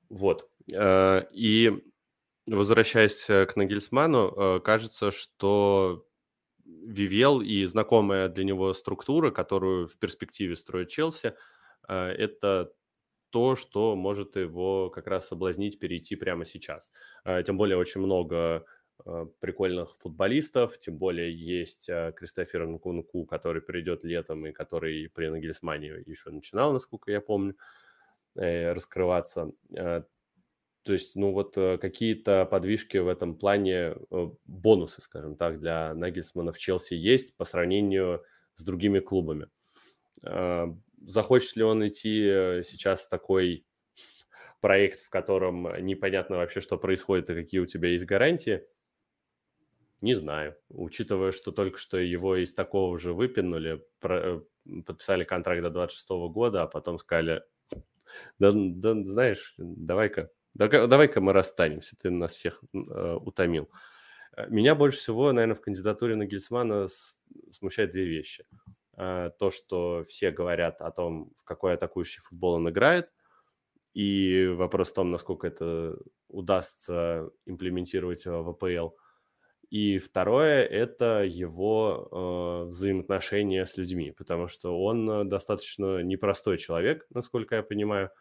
Вот. И Возвращаясь э, к Нагельсману, э, кажется, что Вивел и знакомая для него структура, которую в перспективе строит Челси, э, это то, что может его как раз соблазнить перейти прямо сейчас. Тем более очень много прикольных футболистов, тем более есть Кристофер Нкунку, который придет летом и который при Нагельсмане еще начинал, насколько я помню, раскрываться. То есть, ну вот э, какие-то подвижки в этом плане, э, бонусы, скажем так, для Нагельсмана в Челси есть по сравнению с другими клубами. А, захочет ли он идти э, сейчас в такой [LAUGHS] проект, в котором непонятно вообще, что происходит и какие у тебя есть гарантии? Не знаю. Учитывая, что только что его из такого же выпинули, подписали контракт до 26 года, а потом сказали, да, да знаешь, давай-ка Давай-ка мы расстанемся, ты нас всех э, утомил. Э, меня больше всего, наверное, в кандидатуре на Гельсмана смущает две вещи. Э, то, что все говорят о том, в какой атакующий футбол он играет, и вопрос в том, насколько это удастся имплементировать в АПЛ. И второе – это его э, взаимоотношения с людьми, потому что он достаточно непростой человек, насколько я понимаю –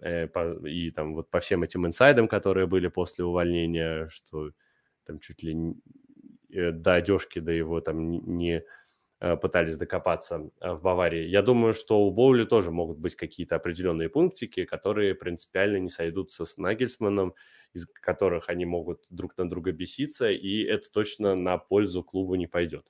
Э, и там вот по всем этим инсайдам, которые были после увольнения, что там чуть ли э, до одежки, до его там не пытались докопаться в Баварии. Я думаю, что у Боули тоже могут быть какие-то определенные пунктики, которые принципиально не сойдутся с Нагельсманом, из которых они могут друг на друга беситься, и это точно на пользу клубу не пойдет.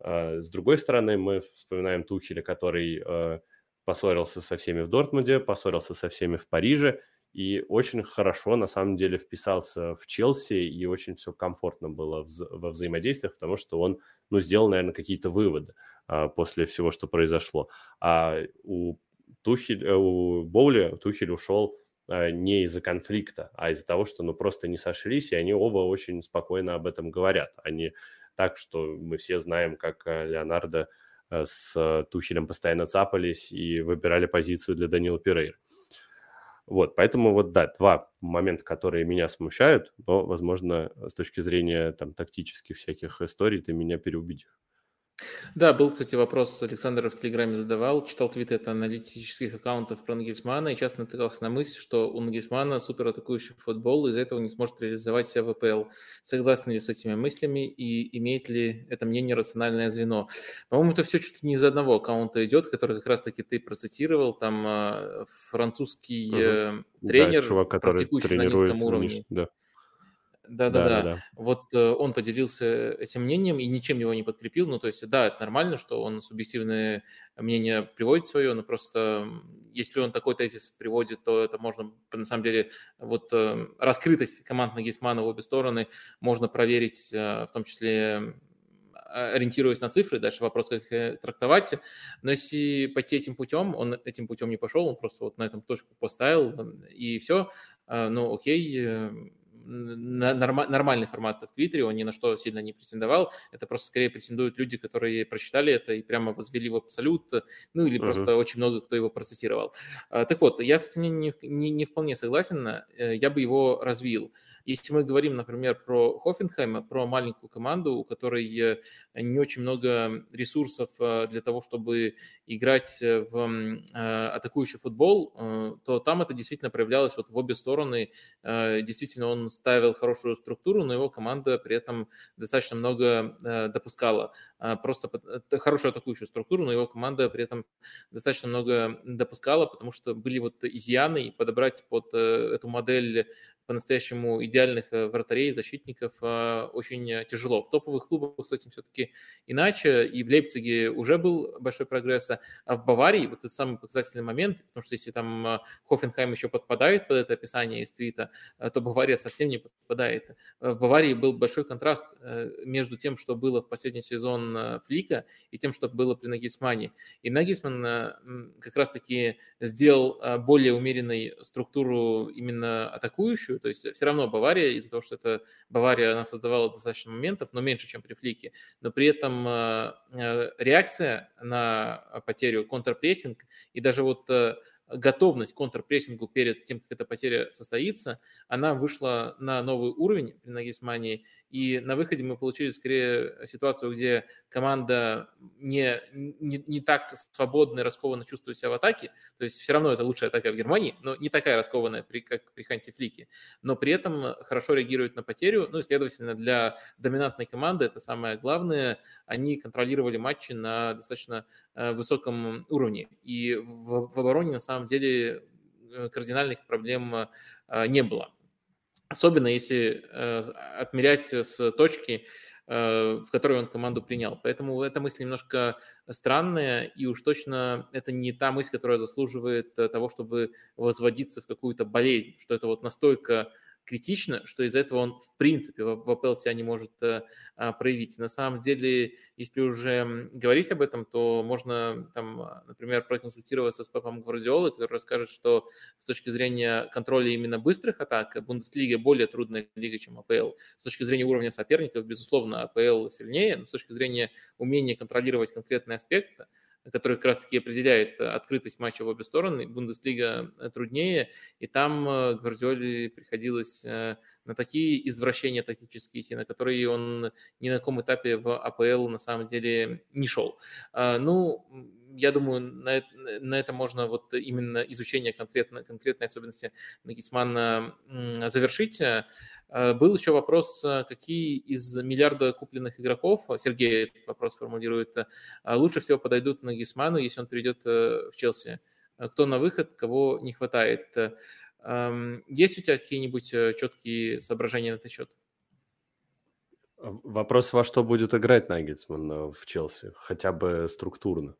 С другой стороны, мы вспоминаем Тухеля, который поссорился со всеми в Дортмунде, поссорился со всеми в Париже, и очень хорошо, на самом деле, вписался в Челси, и очень все комфортно было во взаимодействиях, потому что он, ну, сделал, наверное, какие-то выводы а, после всего, что произошло. А у Тухель, э, у Боули Тухель ушел а, не из-за конфликта, а из-за того, что, ну, просто не сошлись, и они оба очень спокойно об этом говорят. Они так, что мы все знаем, как э, Леонардо Э, с Тухелем постоянно цапались и выбирали позицию для Данила Перейра. Вот, поэтому вот, да, два момента, которые меня смущают, но, возможно, с точки зрения там тактических всяких историй ты меня переубедишь. Да, был, кстати, вопрос Александр в Телеграме задавал, читал твиты от аналитических аккаунтов про Нагельсмана и часто натыкался на мысль, что у Нагельсмана супер атакующий футбол, из-за этого не сможет реализовать себя в АПЛ. Согласны ли с этими мыслями и имеет ли это мнение рациональное звено? По-моему, это все чуть ли не из одного аккаунта идет, который как раз-таки ты процитировал, там э, французский угу. тренер, да, чувак, который практикующий на низком уровне. Да. Да-да-да. Вот э, он поделился этим мнением и ничем его не подкрепил. Ну, то есть, да, это нормально, что он субъективное мнение приводит свое, но просто если он такой тезис приводит, то это можно, на самом деле, вот э, раскрытость команд Нагельсмана в обе стороны можно проверить, э, в том числе ориентируясь на цифры, дальше вопрос, как их трактовать. Но если пойти этим путем, он этим путем не пошел, он просто вот на этом точку поставил, и все, ну окей, нормальный формат в Твиттере, он ни на что сильно не претендовал. Это просто скорее претендуют люди, которые прочитали это и прямо возвели в абсолют, ну или uh-huh. просто очень много кто его процитировал. А, так вот, я с этим не, не, не вполне согласен, э, я бы его развил. Если мы говорим, например, про Хофенхайма, про маленькую команду, у которой э, не очень много ресурсов э, для того, чтобы играть в атакующий футбол, то там это действительно проявлялось вот в обе стороны. Действительно, он ставил хорошую структуру, но его команда при этом достаточно много э, допускала. А, просто хорошую атакующую структуру, но его команда при этом достаточно много допускала, потому что были вот изъяны, и подобрать под э, эту модель по-настоящему идеальных э, вратарей, защитников очень тяжело. В топовых клубах с этим все-таки иначе, и в Лейпциге уже был большой прогресс, а в Баварии вот этот самый показательный момент, потому что если там Хофенхайм еще подпадает под это описание из твита, то Бавария совсем не попадает. В Баварии был большой контраст э, между тем, что было в последний сезон э, Флика, и тем, что было при Нагельсмане. И Нагельсман э, как раз-таки сделал более умеренной структуру именно атакующую, то есть все равно Бавария, из-за того, что это Бавария, она создавала достаточно моментов, но меньше, чем при Флике, но при этом реакция на потерю, контрпрессинг и даже вот готовность к контрпрессингу перед тем, как эта потеря состоится, она вышла на новый уровень при Нагельсмане, и на выходе мы получили скорее ситуацию, где команда не, не, не так свободно и раскованно чувствует себя в атаке, то есть все равно это лучшая атака в Германии, но не такая раскованная, при, как при Ханти Флике, но при этом хорошо реагирует на потерю, ну и, следовательно, для доминантной команды это самое главное, они контролировали матчи на достаточно э, высоком уровне, и в, в обороне на самом деле э, кардинальных проблем э, не было. Особенно если э, отмерять с точки, э, в которой он команду принял. Поэтому эта мысль немножко странная, и уж точно это не та мысль, которая заслуживает того, чтобы возводиться в какую-то болезнь, что это вот настолько критично, что из-за этого он в принципе в АПЛ себя не может э, а, проявить. На самом деле, если уже говорить об этом, то можно, там, например, проконсультироваться с Пепом Гвардиолой, который расскажет, что с точки зрения контроля именно быстрых атак Бундеслига более трудная лига, чем АПЛ. С точки зрения уровня соперников, безусловно, АПЛ сильнее, но с точки зрения умения контролировать конкретный аспект, который как раз-таки определяет э, открытость матча в обе стороны. Бундеслига э, труднее, и там э, Гвардиоле приходилось на такие извращения тактические идти, на которые он ни на каком этапе в АПЛ на самом деле не шел. А, ну, я думаю, на на это можно вот именно изучение конкретно, конкретной особенности Нагисмана завершить. Был еще вопрос, какие из миллиарда купленных игроков, Сергей этот вопрос формулирует, лучше всего подойдут на Гисману, если он перейдет в Челси. Кто на выход, кого не хватает. Есть у тебя какие-нибудь четкие соображения на этот счет? Вопрос, во что будет играть Наггетсман в Челси, хотя бы структурно.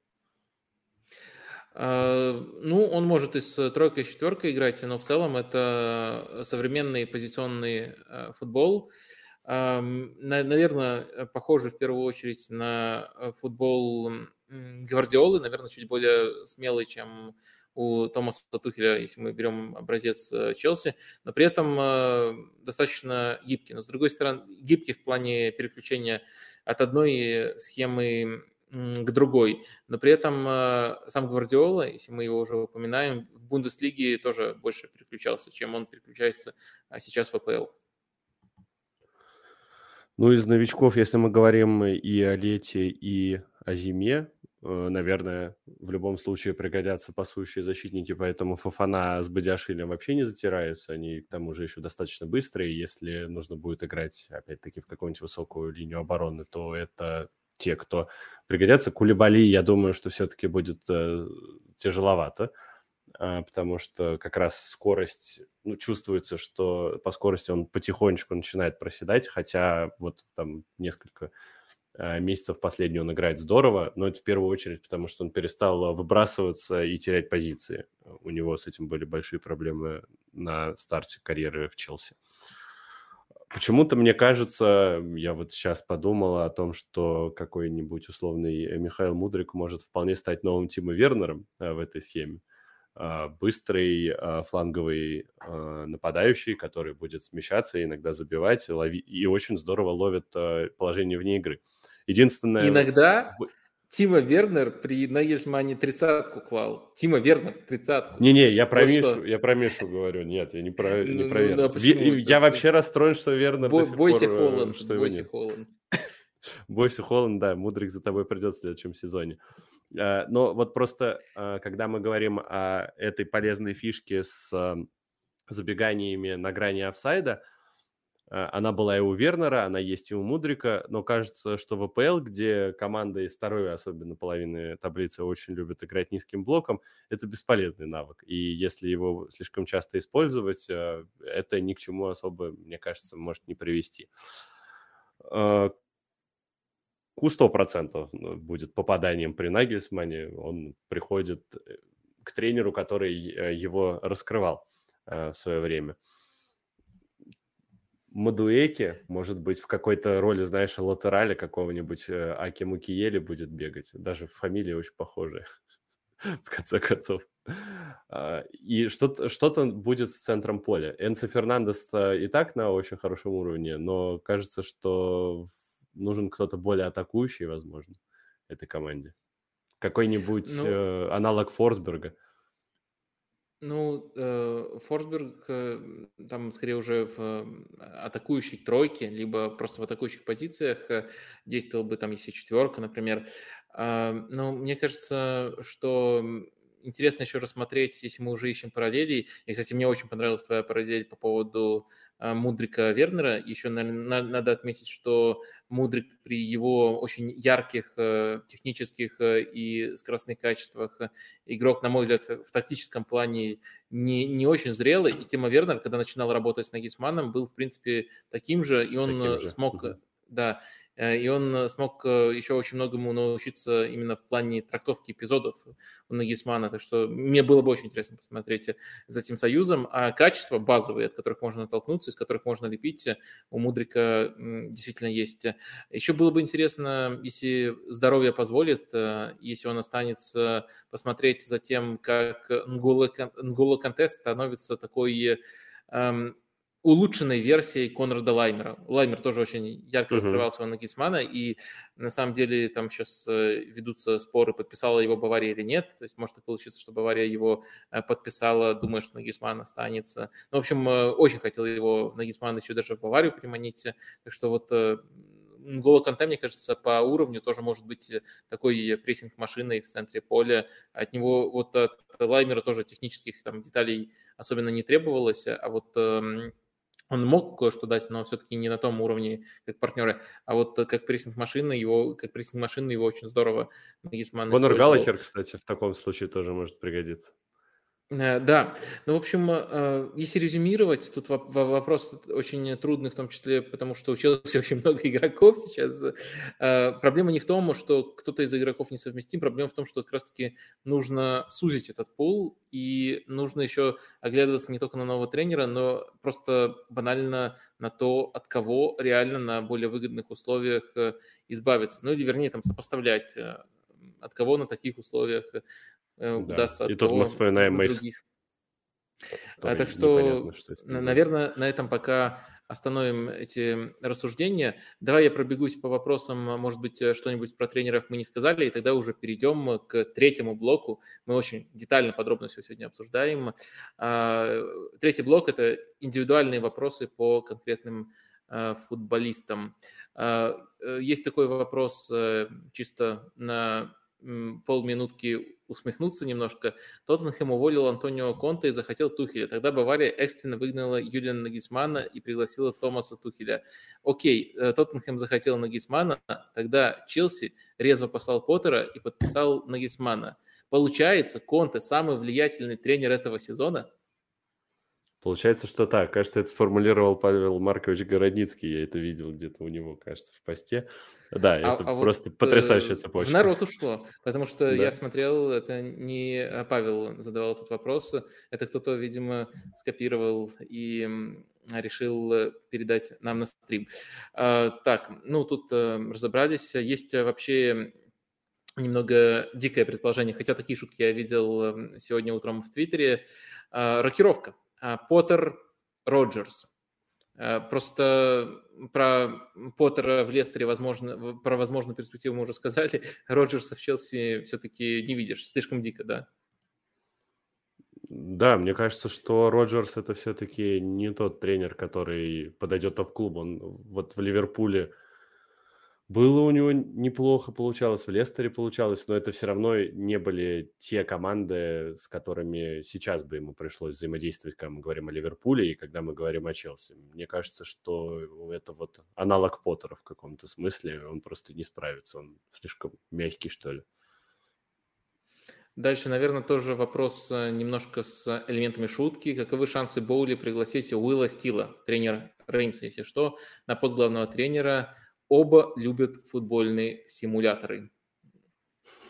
А, ну, он может и с тройкой, и с четверкой играть, но в целом это современный позиционный э, футбол. Наверное, похоже в первую очередь на футбол Гвардиолы, наверное, чуть более смелый, чем у Томаса Тухеля, если мы берем образец э, Челси, но при этом э, достаточно гибкий. Но с другой стороны, гибкий в плане переключения от одной схемы к другой. Но при этом э, сам Гвардиола, если мы его уже упоминаем, в Бундеслиге тоже больше переключался, чем он переключается а сейчас в АПЛ. Ну, из новичков, если мы говорим и о лете, и о зиме, э, наверное, в любом случае пригодятся пасующие защитники, поэтому Фафана с Бадиашилем вообще не затираются. Они к тому же еще достаточно быстрые. Если нужно будет играть, опять-таки, в какую-нибудь высокую линию обороны, то это те, кто пригодятся. Кулибали, я думаю, что все-таки будет э, тяжеловато, э, потому что как раз скорость, ну, чувствуется, что по скорости он потихонечку начинает проседать, хотя вот там несколько э, месяцев последний он играет здорово, но это в первую очередь потому, что он перестал выбрасываться и терять позиции. У него с этим были большие проблемы на старте карьеры в Челси. Uh, Почему-то мне кажется, я вот сейчас подумал о том, что какой-нибудь условный э, Михаил Мудрик может вполне стать новым Тима Вернером э, в этой схеме. А, быстрый а, фланговый а, нападающий, который будет смещаться, иногда забивать, лови... и очень здорово ловит положение вне игры. Единственное... Иногда Тима Вернер при Нагельсмане тридцатку клал. Тима Вернер тридцатку. Не-не, я про вот Мишу, что... я про Мишу говорю. Нет, я не про, не ну, про ну, Вернер. Да, Ви, я вообще расстроен, что Вернер Бо, до сих бойся пор, э, Холланд, что бойся Холланд. [LAUGHS] Бойся Холланд, да, Мудрик за тобой придет в следующем сезоне. Э, но вот просто, э, когда мы говорим о этой полезной фишке с забеганиями на грани офсайда, она была и у Вернера, она есть и у Мудрика, но кажется, что в АПЛ, где команда из второй, особенно половины таблицы, очень любят играть низким блоком, это бесполезный навык. И если его слишком часто использовать, а, это ни к чему особо, мне кажется, может не привести. А, Ку 100% ну, будет попаданием при Нагельсмане. Он приходит э, к тренеру, который э, его раскрывал в свое время. Мадуэки, может быть, в какой-то роли, знаешь, латерали какого-нибудь э, Аки Мукиели будет бегать. Даже фамилия очень похожая, [LAUGHS] в конце концов. А, и что-то, что-то будет с центром поля. Энцо Фернандес и так на очень хорошем уровне, но кажется, что нужен кто-то более атакующий, возможно, этой команде. Какой-нибудь ну, э, аналог Форсберга – ну, э, Форсберг э, там скорее уже в атакующей тройке, либо просто в атакующих позициях э, действовал бы там, если четверка, например. А, но мне кажется, что интересно еще рассмотреть, если мы уже ищем параллели. И, кстати, мне очень понравилась твоя параллель по поводу Мудрика Вернера. Еще, наверное, надо отметить, что Мудрик при его очень ярких э, технических э, и скоростных качествах э, игрок, на мой взгляд, в тактическом плане не, не очень зрелый. И Тима Вернер, когда начинал работать с Нагисманом, был, в принципе, таким же, и он таким же. смог... Да, и он э, смог э, еще очень многому научиться именно в плане трактовки эпизодов у Нагисмана, так что мне было бы очень интересно посмотреть за этим союзом. А качества базовые, от которых можно оттолкнуться, из которых можно лепить, у Мудрика действительно есть. Еще было бы интересно, если здоровье позволит, если он останется, посмотреть за тем, как Нгола Контест становится такой эм, улучшенной версией Конрада Лаймера. Лаймер тоже очень ярко uh-huh. раскрывал своего Нагисмана, и на самом деле там сейчас э, ведутся споры, подписала его Бавария или нет. То есть может так получиться, что Бавария его э, подписала, думая, что Нагисман останется. Ну, в общем, э, очень хотел его Нагисман еще даже в Баварию приманить. Так что вот Голо Канте, мне кажется, по уровню тоже может быть такой прессинг машиной в центре поля. От него вот от Лаймера тоже технических там деталей особенно не требовалось, а вот эм, он мог кое-что дать, но все-таки не на том уровне, как партнеры. А вот как прессинг машины, его, как прессинг машины, его очень здорово Нагисман Конор Галлахер, кстати, в таком случае тоже может пригодиться. Э, да, ну, в общем, э, если резюмировать, тут вопрос очень трудный, в том числе потому, что училось [LAUGHS] очень много игроков сейчас. Э, проблема не в том, что кто-то из игроков несовместим, проблема в том, что как раз-таки нужно сузить этот пул, и нужно еще оглядываться не только на нового тренера, но просто банально на то, от кого реально на более выгодных условиях избавиться. Ну или, вернее, там сопоставлять от кого на таких условиях да. удастся И тут мы вспоминаем Мейс. А, так что, что наверное, на этом пока остановим эти рассуждения. Давай я пробегусь по вопросам, может быть, э, что-нибудь про тренеров мы не сказали, и тогда уже перейдем к третьему блоку. Мы очень детально, подробно все сегодня обсуждаем. А, третий блок – это индивидуальные вопросы по конкретным э, футболистам. А, есть такой вопрос чисто на полминутки усмехнуться немножко. Тоттенхэм уволил Антонио Конта и захотел Тухеля. Тогда Бавария экстренно выгнала Юлиана Нагисмана и пригласила Томаса Тухеля. Окей, э, Тоттенхэм захотел Нагисмана, тогда Челси резво послал Поттера и подписал Нагисмана. Получается, Конте самый влиятельный тренер этого сезона – Получается, что так. Кажется, это сформулировал Павел Маркович Городницкий. Я это видел где-то у него, кажется, в посте. Да, а, это а просто вот, потрясающая цепочка. В народ ушло, потому что да. я смотрел, это не а, Павел задавал этот вопрос, это кто-то, видимо, скопировал и решил передать нам на стрим. А, так, ну тут э, разобрались. Есть вообще немного дикое предположение, хотя такие шутки я видел сегодня утром в Твиттере. Рокировка Поттер Роджерс. А, просто про Поттера в Лестере, возможно, про возможную перспективу мы уже сказали. [LAUGHS] Роджерса в Челси все-таки не видишь. Слишком дико, да? Да, мне кажется, что Роджерс это все-таки не тот тренер, который подойдет топ-клубу. Он вот в Ливерпуле было у него неплохо получалось, в Лестере получалось, но это все равно не были те команды, с которыми сейчас бы ему пришлось взаимодействовать, когда мы говорим о Ливерпуле и когда мы говорим о Челси. Мне кажется, что это вот аналог Поттера в каком-то смысле, он просто не справится, он слишком мягкий, что ли. Дальше, наверное, тоже вопрос э, немножко с элементами шутки. Каковы шансы Боули пригласить Уилла Стила, тренера Реймса, если что, на пост главного тренера – Оба любят футбольные симуляторы.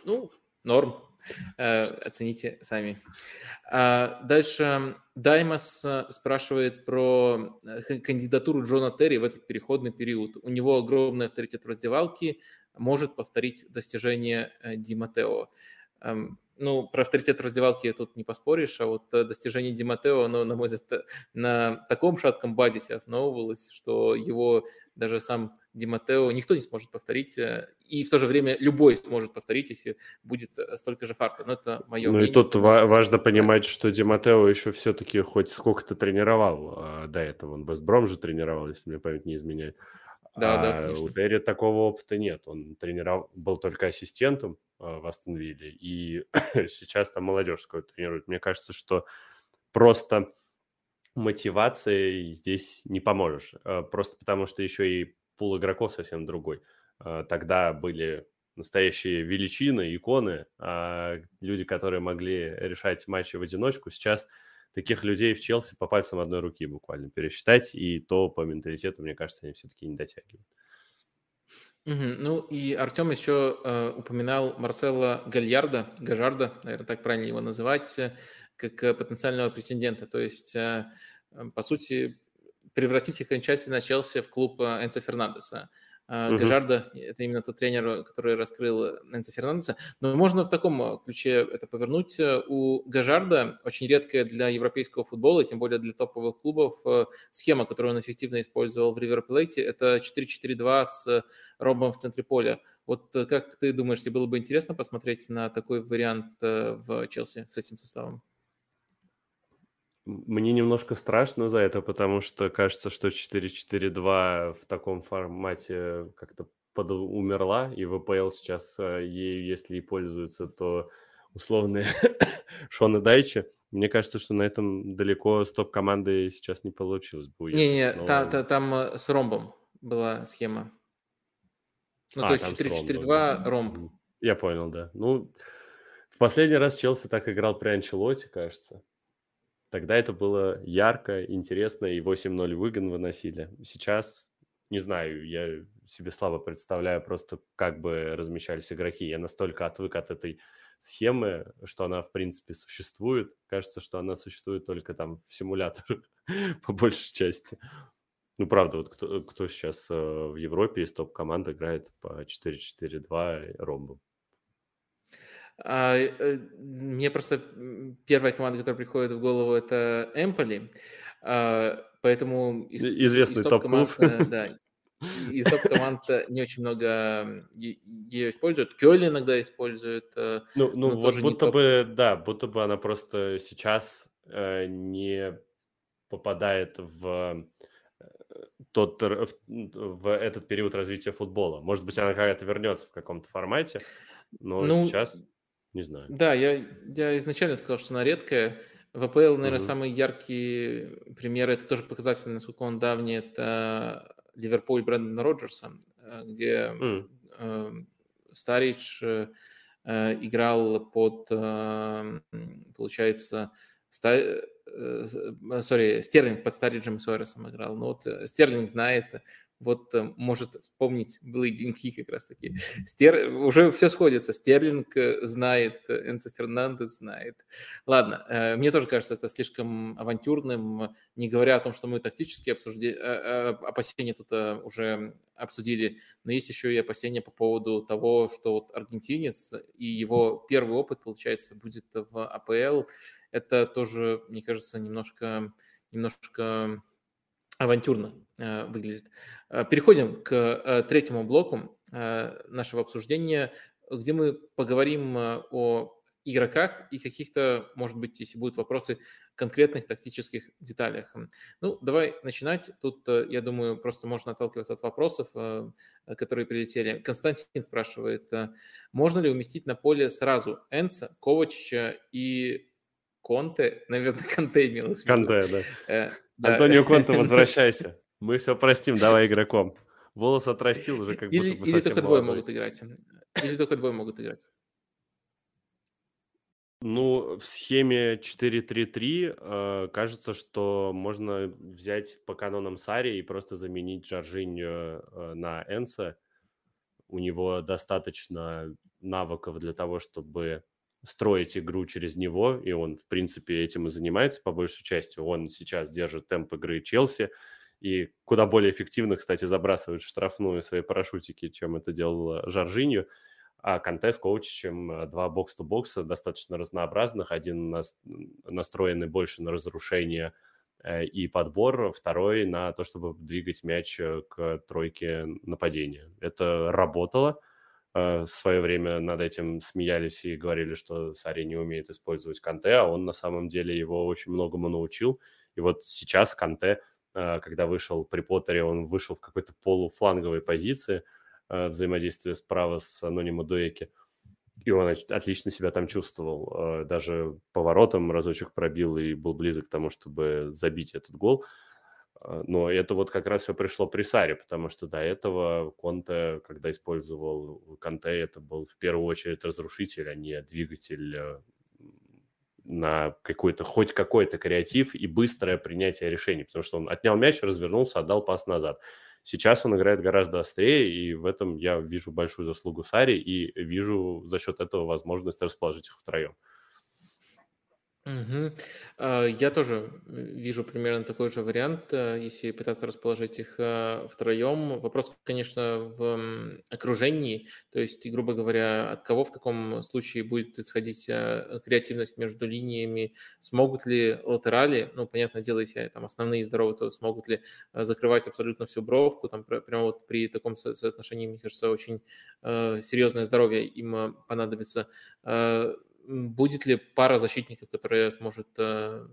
Ну, норм. Э, оцените сами. А дальше Даймас э, спрашивает про э, кандидатуру Джона Терри в этот переходный период. У него огромный авторитет в раздевалке, может повторить достижение Ди Матео. Эм, ну, про авторитет раздевалки тут не поспоришь, а вот достижение Ди Матео, оно, на мой взгляд, на таком шатком базисе основывалось, что его даже сам Ди Матео никто не сможет повторить, э, и в то же время любой сможет повторить, если будет э, столько же фарта. Но это мое Ну мнение, и тут ва- важно понимать, что Ди Матео еще все-таки хоть сколько-то тренировал а до этого. Он Вестбром же тренировал, если мне память не изменяет. Да, а да, конечно. у Терри такого опыта нет. Он тренировал, был только ассистентом в Астон Вилле, и [COUGHS] сейчас там молодежскую тренирует. Мне кажется, что просто мотивацией здесь не поможешь. А, просто потому что еще и пул игроков совсем другой. А, тогда были настоящие величины, иконы, а люди, которые могли решать матчи в одиночку. Сейчас таких людей в Челси по пальцам одной руки буквально пересчитать, и то по менталитету, мне кажется, они все-таки не дотягивают. Угу. Ну и Артем еще э, упоминал Марсела Гальярда, Гажарда, наверное, так правильно его называть, э, как э, потенциального претендента. То есть, э, по сути, превратить окончательно Челси в клуб э, Энца Фернандеса. Uh-huh. Гажарда – это именно тот тренер, который раскрыл Энца Фернандеса. Но можно в таком э, ключе это повернуть. У Гажарда очень редкая для европейского футбола, тем более для топовых клубов, схема, которую он эффективно использовал в Риверплейте, это 4-4-2 с ромбом в центре поля. Вот как ты думаешь, тебе было бы интересно посмотреть на такой вариант в Челси с этим составом? Мне немножко страшно за это, потому что кажется, что 4-4-2 в таком формате как-то умерла, и ВПЛ сейчас э, ею, если и пользуются, то условные [COUGHS] Шона Дайчи. Мне кажется, что на этом далеко с топ-командой сейчас не получилось бы Не-не, но... та, та, там э, с ромбом была схема. Ну, а, то есть 4-4-2 ромб. Я понял, да. Ну, в последний раз Челси так играл при Анчелоте, кажется. Тогда это было ярко, интересно, и 8-0 выгон выносили. Сейчас, не знаю, я себе слабо представляю просто, как бы размещались игроки. Я настолько отвык от этой схемы, что она, в принципе, существует. Кажется, что она существует только там в симуляторах, [LAUGHS] по большей части. Ну, правда, вот кто, кто сейчас э, в Европе из топ-команд играет по 4-4-2 ромбом? А, э, мне просто первая команда, которая приходит в голову, это Эмполи. А, поэтому из, известный из топ-клуб. Э, да, из топ-команд не очень много ее используют. Кёль иногда использует. Э, ну, ну вот будто бы, да, будто бы она просто сейчас не попадает в тот, в, в этот период развития футбола. Может быть, она когда-то вернется в каком-то формате, но ну, сейчас не знаю. Да, я, я изначально сказал, что она редкая. В АПЛ, наверное, угу. самый яркий пример, это тоже показательно, насколько он давний, это Ливерпуль Брэндона Роджерса, э, где mm. э, Старич э, играл под, э, получается, ста, э, сори, Стерлинг под Стариджем Суаресом играл. Ну вот э, Стерлинг знает вот э, может вспомнить былые деньги как раз таки. Стер... Уже все сходится. Стерлинг э, знает, э, Энцо Фернандес знает. Ладно, мне тоже кажется это слишком авантюрным, не говоря о том, что мы тактические обсуждения, опасения тут уже обсудили, но есть еще и опасения по поводу того, что вот аргентинец и его первый опыт, получается, будет в АПЛ. Это тоже, мне кажется, немножко, немножко авантюрно выглядит. Э, переходим к э, третьему блоку нашего обсуждения, где мы поговорим о игроках и каких-то, может быть, если будут вопросы, конкретных тактических деталях. Ну, давай начинать. Тут, я думаю, просто можно отталкиваться от вопросов, которые прилетели. Константин спрашивает, можно ли уместить на поле сразу Энца, Ковачича и Конте? Наверное, [LAUGHS] Конте имелось в виду. Конте, да. Да. Антонио Конте, возвращайся. Мы все простим, давай игроком. Волос отрастил уже как или, будто бы Или только двое могут играть. Или только двое могут играть. Ну, в схеме 4-3-3 э, кажется, что можно взять по канонам Сари и просто заменить Джорджиньо э, на Энса. У него достаточно навыков для того, чтобы строить игру через него, и он, в принципе, этим и занимается по большей части. Он сейчас держит темп игры Челси, и куда более эффективно, кстати, забрасывает в штрафную свои парашютики, чем это делал Жоржинью. А Канте с Коучичем э, два бокс-то-бокса достаточно разнообразных. Один настроенный больше на разрушение э, и подбор, второй на то, чтобы двигать мяч э, к тройке нападения. Это работало. В свое время над этим смеялись и говорили, что Сари не умеет использовать Канте, а он на самом деле его очень многому научил. И вот сейчас Канте, когда вышел при Поттере, он вышел в какой-то полуфланговой позиции э, взаимодействия справа с Анонима Дуэки. И он отлично себя там чувствовал. Даже поворотом разочек пробил и был близок к тому, чтобы забить этот гол. Но это вот как раз все пришло при Саре, потому что до этого Конте, когда использовал Конте, это был в первую очередь разрушитель, а не двигатель э, на какой-то, хоть какой-то креатив и быстрое принятие решений, потому что он отнял мяч, развернулся, отдал пас назад. Сейчас он играет гораздо острее, и в этом я вижу большую заслугу Сари и вижу за счет этого возможность расположить их втроем. А, я тоже вижу примерно такой же вариант, э, если пытаться расположить их э, втроем. Вопрос, конечно, в окружении, то есть, грубо говоря, от кого в таком случае будет исходить э, креативность между линиями, смогут ли латерали, ну, понятное дело, если там основные здоровы, то смогут ли закрывать абсолютно всю бровку, там прямо вот при таком соотношении, мне кажется, очень серьезное здоровье им понадобится будет ли пара защитников, которая сможет, э,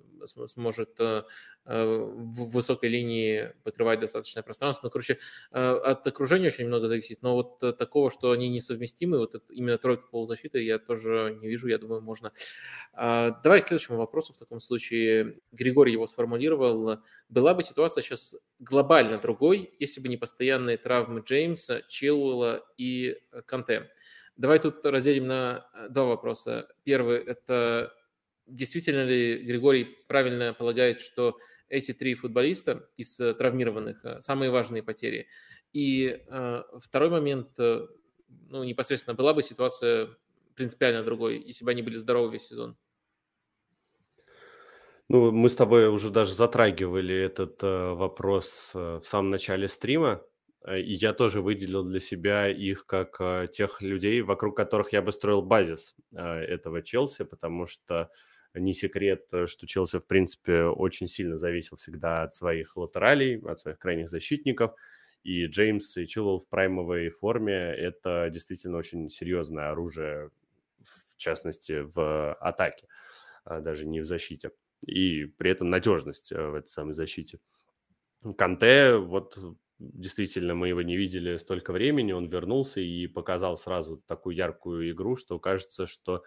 сможет э, в высокой линии покрывать достаточное пространство. Ну, короче, от окружения очень много зависит, но вот такого, что они несовместимы, вот это, именно тройка полузащиты, я тоже не вижу, я думаю, можно. А, давай к следующему вопросу в таком случае. Григорий его сформулировал. Была бы ситуация сейчас глобально другой, если бы не постоянные травмы Джеймса, Чилуэлла и Канте. Давай тут разделим на э, два вопроса. Первый – это действительно ли Григорий правильно полагает, что эти три футболиста из э, травмированных э, самые важные потери? И э, второй момент, ну, непосредственно, была бы ситуация принципиально другой, если бы они были здоровы весь сезон? Ну, мы с тобой уже даже затрагивали этот э, вопрос э, в самом начале стрима. Э, и я тоже выделил для себя их как э, тех людей, вокруг которых я бы строил базис э, этого Челси, потому что не секрет, что Челси, в принципе, очень сильно зависел всегда от своих латералей, от своих крайних защитников. И Джеймс и Чилвелл в праймовой форме – это действительно очень серьезное оружие, в частности, в атаке, даже не в защите. И при этом надежность в этой самой защите. Канте, вот действительно мы его не видели столько времени, он вернулся и показал сразу такую яркую игру, что кажется, что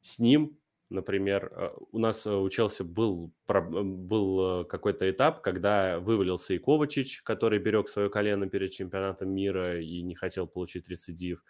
с ним, например, э, у нас у Челси был, был э, какой-то этап, когда вывалился и Ковачич, который берег свое колено перед чемпионатом мира и не хотел получить рецидив,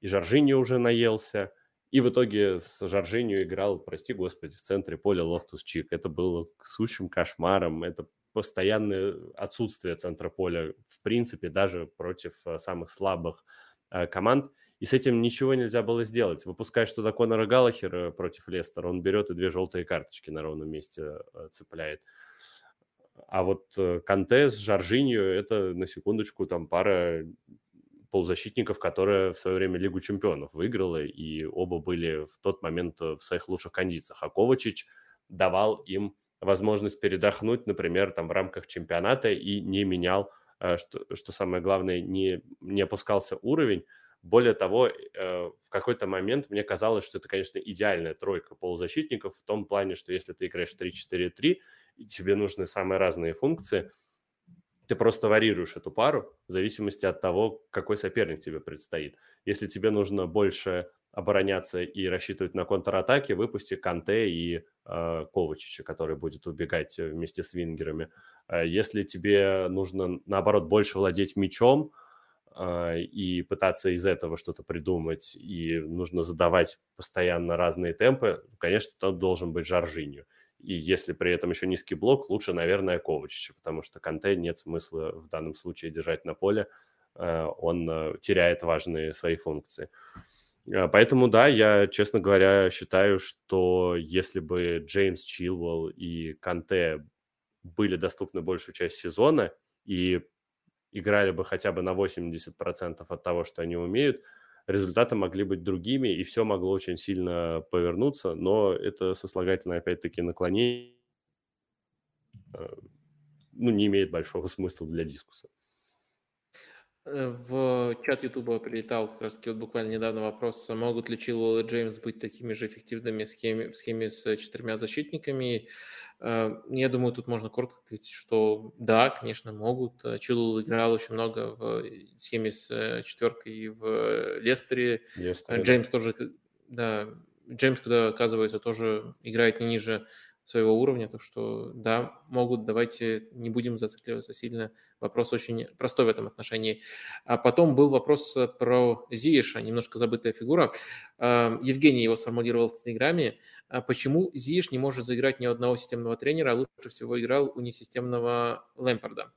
и Жоржини уже наелся, и в итоге с Жоржинью играл, прости господи, в центре поля Лофтус Чик. Это было сущим кошмаром, это постоянное отсутствие центра поля, в принципе, даже против э, самых слабых э, команд. И с этим ничего нельзя было сделать. Выпускаешь туда Конора Галлахера против Лестера, он берет и две желтые карточки на ровном месте э, цепляет. А вот Канте с Жоржинью – это, на секундочку, там пара полузащитников, которая в свое время Лигу чемпионов выиграла, и оба были в тот момент в своих лучших кондициях. А Ковачич давал им возможность передохнуть, например, там в рамках чемпионата и не менял, э, что, что самое главное, не, не опускался уровень. Более того, э, в какой-то момент мне казалось, что это, конечно, идеальная тройка полузащитников в том плане, что если ты играешь в 3-4-3, и тебе нужны самые разные функции, ты просто варьируешь эту пару в зависимости от того, какой соперник тебе предстоит. Если тебе нужно больше обороняться и рассчитывать на контратаке, выпусти Канте и э, Ковачича, который будет убегать вместе с вингерами. Э, если тебе нужно, наоборот, больше владеть мячом э, и пытаться из этого что-то придумать, и нужно задавать постоянно разные темпы, конечно, то должен быть Жоржинью. И если при этом еще низкий блок, лучше, наверное, Ковачича, потому что Канте нет смысла в данном случае держать на поле, э, он э, теряет важные свои функции. Поэтому, да, я, честно говоря, считаю, что если бы Джеймс Чилвелл и Канте были доступны большую часть сезона и играли бы хотя бы на 80% от того, что они умеют, результаты могли быть другими, и все могло очень сильно повернуться, но это сослагательное, опять-таки, наклонение э, ну, не имеет большого смысла для дискуссии. Э, в чат Ютуба прилетал как раз вот буквально недавно вопрос, могут ли Чилуэлл и Джеймс быть такими же эффективными в схеме, в схеме с четырьмя защитниками? Э, я думаю, тут можно коротко ответить, что да, конечно, могут. Чилуэлл играл очень много в схеме с э, четверкой в Лестере. Лестере Джеймс да. тоже, да, Джеймс, когда оказывается, тоже играет не ниже своего уровня, так что да, могут, давайте не будем зацикливаться сильно. Вопрос очень простой в этом отношении. А потом был вопрос э, про Зиеша, немножко забытая фигура. А, Евгений его сформулировал в Телеграме. А почему Зиеш не может заиграть ни одного системного тренера, а лучше всего играл у несистемного Лэмпорда?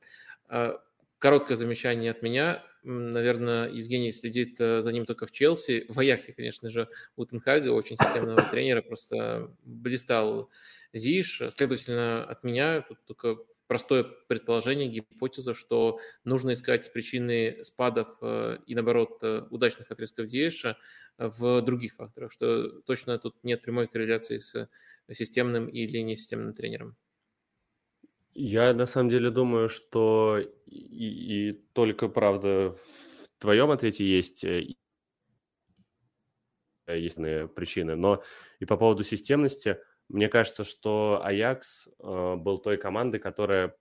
А, короткое замечание от меня. Наверное, Евгений следит э, за ним только в Челси. В Аяксе, конечно же, у Тенхага, очень системного тренера, просто блистал Зиш. Следовательно, от меня тут только простое предположение, гипотеза, что нужно искать причины спадов э, и, наоборот, э, удачных отрезков Зиеша в других факторах, что точно тут нет прямой корреляции с системным или несистемным тренером. Я на самом деле думаю, что и, и только, правда, в твоем ответе есть э, есть причины. Но и по поводу системности, мне кажется, что Аякс э, был той командой, которая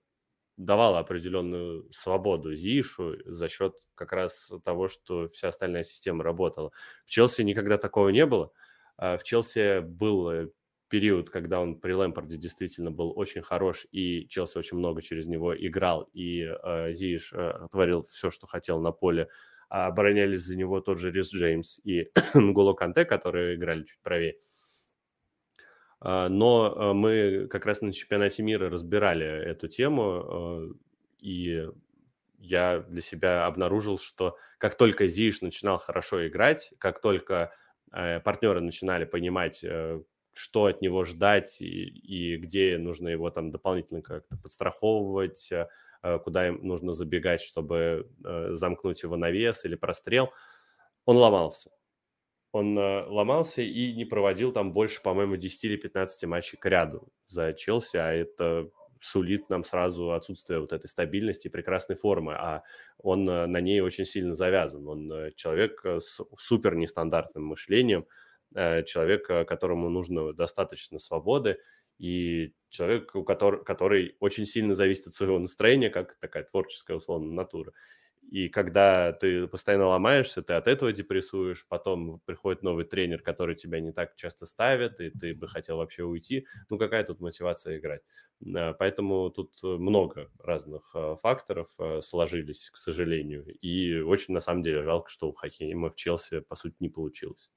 давала определенную свободу Зишу за счет как раз того, что вся остальная система работала. В Челси никогда такого не было. А в Челси был э, период, когда он при Лэмпорде действительно был очень хорош, и Челси очень много через него играл, и э, Зииш э, творил все, что хотел на поле. А оборонялись за него тот же Рис Джеймс и [COUGHS] Нголо Канте, которые играли чуть правее. А, но а, мы как раз на чемпионате мира разбирали эту тему, а, и я для себя обнаружил, что как только Зиш начинал хорошо играть, как только э, партнеры начинали понимать, э, что от него ждать и, и где нужно его там дополнительно как-то подстраховывать, э, куда им нужно забегать, чтобы замкнуть его навес или прострел, он ломался он э, ломался и не проводил там больше, по-моему, 10 или 15 матчей к ряду за Челси, а это сулит нам сразу отсутствие вот этой стабильности и прекрасной формы, а он э, на ней очень сильно завязан. Он э, человек с супер нестандартным мышлением, человек, которому нужно достаточно свободы, и человек, у который, который очень сильно зависит от своего настроения, как такая творческая, условно, натура. И когда ты постоянно ломаешься, ты от этого депрессуешь, потом приходит новый тренер, который тебя не так часто ставит, и ты бы хотел вообще уйти. Ну, какая тут мотивация играть? Поэтому тут много разных а, факторов сложились, к сожалению. И очень, на самом деле, жалко, что у Хакима в Челси, по сути, не получилось.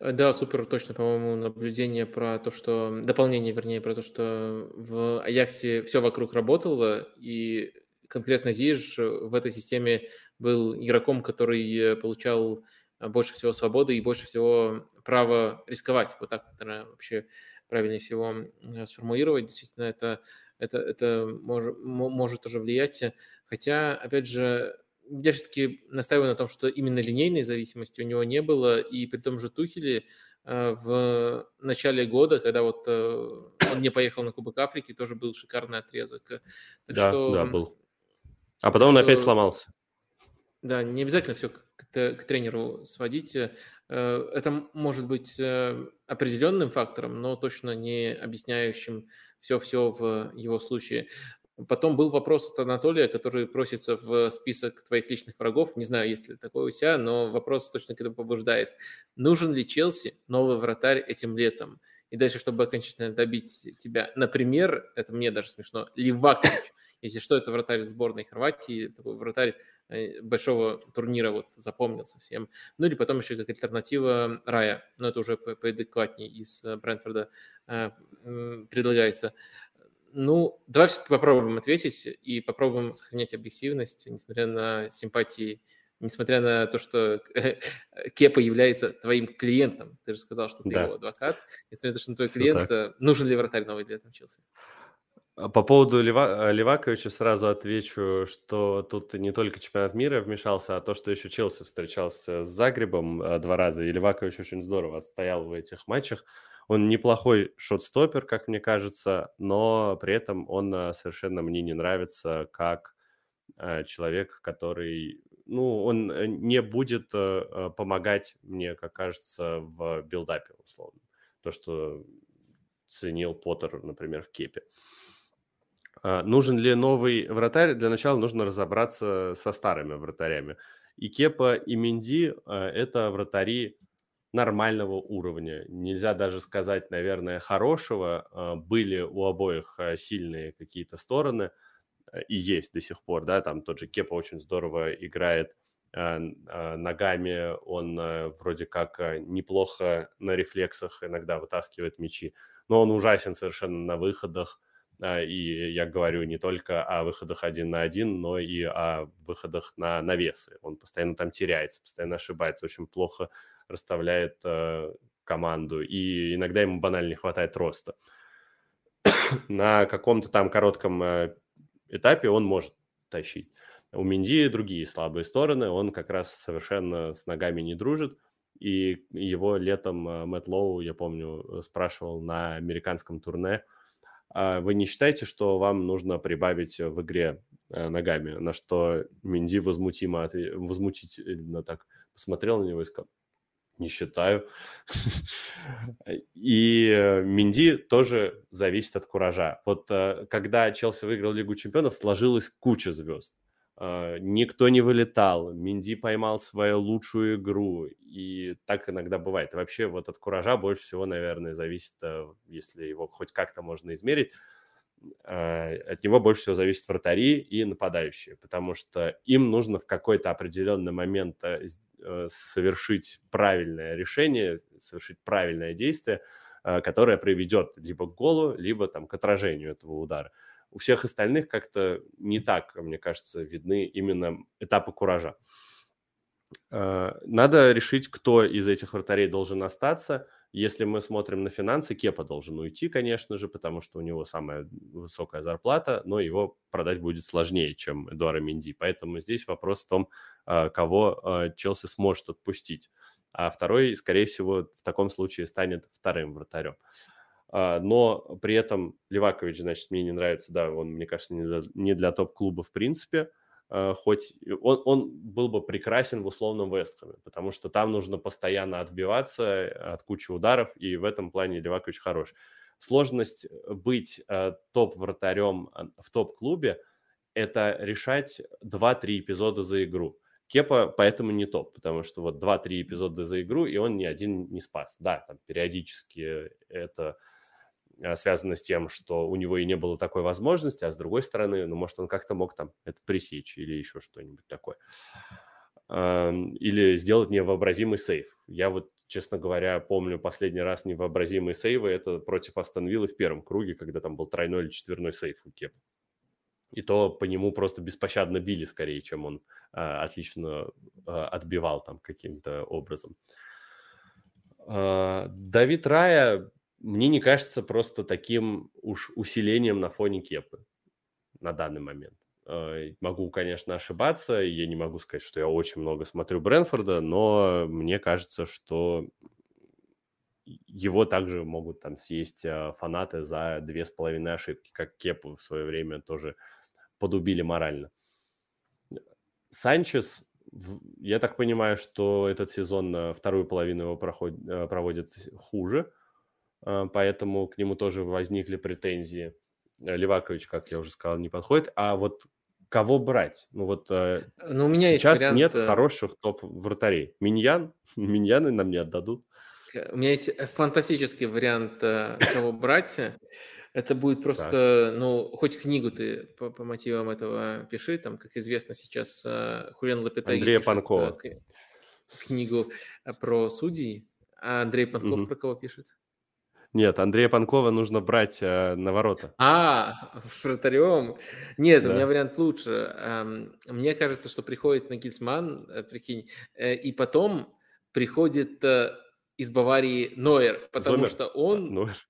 Э, да, супер точно, по-моему, наблюдение про то, что... Дополнение, вернее, про то, что в Аяксе все вокруг работало, и конкретно Зиж в этой системе был игроком, который получал больше всего свободы и больше всего права рисковать. Вот так, наверное, вообще правильнее всего э, сформулировать. Действительно, это, это, это может, может тоже влиять. Хотя, опять же, я все-таки настаиваю на том, что именно линейной зависимости у него не было, и при том же Тухеле в начале года, когда вот он не поехал на Кубок Африки, тоже был шикарный отрезок. Так да, что, да, был. А потом он опять сломался. Да, не обязательно все к, к тренеру сводить. Э, это может быть э, определенным фактором, но точно не объясняющим все-все в его случае. Потом был вопрос от Анатолия, который просится в список твоих личных врагов. Не знаю, есть ли такое у себя, но вопрос точно к этому побуждает. Нужен ли Челси новый вратарь этим летом? И дальше, чтобы окончательно добить тебя, например, это мне даже смешно, Ливакович. Если что, это вратарь сборной Хорватии, такой вратарь э, большого турнира вот запомнился всем. Ну или потом еще как альтернатива Рая, но это уже поадекватнее из э, Брэнфорда э, предлагается. Ну, давай все-таки попробуем ответить и попробуем сохранять объективность, несмотря на симпатии, несмотря на то, что [LAUGHS] Кепа является твоим клиентом. Ты же сказал, что ты да. его адвокат. Несмотря на то, что он твой все клиент, так. нужен ли вратарь новый для этого Челси? А по поводу Лева, Леваковича сразу отвечу, что тут не только чемпионат мира вмешался, а то, что еще Челси встречался с Загребом а, два раза, и Левакович очень здорово отстоял в этих матчах. Он неплохой шотстопер, как мне кажется, но при этом он а, совершенно мне не нравится как человек, который, ну, он э, не будет э, помогать мне, как кажется, в билдапе, условно. То, что ценил Поттер, например, в Кепе. А, нужен ли новый вратарь? Для начала нужно разобраться со старыми вратарями. И Кепа, и Минди а, – это вратари нормального уровня. Нельзя даже сказать, наверное, хорошего. А, были у обоих сильные какие-то стороны и есть до сих пор, да, там тот же Кепа очень здорово играет ногами, он вроде как неплохо на рефлексах иногда вытаскивает мячи, но он ужасен совершенно на выходах, а, и я говорю не только о выходах один на один, но и о выходах на навесы. Он постоянно там теряется, постоянно ошибается, очень плохо расставляет э, команду, и иногда ему банально не хватает роста. [COUGHS] на каком-то там коротком э, этапе он может тащить. У Минди другие слабые стороны, он как раз совершенно с ногами не дружит, и его летом э, Мэтт Лоу, я помню, спрашивал на американском турне – а вы не считаете, что вам нужно прибавить в игре э, ногами? На что Минди возмутимо, возмутительно так посмотрел на него и сказал, Не считаю. И Минди тоже зависит от куража. Вот когда Челси выиграл Лигу чемпионов, сложилась куча звезд. Никто не вылетал, Минди поймал свою лучшую игру, и так иногда бывает. Вообще вот от куража больше всего, наверное, зависит, если его хоть как-то можно измерить, от него больше всего зависят вратари и нападающие, потому что им нужно в какой-то определенный момент э, э, совершить правильное решение, совершить правильное действие, э, которое приведет либо к голу, либо там, к отражению этого удара. У всех остальных как-то не так, мне кажется, видны именно этапы куража. Надо решить, кто из этих вратарей должен остаться – если мы смотрим на финансы, Кепа должен уйти, конечно же, потому что у него самая высокая зарплата, но его продать будет сложнее, чем Эдуара Минди. Поэтому здесь вопрос в том, а, кого а, Челси сможет отпустить. А второй, скорее всего, в таком случае станет вторым вратарем. А, но при этом Левакович, значит, мне не нравится, да, он, мне кажется, не для, не для топ-клуба в принципе. Э, хоть он, он был бы прекрасен в условном Вестхэме, потому что там нужно постоянно отбиваться от кучи ударов, и в этом плане Левакович хорош. Сложность быть э, топ-вратарем э, в топ-клубе – это решать 2-3 эпизода за игру. Кепа поэтому не топ, потому что вот 2-3 эпизода за игру, и он ни один не спас. Да, там периодически это Э, связано с тем, что у него и не было такой возможности, а с другой стороны, ну, может, он как-то мог там это пресечь или еще что-нибудь такое. Или сделать невообразимый сейф. Я вот, честно говоря, помню последний раз невообразимые сейвы, это против Астон Виллы в первом круге, когда там был тройной или четверной сейф у Кеп. И то по нему просто беспощадно били скорее, чем он а, отлично а, отбивал там каким-то образом. А, Давид Рая мне не кажется просто таким уж усилением на фоне Кепы на данный момент. Э, могу, конечно, ошибаться, я не могу сказать, что я очень много смотрю Брэнфорда, но мне кажется, что его также могут там съесть э, фанаты за две с половиной ошибки, как Кепу в свое время тоже подубили морально. Санчес, я так понимаю, что этот сезон э, вторую половину его проходит, проводит хуже, поэтому к нему тоже возникли претензии. Э, Левакович, как я уже сказал, не подходит. А вот кого брать? Ну вот э, ну, у меня сейчас вариант... нет э, хороших топ-вратарей. Миньян? [LAUGHS] Миньяны нам не отдадут. У меня есть фантастический вариант, кого брать. Это будет просто, так. ну, хоть книгу ты по, по мотивам этого пиши, там, как известно сейчас, Хулиан Лапитаги Андрея Панкова. книгу про судей, а Андрей Панков угу. про кого пишет? Нет, Андрея Панкова нужно брать э, на ворота. А, [LAUGHS] вратарем? Нет, да. у меня вариант лучше. Эм, мне кажется, что приходит Нагельсман, э, прикинь, э, и потом приходит э, из Баварии Нойер, потому Зомер. что он... А, Нойер.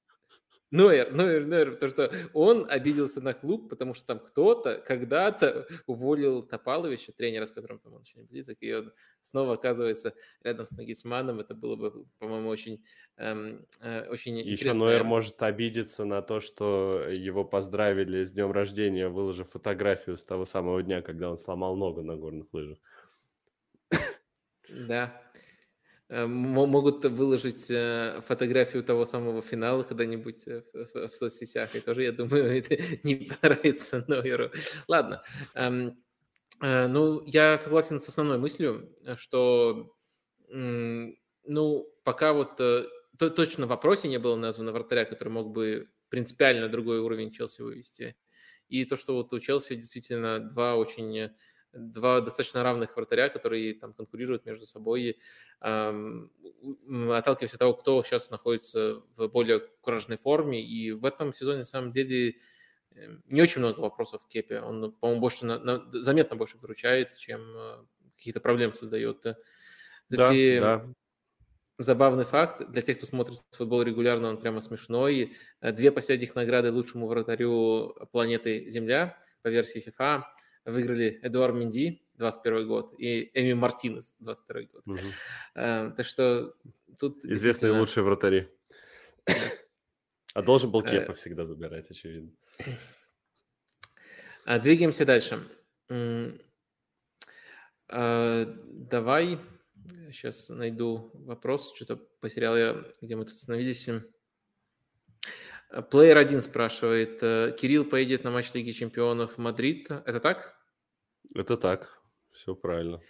Нойер, Нойер, Нойер, потому что он обиделся на клуб, потому что там кто-то когда-то уволил Топаловича, тренера, с которым там он очень близок, и он снова оказывается рядом с Нагисманом. Это было бы, по-моему, очень, эм, э, очень Еще интересно. Нойер может обидеться на то, что его поздравили с днем рождения, выложив фотографию с того самого дня, когда он сломал ногу на горных лыжах. Да, могут выложить э, фотографию того самого финала когда-нибудь э, в, в соцсетях. И тоже, я думаю, [LAUGHS] это не понравится Нойеру. Ладно. Эм, ну, я согласен с основной мыслью, что ну, пока вот то, точно в вопросе не было названо вратаря, который мог бы принципиально другой уровень Челси вывести. И то, что вот у Челси действительно два очень два достаточно равных вратаря, которые там конкурируют между собой, эм, отталкиваясь от того, кто сейчас находится в более куражной форме. И в этом сезоне, на самом деле, эм, не очень много вопросов в Кепе. Он, по-моему, больше на, на, заметно больше выручает, чем э, какие-то проблемы создает. Кстати, да, да. Забавный факт, для тех, кто смотрит футбол регулярно, он прямо смешной. Две последних награды лучшему вратарю планеты Земля по версии FIFA – выиграли Эдуард Минди, 21 год, и Эми Мартинес, 22 год. Угу. Uh, так что тут... Известные действительно... лучшие вратари. А должен был Кепа всегда забирать, очевидно. А, двигаемся дальше. А, давай Сейчас найду вопрос, что-то потерял я, где мы тут остановились. Плеер один спрашивает, э, Кирилл поедет на матч Лиги Чемпионов в Мадрид. Это так? Это так, все правильно.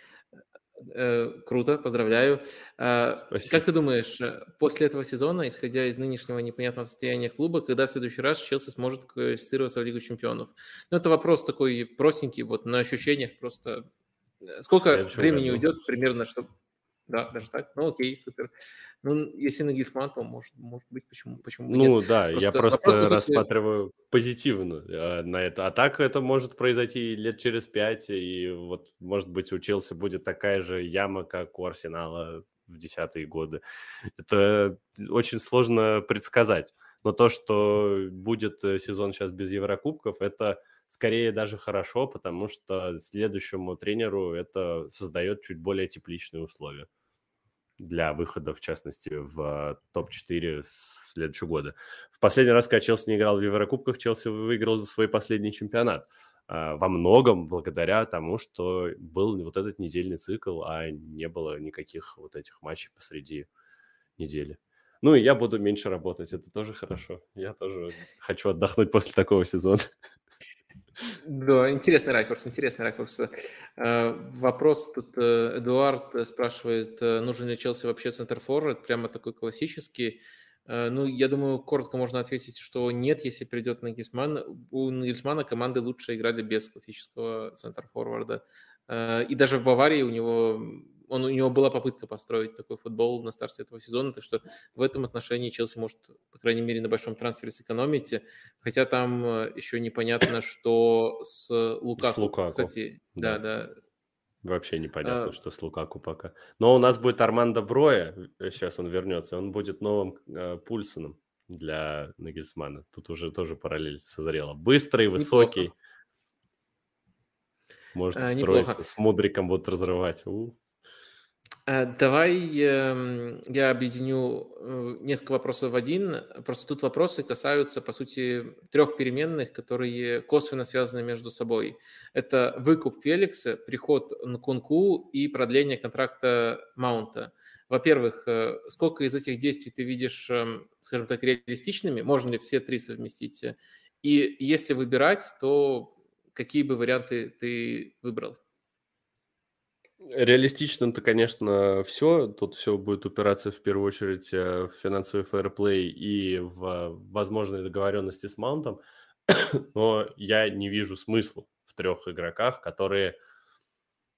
Э, круто, поздравляю. Э, Спасибо. Как ты думаешь, после этого сезона, исходя из нынешнего непонятного состояния клуба, когда в следующий раз Челси сможет квалифицироваться в Лигу Чемпионов? Ну, это вопрос такой простенький, вот на ощущениях просто. Сколько времени году. уйдет примерно, чтобы да, даже так. Ну, окей, супер. Ну, если на Гильсман, то может, может быть, почему, почему Ну, нет. да, просто я просто вопрос, рассматриваю позитивно э, на это. А так это может произойти лет через пять, и вот, может быть, у Челси будет такая же яма, как у Арсенала в десятые годы. Это очень сложно предсказать. Но то, что будет э, сезон сейчас без Еврокубков, это скорее даже хорошо, потому что следующему тренеру это создает чуть более тепличные условия для выхода, в частности, в топ-4 следующего года. В последний раз, когда Челси не играл в Еврокубках, Челси выиграл свой последний чемпионат. А, во многом благодаря тому, что был вот этот недельный цикл, а не было никаких вот этих матчей посреди недели. Ну и я буду меньше работать, это тоже хорошо. Я тоже хочу отдохнуть после такого сезона. Да, интересный ракурс, интересный ракурс. Э, вопрос тут э, Эдуард спрашивает, э, нужен ли Челси вообще центр-форвард, прямо такой классический. Ну, я думаю, коротко можно ответить, что нет, если придет Нагисман. У Нагисмана команды лучше играли без классического центр-форварда. И даже в Баварии у него он, у него была попытка построить такой футбол на старте этого сезона, так что в этом отношении Челси может, по крайней мере, на большом трансфере сэкономить, хотя там э, еще непонятно, [COUGHS] что с Лукаку. С Лукаку. Кстати, да, да. да. Вообще непонятно, а... что с Лукаку пока. Но у нас будет Армандо Броя, сейчас он вернется, он будет новым э, Пульсоном для Нагельсмана. Тут уже тоже параллель созрела. Быстрый, высокий. Неплохо. Может а, строиться, неплохо. с Мудриком будут разрывать. У. Э, давай эм, я объединю э, несколько вопросов в один. Просто тут вопросы касаются, по сути, трех переменных, которые косвенно связаны между собой. Это выкуп Феликса, приход Нкунку и продление контракта Маунта. Во-первых, э, сколько из этих действий ты видишь, эм, скажем так, реалистичными? Можно ли все три совместить? И если выбирать, то какие бы варианты ты выбрал? Реалистично-то, конечно, все. Тут все будет упираться в первую очередь э, в финансовый фэрплей и в возможные договоренности с Маунтом. [COUGHS] Но я не вижу смысла в трех игроках, которые,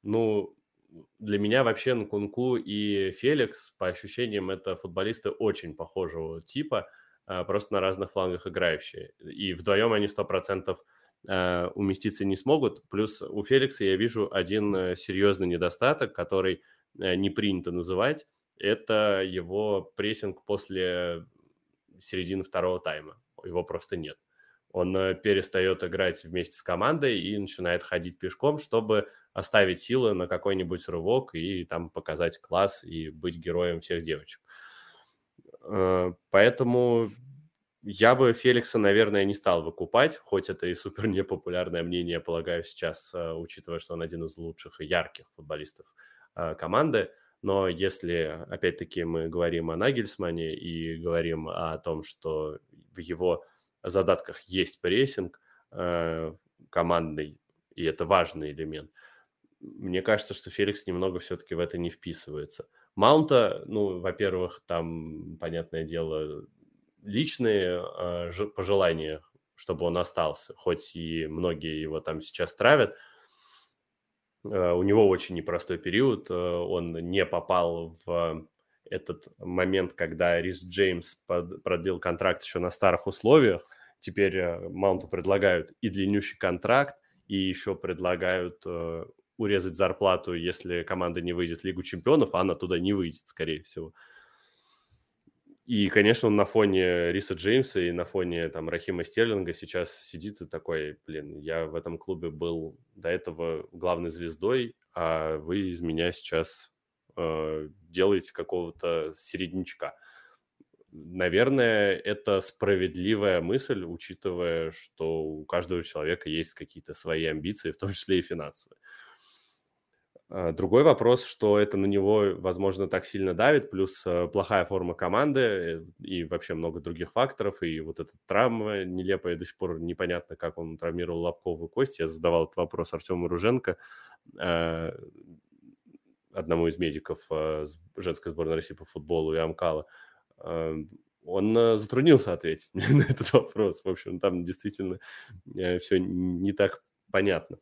ну, для меня вообще Нкунку и Феликс, по ощущениям, это футболисты очень похожего типа, э, просто на разных флангах играющие. И вдвоем они 100% э, уместиться не смогут. Плюс у Феликса я вижу один э, серьезный недостаток, который э, не принято называть. Это его прессинг после середины второго тайма. Его просто нет. Он э, перестает играть вместе с командой и начинает ходить пешком, чтобы оставить силы на какой-нибудь рывок и там показать класс и быть героем всех девочек. Э, поэтому я бы Феликса, наверное, не стал выкупать, хоть это и супер непопулярное мнение, полагаю, сейчас, э, учитывая, что он один из лучших и ярких футболистов э, команды. Но если, опять-таки, мы говорим о Нагельсмане и говорим о том, что в его задатках есть прессинг э, командный, и это важный элемент, мне кажется, что Феликс немного все-таки в это не вписывается. Маунта, ну, во-первых, там, понятное дело, личные э, пожелания, чтобы он остался, хоть и многие его там сейчас травят. Э, у него очень непростой период, э, он не попал в этот момент, когда Рис Джеймс под, продлил контракт еще на старых условиях. Теперь э, Маунту предлагают и длиннющий контракт, и еще предлагают э, урезать зарплату, если команда не выйдет в Лигу чемпионов, а она туда не выйдет, скорее всего. И, конечно, он на фоне Риса Джеймса и на фоне там Рахима Стерлинга сейчас сидит и такой, блин, я в этом клубе был до этого главной звездой, а вы из меня сейчас э, делаете какого-то середнячка. Наверное, это справедливая мысль, учитывая, что у каждого человека есть какие-то свои амбиции, в том числе и финансовые. А, другой вопрос, что это на него, возможно, так сильно давит, плюс э, плохая форма команды э, и вообще много других факторов, и вот эта травма нелепая, до сих пор непонятно, как он травмировал лобковую кость. Я задавал этот вопрос Артему Руженко, э, одному из медиков женской сборной России по футболу и Амкала. Он затруднился ответить [LAUGHS] на этот вопрос. В общем, там действительно все не так понятно.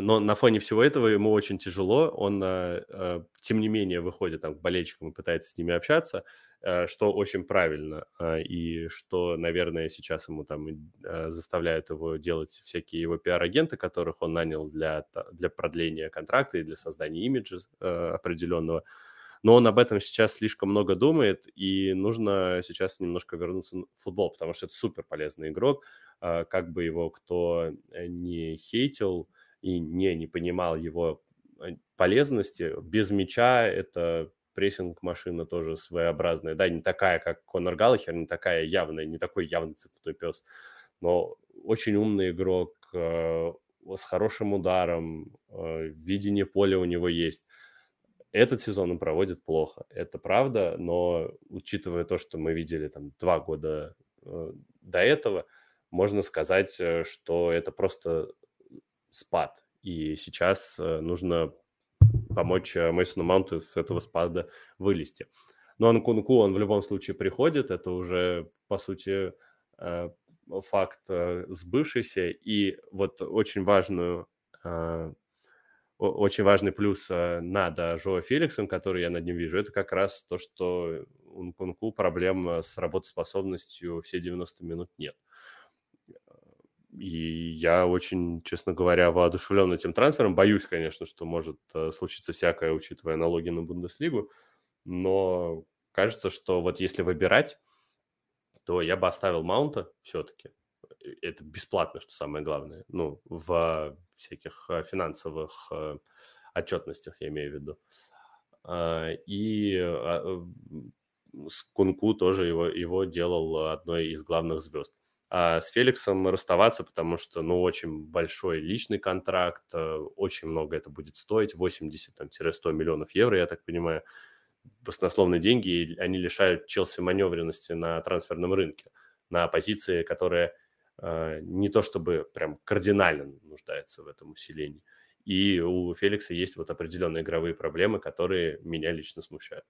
Но на фоне всего этого ему очень тяжело. Он, э, э, тем не менее, выходит там, к болельщикам и пытается с ними общаться, э, что очень правильно. И что, наверное, сейчас ему там заставляют его делать всякие его пиар-агенты, которых он нанял для, для продления контракта и для создания имиджа определенного. Но он об этом сейчас слишком много думает, и нужно сейчас немножко вернуться в футбол, потому что это супер полезный игрок. Как бы его кто не хейтил, и не, не понимал его э, полезности. Без мяча это прессинг-машина тоже своеобразная, да, не такая, как Конор Галлахер, не такая явная, не такой явный цепной пес, но очень умный игрок, э, с хорошим ударом, э, видение поля у него есть. Этот сезон он проводит плохо, это правда, но учитывая то, что мы видели там два года э, до этого, можно сказать, что это просто спад. И сейчас э, нужно помочь э, Мейсону Маунту с этого спада вылезти. Но Анкунку, он в любом случае приходит, это уже, по сути, э, факт сбывшийся. И вот очень важную очень важный плюс над Жоа Феликсом, который я над ним вижу, это как раз то, что у Нкунку проблем с работоспособностью все 90 минут нет. И я очень, честно говоря, воодушевлен этим трансфером. Боюсь, конечно, что может э, случиться всякое, учитывая налоги на Бундеслигу. Но кажется, что вот если выбирать, то я бы оставил Маунта все-таки. Это бесплатно, что самое главное. Ну, в всяких э, финансовых э, отчетностях, я имею в виду. А, и а, Кунку тоже его, его делал одной из главных звезд а с Феликсом расставаться, потому что, ну, очень большой личный контракт, э, очень много это будет стоить, 80-100 миллионов евро, я так понимаю, баснословные деньги, и они лишают Челси маневренности на трансферном рынке, на позиции, которая э, не то чтобы прям кардинально нуждается в этом усилении. И у Феликса есть вот определенные игровые проблемы, которые меня лично смущают.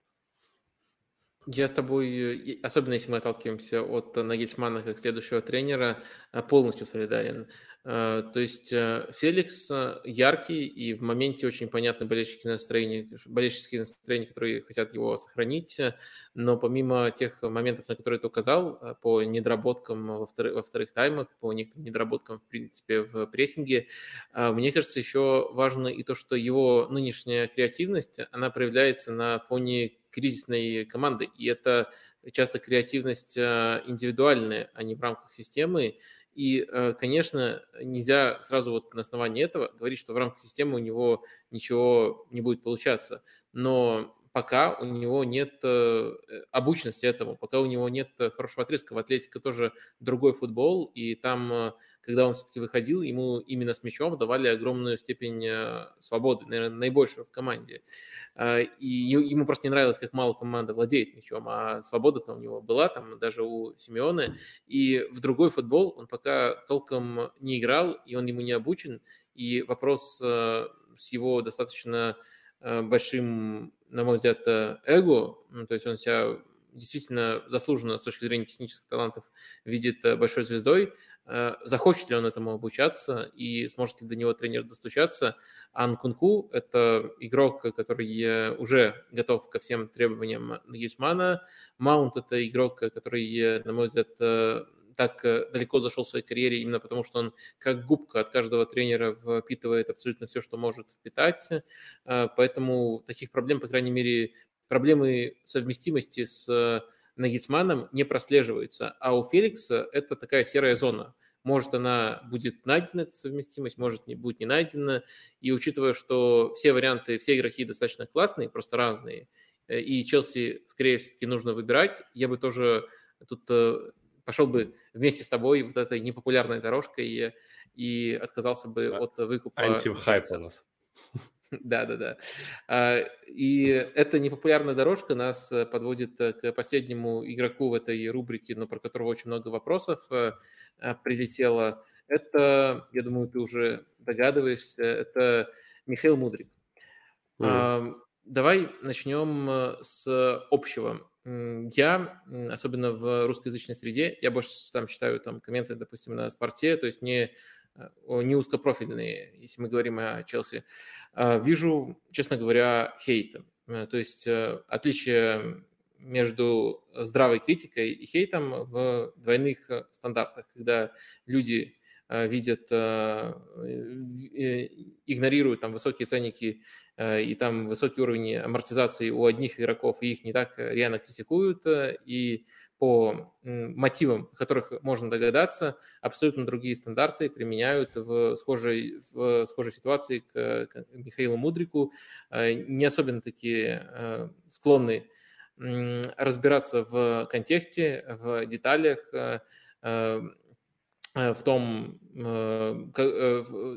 Я с тобой, особенно если мы отталкиваемся от Нагельсмана как следующего тренера, э, полностью солидарен. Э, то есть э, Феликс яркий и в моменте очень понятны болельщики настроения, болельщические настроения, которые хотят его сохранить, но помимо тех моментов, на которые ты указал, по недоработкам во вторых, во вторых таймах, по некоторым недоработкам, в принципе, в прессинге, мне кажется, еще важно и то, что его нынешняя креативность, она проявляется на фоне кризисной команды. И это часто креативность э, индивидуальная, а не в рамках системы. И, э, конечно, нельзя сразу вот на основании этого говорить, что в рамках системы у него ничего не будет получаться. Но пока у него нет э, обученности этому, пока у него нет хорошего отрезка. В атлетике тоже другой футбол, и там, э, когда он все-таки выходил, ему именно с мячом давали огромную степень э, свободы, наверное, наибольшую в команде. И ему просто не нравилось, как мало команда владеет мячом, а свобода-то у него была, там даже у Симеона. И в другой футбол он пока толком не играл, и он ему не обучен. И вопрос с его достаточно большим на мой взгляд, э, эго, ну, то есть он себя действительно заслуженно с точки зрения технических талантов видит э, большой звездой, э, захочет ли он этому обучаться и сможет ли до него тренер достучаться. Ан Кунку – это игрок, который уже готов ко всем требованиям Нагельсмана. Маунт – это игрок, который, на мой взгляд, так э, далеко зашел в своей карьере именно потому, что он как губка от каждого тренера впитывает абсолютно все, что может впитать. Э, поэтому таких проблем, по крайней мере, проблемы совместимости с Нагельсманом не прослеживаются. А у Феликса это такая серая зона. Может, она будет найдена, эта совместимость, может, не будет не найдена. И учитывая, что все варианты, все игроки достаточно классные, просто разные, э, и Челси, скорее всего, нужно выбирать, я бы тоже тут пошел бы вместе с тобой вот этой непопулярной дорожкой и, и отказался бы от выкупа. Антихайп у нас. Да, да, да. А, и эта непопулярная дорожка нас э, подводит э, к последнему игроку в этой рубрике, но про которого очень много вопросов э, прилетело. Это, я думаю, ты уже догадываешься, это Михаил Мудрик. Mm. Давай начнем с общего. Я, особенно в русскоязычной среде, я больше там читаю там комменты, допустим, на спорте, то есть не не узкопрофильные, если мы говорим о Челси, а, вижу, честно говоря, хейта. Э, то есть э, отличие между здравой критикой и хейтом в двойных э, стандартах, когда люди видят, игнорируют там высокие ценники и там высокий уровень амортизации у одних игроков, и их не так реально критикуют, и по мотивам, которых можно догадаться, абсолютно другие стандарты применяют в схожей, в схожей ситуации к, к Михаилу Мудрику, э, не особенно такие э, склонны разбираться в контексте, в деталях, э, в том,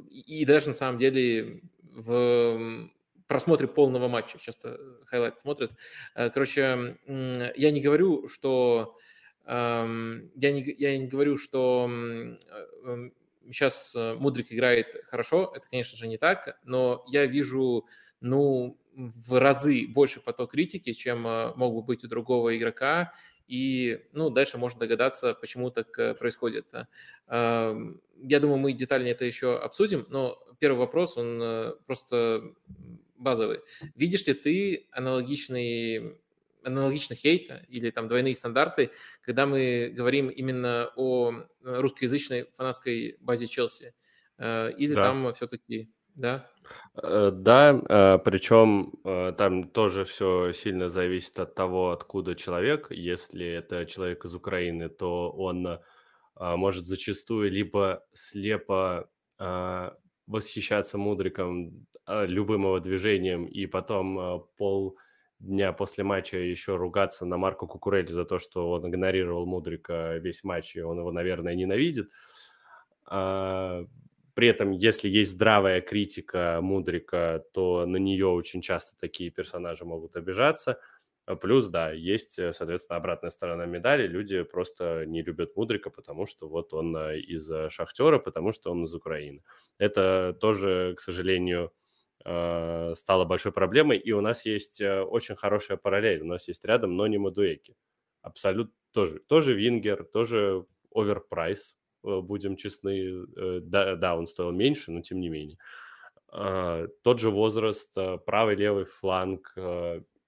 и даже на самом деле в просмотре полного матча, часто highlight смотрят. Э, короче, я не говорю, что я не, я не говорю, что сейчас э, Мудрик играет хорошо, это, конечно же, не так, но я вижу, ну, в разы больше поток критики, чем э, мог бы быть у другого игрока, и, ну, дальше можно догадаться, почему так происходит. Я думаю, мы детальнее это еще обсудим, но первый вопрос, он просто базовые. Видишь ли ты аналогичный аналогично хейта или там двойные стандарты, когда мы говорим именно о э, русскоязычной фанатской базе Челси? Э, или да. там все-таки, да? Э, да, причем там тоже все сильно зависит от того, откуда человек. Если это человек из Украины, то он может зачастую либо слепо восхищаться Мудриком а, любым его движением и потом а, пол дня после матча еще ругаться на Марко Кукурелли за то, что он игнорировал Мудрика весь матч, и он его, наверное, ненавидит. А, при этом, если есть здравая критика Мудрика, то на нее очень часто такие персонажи могут обижаться – плюс, да, есть, э, соответственно, обратная сторона медали. Люди просто не любят Мудрика, потому что вот он э, из э, Шахтера, потому что он из Украины. Это тоже, к сожалению, стало большой проблемой. И у нас есть очень хорошая параллель. У нас есть рядом Нони Мадуэке. Абсолютно тоже, тоже Вингер, тоже overprice, будем честны. Да, да, он стоил меньше, но тем не менее. Тот же возраст, правый-левый фланг,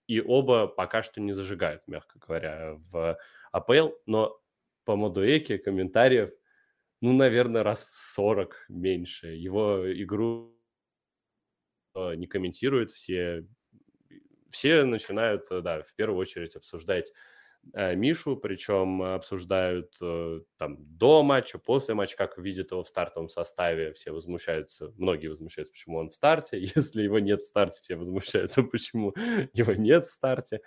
и оба пока что не зажигают, мягко говоря, в АПЛ, но по Модуэке комментариев, ну, наверное, раз в 40 меньше. Его игру э, не комментируют, все, все начинают, э, да, в первую очередь обсуждать Мишу, причем обсуждают э, там до матча, после матча, как видят его в стартовом составе, все возмущаются, многие возмущаются, почему он в старте, [LAUGHS] если его нет в старте, все возмущаются, почему его нет в старте,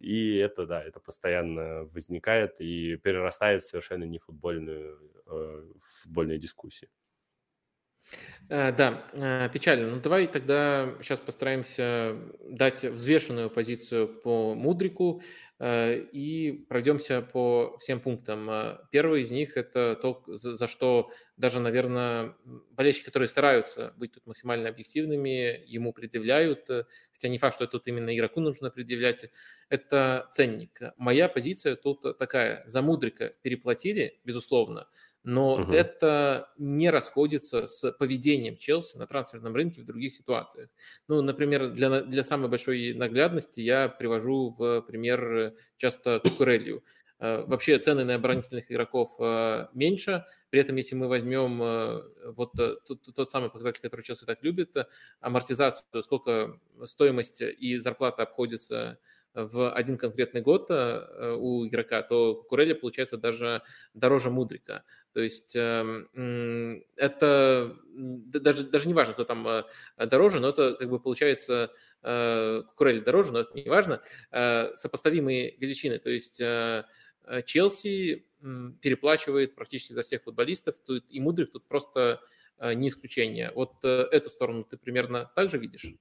и это, да, это постоянно возникает и перерастает в совершенно не футбольную, э, футбольные дискуссии. Э, да, э, печально. Ну, давай тогда сейчас постараемся дать взвешенную позицию по Мудрику э, и пройдемся по всем пунктам. Первый из них – это то, за что даже, наверное, болельщики, которые стараются быть тут максимально объективными, ему предъявляют, хотя не факт, что тут именно игроку нужно предъявлять, это ценник. Моя позиция тут такая. За Мудрика переплатили, безусловно, но угу. это не расходится с поведением Челси на трансферном рынке в других ситуациях. Ну, например, для, для самой большой наглядности я привожу в пример часто Кукурелью. Э, вообще цены на оборонительных игроков э, меньше, при этом если мы возьмем э, вот тот, тот самый показатель, который Челси так любит, амортизацию, сколько стоимость и зарплата обходится в один конкретный год э, у игрока, то Кукурелли получается даже дороже Мудрика. То есть эм, это даже, даже не важно, кто там э, дороже, но это как бы получается э, Кукурелли дороже, но это не важно. Сопоставимые величины. То есть Челси переплачивает практически за всех футболистов, и Мудрик тут просто не исключение. Вот эту сторону ты примерно так же видишь?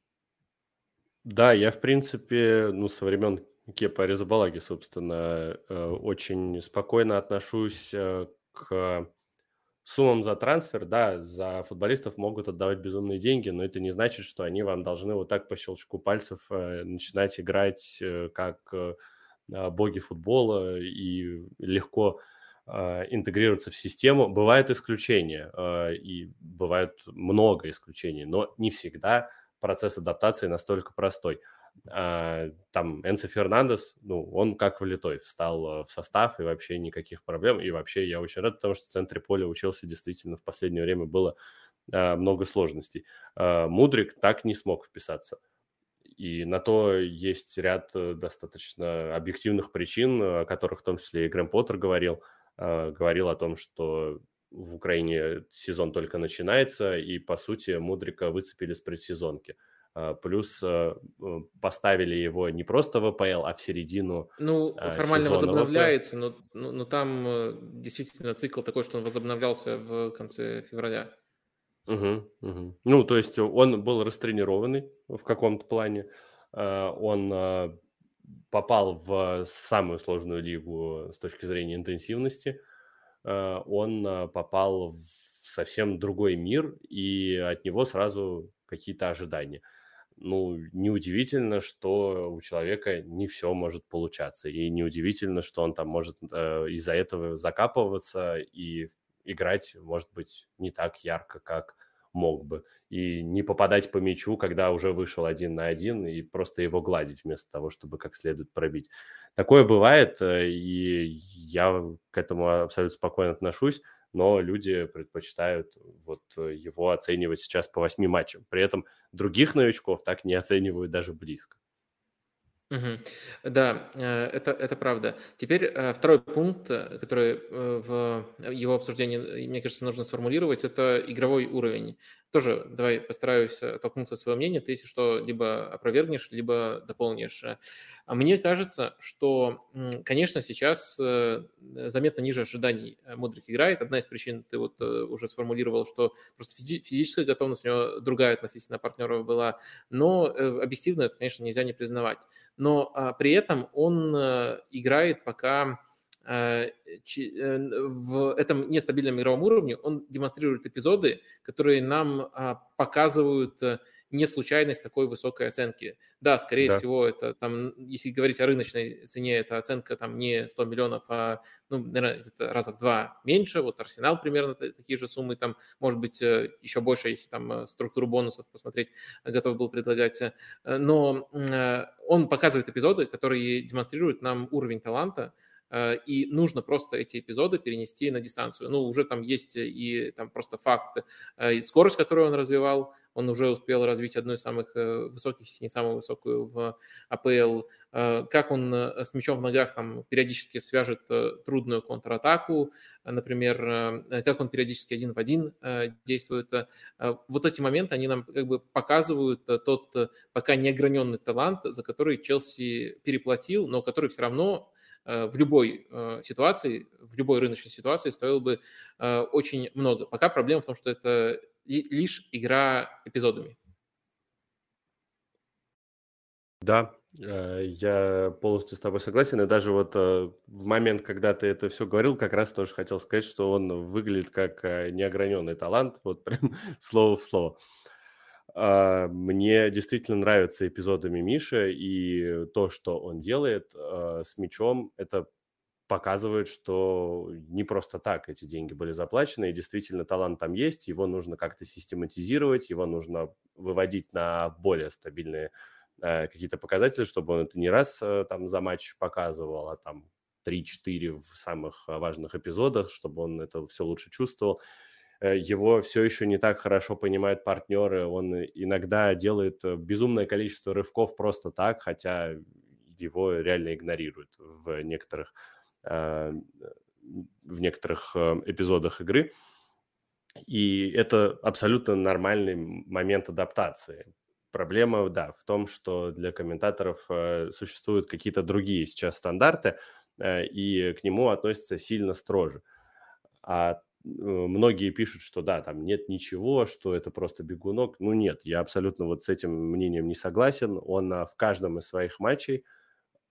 Да, я, в принципе, ну, со времен Кепа Аризабалаги, собственно, очень спокойно отношусь к суммам за трансфер, да, за футболистов могут отдавать безумные деньги, но это не значит, что они вам должны вот так по щелчку пальцев э, начинать играть э, как э, а, боги футбола и легко э, интегрироваться в систему. Бывают исключения, э, и бывают много исключений, но не всегда процесс адаптации настолько простой. А, там Энцо Фернандес, ну, он как влитой, встал э, в состав и вообще никаких проблем. И вообще я очень рад, потому что в центре поля учился действительно в последнее время было а, много сложностей. А, Мудрик так не смог вписаться. И на то есть ряд э, достаточно объективных причин, о которых в том числе и Грэм Поттер говорил. Говорил о том, что в Украине сезон только начинается, и, по сути, Мудрика выцепили с предсезонки. А, плюс а, поставили его не просто в АПЛ, а в середину Ну, а, формально возобновляется, но, но, но там э, действительно цикл такой, что он возобновлялся в конце февраля. Угу, угу. Ну, то есть он был растренированный в каком-то плане. Он попал в самую сложную лигу с точки зрения интенсивности. Он попал в совсем другой мир, и от него сразу какие-то ожидания ну, неудивительно, что у человека не все может получаться. И неудивительно, что он там может э, из-за этого закапываться и играть, может быть, не так ярко, как мог бы. И не попадать по мячу, когда уже вышел один на один, и просто его гладить вместо того, чтобы как следует пробить. Такое бывает, э, и я к этому абсолютно спокойно отношусь но люди предпочитают вот его оценивать сейчас по восьми матчам. При этом других новичков так не оценивают даже близко. Угу. Да, э, это, это правда. Теперь э, второй пункт, который в его обсуждении, мне кажется, нужно сформулировать, это игровой уровень тоже давай постараюсь э, оттолкнуться от своего мнения, ты, если что, либо опровергнешь, либо дополнишь. А мне кажется, что, конечно, сейчас э, заметно ниже ожиданий э, Мудрик играет. Одна из причин ты вот уже сформулировал, что просто физическая готовность у него другая относительно партнеров была, но объективно это, конечно, нельзя не признавать. Но а, при этом он играет пока Э, э, в этом нестабильном игровом уровне он демонстрирует эпизоды, которые нам а, показывают э, не случайность такой высокой оценки. Да, скорее да. всего, это там, если говорить о рыночной цене, это оценка там не 100 миллионов, а, ну, наверное, это раза в два меньше. Вот Арсенал примерно такие же суммы, там, может быть, еще больше, если там структуру бонусов посмотреть, готов был предлагать. Но он показывает эпизоды, которые демонстрируют нам уровень таланта, Э, и нужно просто эти эпизоды перенести на дистанцию. Ну, уже там есть и там просто факт, э, и скорость, которую он развивал, он уже успел развить одну из самых э, высоких, не самую высокую в АПЛ. Как он с мячом в ногах там периодически свяжет трудную контратаку, например, как он периодически один в один действует. Вот эти моменты, они нам как бы показывают тот пока неограненный талант, за который Челси переплатил, но который все равно Э, в любой э, ситуации, в любой рыночной ситуации стоил бы э, очень много. Пока проблема в том, что это лишь игра эпизодами. Да, я полностью с тобой согласен. И даже вот в момент, когда ты это все говорил, как раз тоже хотел сказать, что он выглядит как неограненный талант, вот прям [LAUGHS] слово в слово. А, мне действительно нравятся эпизодами Миши, и то, что он делает а, с мячом, это показывает, что не просто так эти деньги были заплачены, и действительно талант там есть, его нужно как-то систематизировать, его нужно выводить на более стабильные э, какие-то показатели, чтобы он это не раз э, там за матч показывал, а там 3-4 в самых важных эпизодах, чтобы он это все лучше чувствовал. Э, его все еще не так хорошо понимают партнеры, он иногда делает э, безумное количество рывков просто так, хотя его реально игнорируют в некоторых, э, в некоторых эпизодах игры. И это абсолютно нормальный момент адаптации. Проблема, да, в том, что для комментаторов существуют какие-то другие сейчас стандарты, и к нему относятся сильно строже. А многие пишут, что да, там нет ничего, что это просто бегунок. Ну нет, я абсолютно вот с этим мнением не согласен. Он в каждом из своих матчей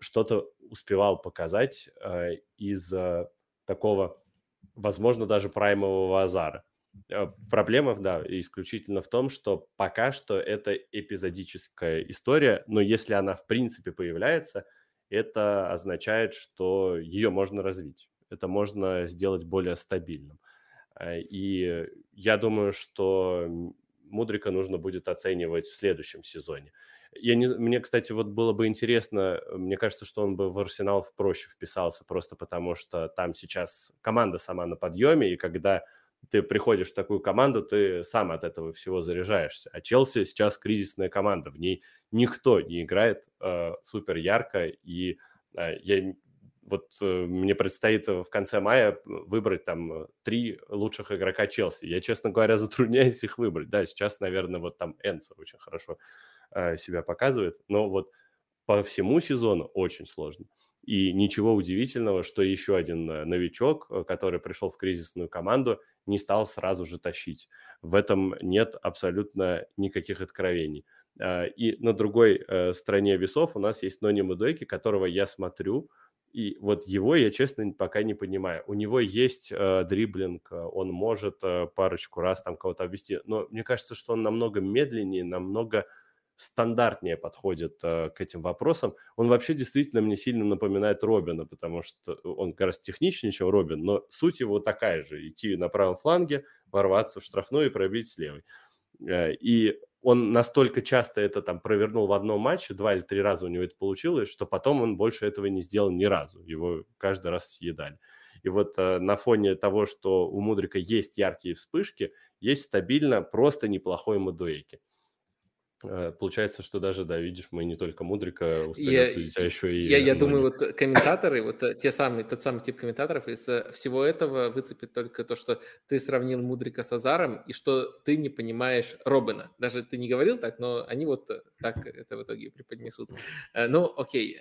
что-то успевал показать э, из э, такого, возможно, даже праймового азара. Э, проблема, да, исключительно в том, что пока что это эпизодическая история, но если она в принципе появляется, это означает, что ее можно развить. Это можно сделать более стабильным. Э, и я думаю, что Мудрика нужно будет оценивать в следующем сезоне. Я не, мне, кстати, вот было бы интересно, мне кажется, что он бы в Арсенал проще вписался, просто потому что там сейчас команда сама на подъеме, и когда ты приходишь в такую команду, ты сам от этого всего заряжаешься. А Челси сейчас кризисная команда, в ней никто не играет э, супер ярко, и э, я вот э, мне предстоит в конце мая выбрать там три лучших игрока Челси. Я, честно говоря, [LAUGHS] затрудняюсь их выбрать. Да, сейчас, наверное, вот там Энса очень хорошо Э, себя показывает. Но вот по всему сезону очень сложно. И ничего удивительного, что еще один э, новичок, э, который пришел в кризисную команду, не стал сразу же тащить. В этом нет абсолютно никаких откровений. И на другой стороне весов у нас есть Нони Мудойки, которого я смотрю, и вот его я, честно, пока не понимаю. У него есть э, дриблинг, он может э, парочку раз там кого-то обвести, но мне кажется, что он намного медленнее, намного стандартнее подходит э, к этим вопросам. Он вообще действительно мне сильно напоминает Робина, потому что он гораздо техничнее, чем Робин, но суть его такая же. Идти на правом фланге, ворваться в штрафную и пробить с левой. Э, и он настолько часто это там провернул в одном матче, два или три раза у него это получилось, что потом он больше этого не сделал ни разу. Его каждый раз съедали. И вот э, на фоне того, что у Мудрика есть яркие вспышки, есть стабильно просто неплохой Мадуэки. Э, получается, что даже, да, видишь, мы не только Мудрика успели я, обсудить, а еще и... Я, я думаю, вот комментаторы, вот э, те самые, тот самый тип комментаторов, из э, всего этого выцепит только то, что ты сравнил Мудрика с Азаром, и что ты не понимаешь Робина. Даже ты не говорил так, но они вот так это в итоге преподнесут. Ну, окей.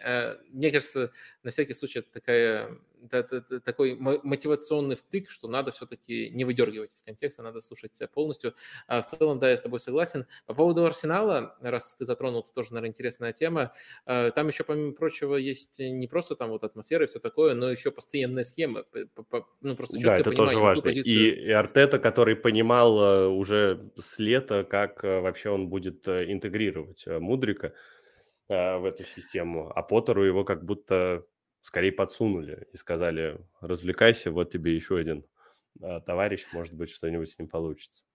Мне кажется, на всякий случай это такая такой мотивационный втык, что надо все-таки не выдергивать из контекста, надо слушать полностью. А в целом, да, я с тобой согласен. По поводу Арсенала, раз ты затронул, это тоже, наверное, интересная тема. А, там еще, помимо прочего, есть не просто там вот атмосфера и все такое, но еще постоянная схема. Ну, просто да, это тоже важно. И, и Артета, который понимал э, уже с лета, как э, вообще он будет э, интегрировать Мудрика в эту систему, а Поттеру его как будто скорее подсунули и сказали, развлекайся, вот тебе еще один а, товарищ, может быть, что-нибудь с ним получится.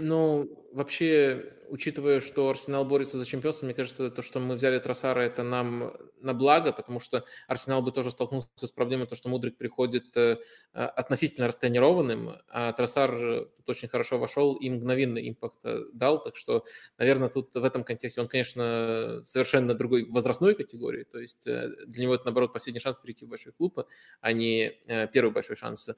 Ну, вообще, учитывая, что Арсенал борется за чемпионство, мне кажется, то, что мы взяли Тросара, это нам на благо, потому что Арсенал бы тоже столкнулся с проблемой, то, что Мудрик приходит э, относительно растренированным, а Тросар тут очень хорошо вошел и мгновенный импакт э, дал, так что, наверное, тут в этом контексте он, конечно, совершенно другой возрастной категории, то есть э, для него это, наоборот, последний шанс перейти в большой клуб, а не первый большой шанс.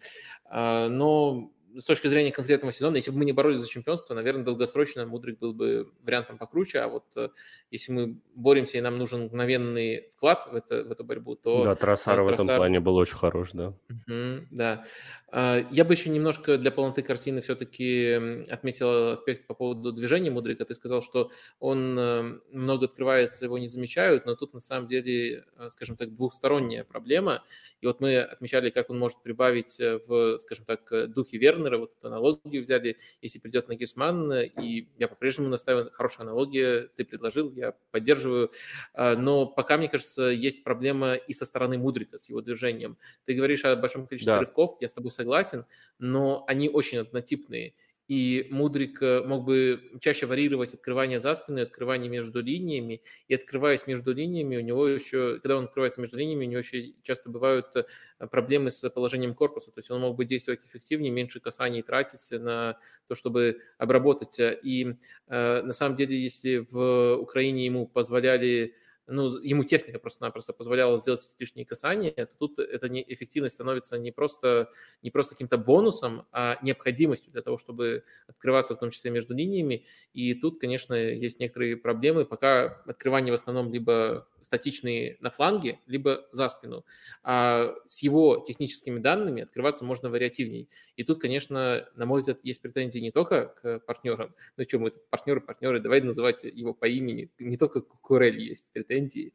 А, но с точки зрения конкретного сезона, если бы мы не боролись за чемпионство, наверное, долгосрочно Мудрик был бы вариантом покруче, а вот э, если мы боремся и нам нужен мгновенный вклад в, это, в эту борьбу, то... Да, Троссар в этом плане был очень хорош, да. Угу, да. А, я бы еще немножко для полноты картины все-таки отметил аспект по поводу движения Мудрика. Ты сказал, что он э, много открывается, его не замечают, но тут на самом деле, скажем так, двухсторонняя проблема. И вот мы отмечали, как он может прибавить в, скажем так, духе верно Вернера, вот эту аналогию взяли, если придет Нагисман, и я по-прежнему настаиваю, хорошая аналогия, ты предложил, я поддерживаю, а, но пока, мне кажется, есть проблема и со стороны Мудрика с его движением. Ты говоришь о большом количестве да. рывков, я с тобой согласен, но они очень однотипные, и Мудрик э, мог бы чаще варьировать открывание за спиной, открывание между линиями, и открываясь между линиями, у него еще, когда он открывается между линиями, у него еще часто бывают э, проблемы с положением корпуса, то есть он мог бы действовать эффективнее, меньше касаний тратить на то, чтобы обработать. И э, на самом деле, если в Украине ему позволяли ну, ему техника просто-напросто позволяла сделать лишние касания, то тут эта эффективность становится не просто, не просто каким-то бонусом, а необходимостью для того, чтобы открываться в том числе между линиями. И тут, конечно, есть некоторые проблемы. Пока открывание в основном либо статичный на фланге, либо за спину. А с его техническими данными открываться можно вариативней. И тут, конечно, на мой взгляд, есть претензии не только к партнерам, ну что, мы тут партнеры, партнеры, давай называть его по имени, не только к Курель есть претензии,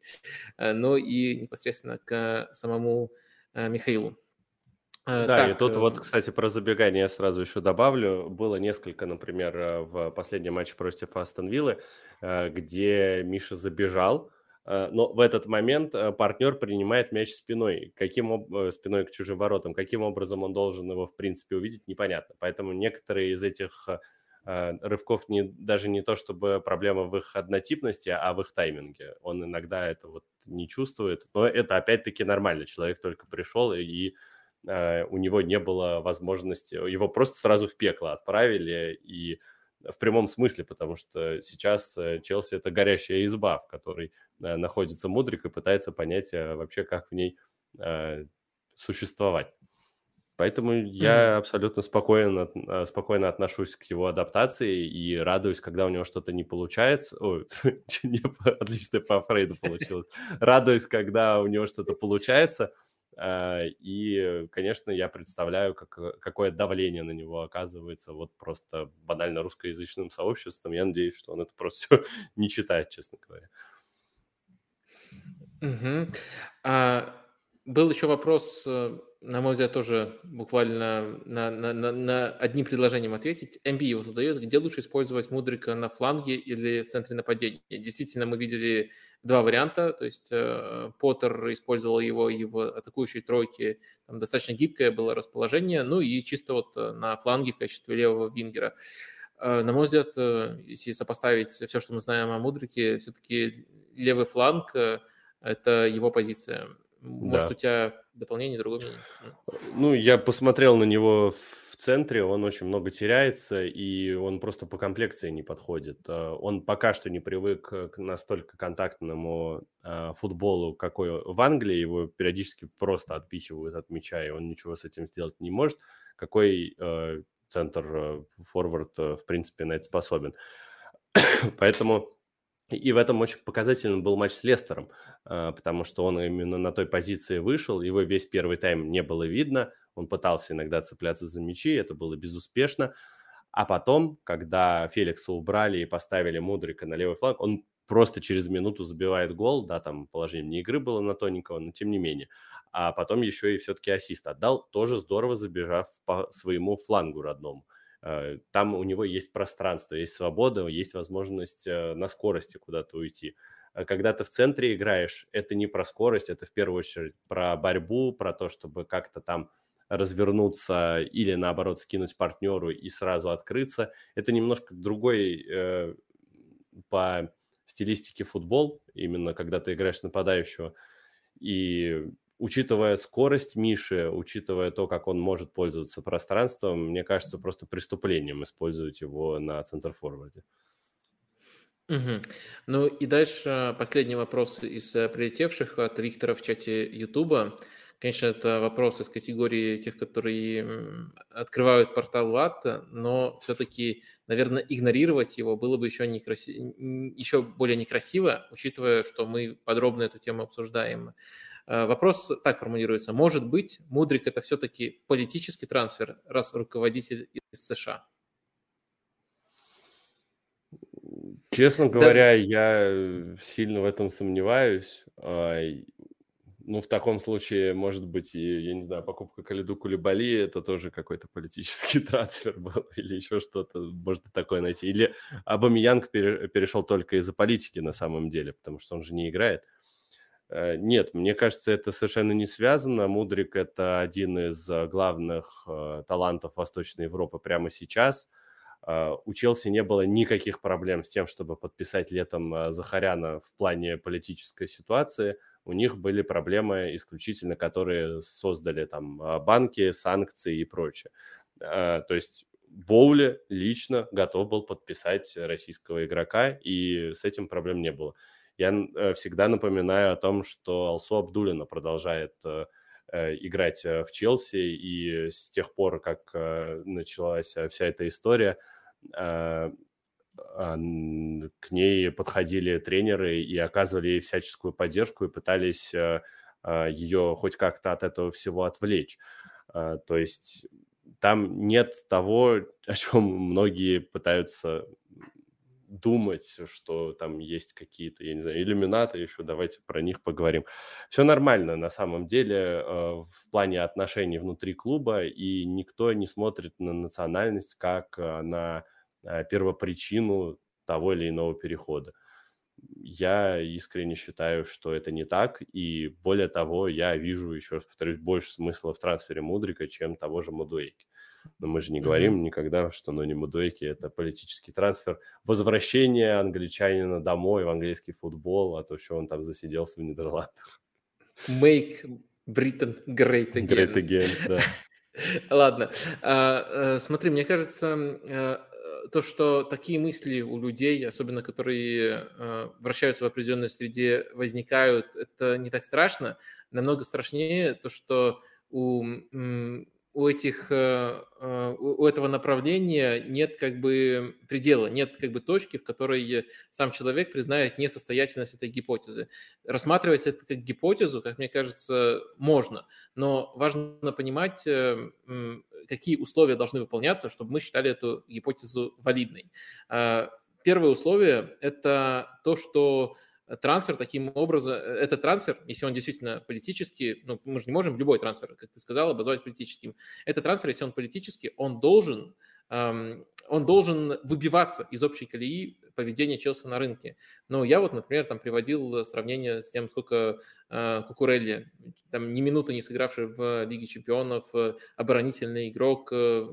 э, но и непосредственно к самому э, Михаилу. Э, да, так, и тут вот, кстати, про забегание я сразу еще добавлю. Было несколько, например, в последнем матче против Астон Виллы, где Миша забежал, но в этот момент партнер принимает мяч спиной. Каким спиной к чужим воротам? Каким образом он должен его, в принципе, увидеть, непонятно. Поэтому некоторые из этих рывков не, даже не то, чтобы проблема в их однотипности, а в их тайминге. Он иногда это вот не чувствует, но это опять-таки нормально. Человек только пришел и Э, у него не было возможности, его просто сразу в пекло отправили, и в прямом смысле, потому что сейчас э, Челси это горящая изба, в которой э, находится Мудрик и пытается понять вообще, как в ней существовать. Поэтому я mm-hmm. абсолютно спокойно, спокойно отношусь к его адаптации и радуюсь, когда у него что-то не получается. Ой, [LAUGHS] отлично по Фрейду получилось. Радуюсь, когда у него что-то получается – и, конечно, я представляю, как, э, какое давление на него оказывается вот просто банально русскоязычным сообществом. Я надеюсь, что он это просто все [LAUGHS] не читает, честно говоря. Угу. А, был еще вопрос э, на мой взгляд, тоже буквально на, на, на, на одним предложением ответить. MB его задает, где лучше использовать Мудрика на фланге или в центре нападения. Действительно, мы видели два варианта, то есть э, Поттер использовал его и в атакующей тройке, там достаточно гибкое было расположение, ну и чисто вот э, на фланге в качестве левого вингера. Э, на мой взгляд, э, если сопоставить все, что мы знаем о Мудрике, все-таки левый фланг – это его позиция. Может, да. у тебя дополнение, другое мнение? Ну, я посмотрел на него в центре, он очень много теряется, и он просто по комплекции не подходит. А, он пока что не привык к настолько контактному а, футболу, какой в Англии, его периодически просто отпихивают от мяча, и он ничего с этим сделать не может. Какой а, центр форвард, в принципе, на это способен. [COUGHS] Поэтому и в этом очень показательным был матч с Лестером, а, потому что он именно на той позиции вышел, его весь первый тайм не было видно, он пытался иногда цепляться за мячи, это было безуспешно. А потом, когда Феликса убрали и поставили Мудрика на левый фланг, он просто через минуту забивает гол, да, там положение не игры было на тоненького, но тем не менее. А потом еще и все-таки ассист отдал, тоже здорово забежав по своему флангу родному. Э, там у него есть пространство, есть свобода, есть возможность э, на скорости куда-то уйти. А когда ты в центре играешь, это не про скорость, это в первую очередь про борьбу, про то, чтобы как-то там развернуться или наоборот скинуть партнеру и сразу открыться. Это немножко другой э, по стилистике футбол, именно когда ты играешь нападающего. И учитывая скорость Миши, учитывая то, как он может пользоваться пространством, мне кажется просто преступлением использовать его на центр-форварде. Угу. Ну и дальше последний вопрос из э, прилетевших от Виктора в чате Ютуба. Конечно, это вопрос из категории тех, которые открывают портал Латта, но все-таки, наверное, игнорировать его было бы еще, некраси... еще более некрасиво, учитывая, что мы подробно эту тему обсуждаем вопрос так формулируется. Может быть, Мудрик – это все-таки политический трансфер, раз руководитель из США? Честно говоря, да. я сильно в этом сомневаюсь. А, ну, в таком случае, может быть, и, я не знаю, покупка Калиду Кулибали – это тоже какой-то политический [LAUGHS] трансфер был [LAUGHS] или еще что-то, может такое найти. Или Абамиянг перешел только из-за политики на самом деле, потому что он же не играет. Э, нет, мне кажется, это совершенно не связано. Мудрик – это один из э, главных э, талантов Восточной Европы прямо сейчас. У Челси не было никаких проблем с тем, чтобы подписать летом Захаряна в плане политической ситуации. У них были проблемы исключительно, которые создали там банки, санкции и прочее. То есть Боули лично готов был подписать российского игрока, и с этим проблем не было я э, всегда напоминаю о том, что Алсу Абдулина продолжает э, э, играть в Челси, и с тех пор, как началась вся эта история, а, к ней подходили тренеры и оказывали ей всяческую поддержку и пытались ее хоть как-то от этого всего отвлечь. То есть там нет того, о чем многие пытаются думать, что там есть какие-то, я не знаю, иллюминаты еще, давайте про них поговорим. Все нормально на самом деле э, в плане отношений внутри клуба, и никто не смотрит на национальность как э, на э, первопричину того или иного перехода. Я искренне считаю, что это не так, и более того, я вижу, еще раз повторюсь, больше смысла в трансфере Мудрика, чем того же Мудуэки. Но мы же не говорим никогда, что ну, не Мудуэки – это политический трансфер. Возвращение англичанина домой в английский футбол, а то, что он там засиделся в Нидерландах. Make Britain great again. Great again, да. [LAUGHS] Ладно. А, а, смотри, мне кажется, а, то, что такие мысли у людей, особенно которые э, вращаются в определенной среде, возникают, это не так страшно. Намного страшнее то, что у у этих, э, э, у этого направления нет как бы предела, нет как бы точки, в которой сам человек признает несостоятельность этой гипотезы. Рассматривать это как гипотезу, как мне кажется, можно, но важно понимать, э, какие условия должны выполняться, чтобы мы считали эту гипотезу валидной. Первое условие – это то, что трансфер таким образом, э, этот трансфер, если он действительно политический, ну, мы же не можем любой трансфер, как ты сказал, обозвать политическим. Этот трансфер, если он политический, он должен, эм, он должен выбиваться из общей колеи поведения Челси на рынке. Но я вот, например, там приводил сравнение с тем, сколько э, Кукурелли, там ни минуты не сыгравший в Лиге Чемпионов, э, оборонительный игрок, э,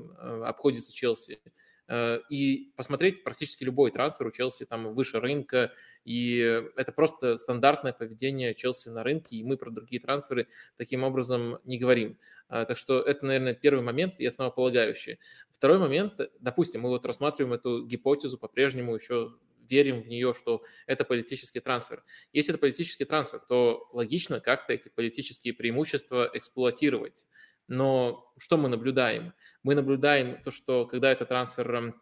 обходится Челси. Э, и посмотреть практически любой трансфер у Челси там выше рынка, и это просто стандартное поведение Челси на рынке, и мы про другие трансферы таким образом не говорим. Э, так что это, наверное, первый момент и основополагающий. Второй момент, допустим, мы вот рассматриваем эту гипотезу по-прежнему еще верим в нее, что это политический трансфер. Если это политический трансфер, то логично как-то эти политические преимущества эксплуатировать. Но что мы наблюдаем? Мы наблюдаем то, что когда этот трансфер эм,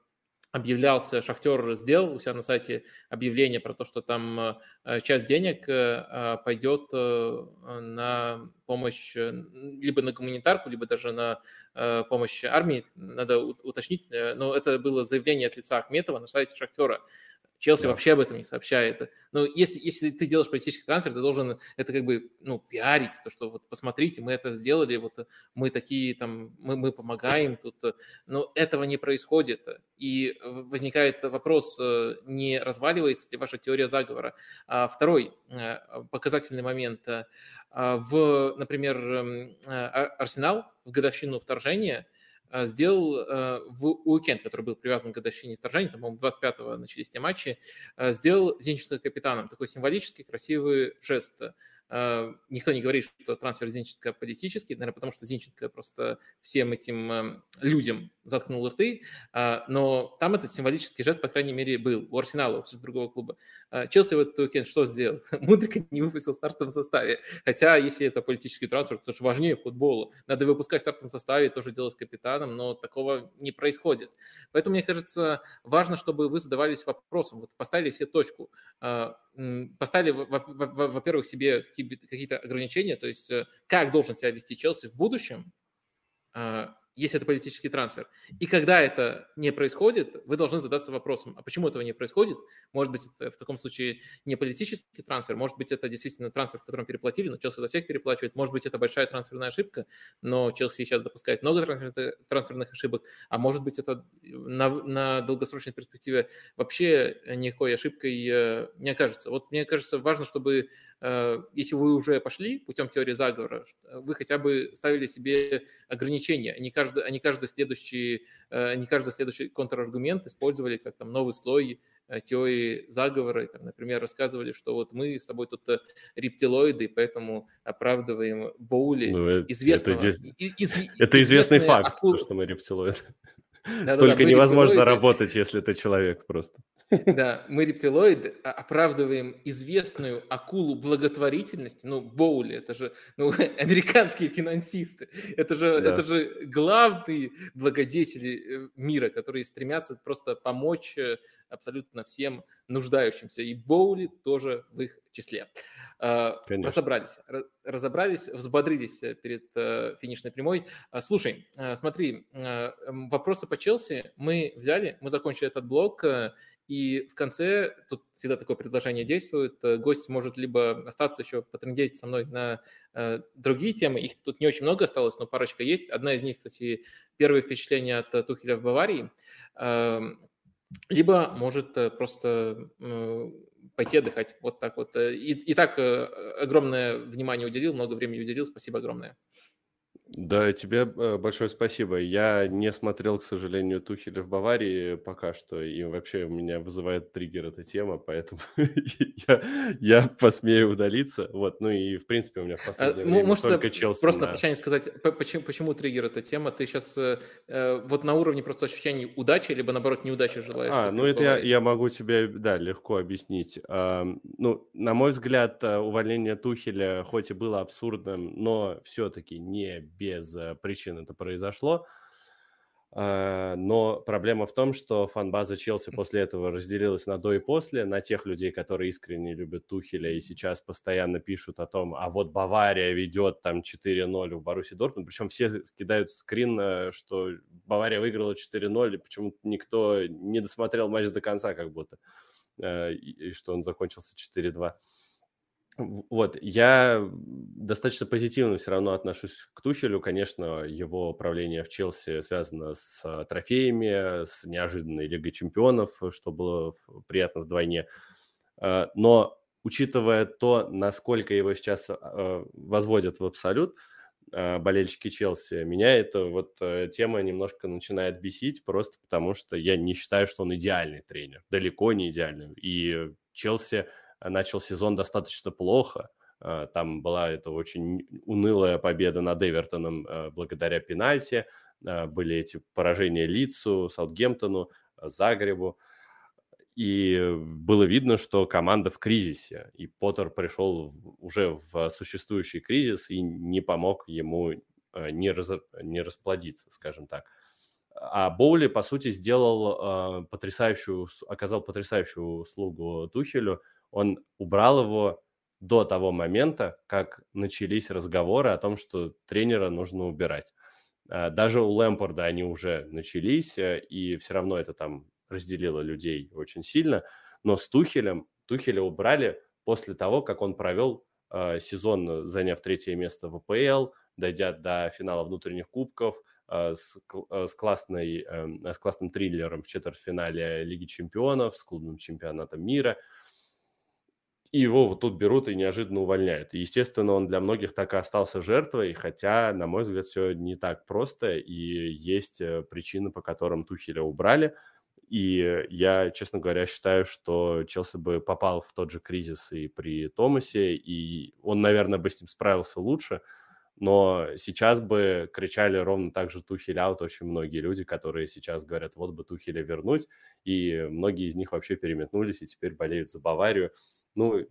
объявлялся, Шахтер сделал у себя на сайте объявление про то, что там э, часть денег э, э, пойдет на помощь либо на гуманитарку, либо даже на помощь армии, надо уточнить, но это было заявление от лица Ахметова на сайте Шахтера. Челси да. вообще об этом не сообщает. Но если, если ты делаешь политический трансфер, ты должен это как бы, ну, пиарить, то, что вот посмотрите, мы это сделали, вот мы такие там, мы, мы помогаем тут. Но этого не происходит. И возникает вопрос, э, не разваливается ли ваша теория заговора. А второй э, показательный момент. Э, в, например, эм, Арсенал в годовщину вторжения – сделал а, в уикенд, который был привязан к годовщине вторжения, там, по-моему, 25-го начались те матчи, а, сделал Зинченко капитаном. Такой символический, красивый жест. Э, никто не говорит, что трансфер Зинченко политический, наверное, потому что Зинченко просто всем этим эм, людям заткнул рты, э, но там этот символический жест, по крайней мере, был у Арсенала, у другого клуба. Э, Челси в этот уикенд что сделал? [LAUGHS] Мудрика не выпустил в стартовом составе, хотя если это политический трансфер, то же важнее футбола. Надо выпускать в стартовом составе, тоже делать капитаном, но такого не происходит. Поэтому, мне кажется, важно, чтобы вы задавались вопросом, вот поставили себе точку, поставили, во-первых, себе какие-то ограничения, то есть э, как должен себя вести Челси в будущем, а, если это политический трансфер. И когда это не происходит, вы должны задаться вопросом, а почему этого не происходит? Может быть, это в таком случае не политический трансфер, может быть, это действительно трансфер, в котором переплатили, но Челси за всех переплачивает, может быть, это большая трансферная ошибка, но Челси сейчас допускает много трансферных ошибок, а может быть, это на, на долгосрочной перспективе вообще никакой ошибкой э, не окажется. Вот мне кажется, важно, чтобы если вы уже пошли путем теории заговора, вы хотя бы ставили себе ограничения, а не каждый, а не каждый следующий, э, не каждый следующий контраргумент использовали как там новый слой э, теории заговора, там, например, рассказывали, что вот мы с тобой тут рептилоиды, поэтому оправдываем Боули, ну, известного. Это, из, это известный факт, акул... то, что мы рептилоиды. Да, Столько да, да, невозможно рептилоиды. работать, если ты человек просто. Да, мы рептилоиды а, оправдываем известную акулу благотворительности, ну, Боули, это же ну, [LAUGHS] американские финансисты, это же, да. это же главные благодетели э, мира, которые стремятся просто помочь э, абсолютно всем нуждающимся, и Боули тоже в их числе. А, Конечно. Разобрались, разобрались, взбодрились перед э, финишной прямой. А, слушай, э, смотри, э, вопросы по Челси мы взяли, мы закончили этот блок, и в конце, тут всегда такое предложение действует, гость может либо остаться еще потрендеть со мной на э, другие темы, их тут не очень много осталось, но парочка есть. Одна из них, кстати, первые впечатления от Тухеля в Баварии, э, либо может просто э, пойти отдыхать. Вот так вот. И, и так огромное внимание уделил, много времени уделил. Спасибо огромное. Да, тебе э, большое спасибо. Я не смотрел, к сожалению, Тухеля в Баварии пока что, и вообще у меня вызывает триггер эта тема, поэтому [LAUGHS] я, я посмею удалиться. Вот, ну и в принципе у меня в а, последнее а, время может, только Челси Просто на прощание сказать, почему, почему триггер эта тема? Ты сейчас э, э, вот на уровне просто ощущений удачи, либо наоборот неудачи желаешь? А, ну это я, я могу тебе, да, легко объяснить. А, ну, на мой взгляд, э, увольнение Тухеля хоть и было абсурдным, но все-таки не без э, причин это произошло. А, но проблема в том, что фан-база Челси после этого разделилась на до и после, на тех людей, которые искренне любят Тухеля и сейчас постоянно пишут о том, а вот Бавария ведет там 4-0 у Баруси Дортмунд, причем все кидают скрин, э, что Бавария выиграла 4-0, и почему-то никто не досмотрел матч до конца как будто, э, и что он закончился 4-2. Вот, я достаточно позитивно все равно отношусь к Тухелю. Конечно, его управление в Челси связано с а, трофеями, с неожиданной Лигой чемпионов, что было приятно вдвойне. А, но учитывая то, насколько его сейчас а, возводят в абсолют, болельщики Челси, меня эта вот э, тема немножко начинает бесить, просто потому что я не считаю, что он идеальный тренер, далеко не идеальный. И Челси начал сезон достаточно плохо. А, там была это очень унылая победа над Эвертоном а, благодаря пенальти. А, были эти поражения Лицу, Саутгемптону, Загребу. И было видно, что команда в кризисе. И Поттер пришел уже в существующий кризис и не помог ему не, раз, не расплодиться, скажем так. А Боули, по сути, сделал потрясающую, оказал потрясающую услугу Тухелю – он убрал его до того момента, как начались разговоры о том, что тренера нужно убирать. А, даже у Лэмпорда они уже начались, э, и все равно это там разделило людей очень сильно. Но с Тухелем, Тухеля убрали после того, как он провел э, сезон, заняв третье место в АПЛ, дойдя до финала внутренних кубков, э, с, с, классной, э, с классным триллером в четвертьфинале Лиги чемпионов, с клубным чемпионатом мира – и его вот тут берут и неожиданно увольняют. И, естественно, он для многих так и остался жертвой, хотя, на мой взгляд, все не так просто, и есть э, причины, по которым Тухеля убрали. И я, честно говоря, считаю, что Челси бы попал в тот же кризис и при Томасе, и он, наверное, бы с ним справился лучше, но сейчас бы кричали ровно так же Тухель аут очень многие люди, которые сейчас говорят, вот бы Тухеля вернуть, и многие из них вообще переметнулись и теперь болеют за Баварию ну,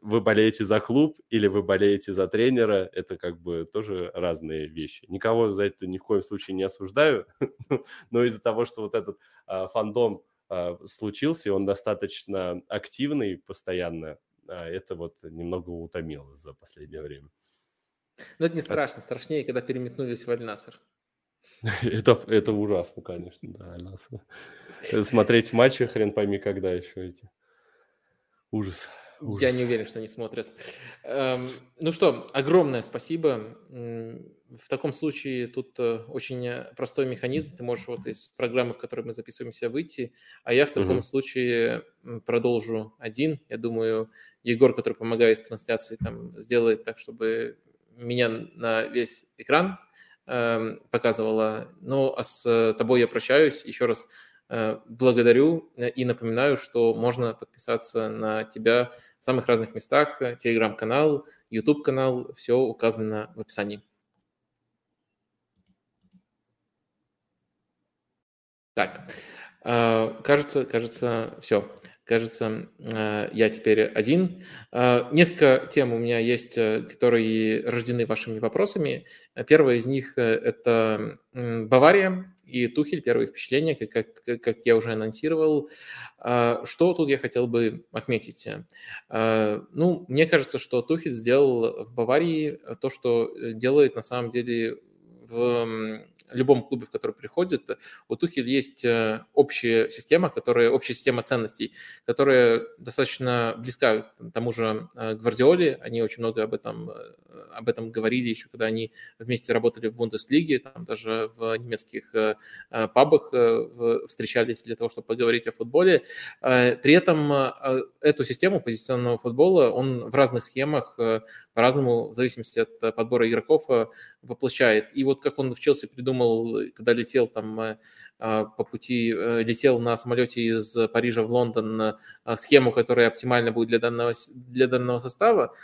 вы болеете за клуб или вы болеете за тренера, это как бы тоже разные вещи. Никого за это ни в коем случае не осуждаю, [LAUGHS] но из-за того, что вот этот а, фандом а, случился, и он достаточно активный постоянно, а, это вот немного утомило за последнее время. Но это не страшно, страшнее, когда переметнулись в Аль-Наср. [LAUGHS] это, это ужасно, конечно, да, Аль-Наср. Смотреть матчи хрен пойми когда еще эти. Ужас. Ужас. Я не уверен, что они смотрят. Эм, ну что, огромное спасибо. В таком случае тут э, очень простой механизм. Ты можешь вот из программы, в которой мы записываемся, выйти, а я в таком угу. случае продолжу один. Я думаю, Егор, который помогает с трансляцией, там сделает так, чтобы меня на весь экран эм, показывала. Ну, а с тобой я прощаюсь. Еще раз Э, благодарю э, и напоминаю, что можно подписаться на тебя в самых разных местах. Телеграм-канал, YouTube-канал, все указано в описании. Так, э, кажется, кажется, все. Кажется, я теперь один. Несколько тем у меня есть, которые рождены вашими вопросами. Первая из них – это Бавария и Тухель, первые впечатления, как, как, как я уже анонсировал. А, что тут я хотел бы отметить? А, ну, мне кажется, что Тухель сделал в Баварии то, что делает на самом деле в любом клубе, в который приходит, у Тухель есть э, общая система, которая, общая система ценностей, которая достаточно близка к тому же э, Гвардиоле. Они очень много об этом, э, об этом говорили еще, когда они вместе работали в Бундеслиге, там даже в немецких пабах встречались для того, чтобы поговорить о футболе. При этом эту систему позиционного футбола он в разных схемах по-разному, в зависимости от подбора игроков, воплощает. И вот как он в Челси придумал, когда летел там э, а, по пути, э, летел на самолете из Парижа в Лондон э, схему, которая оптимальна будет для данного, для данного состава,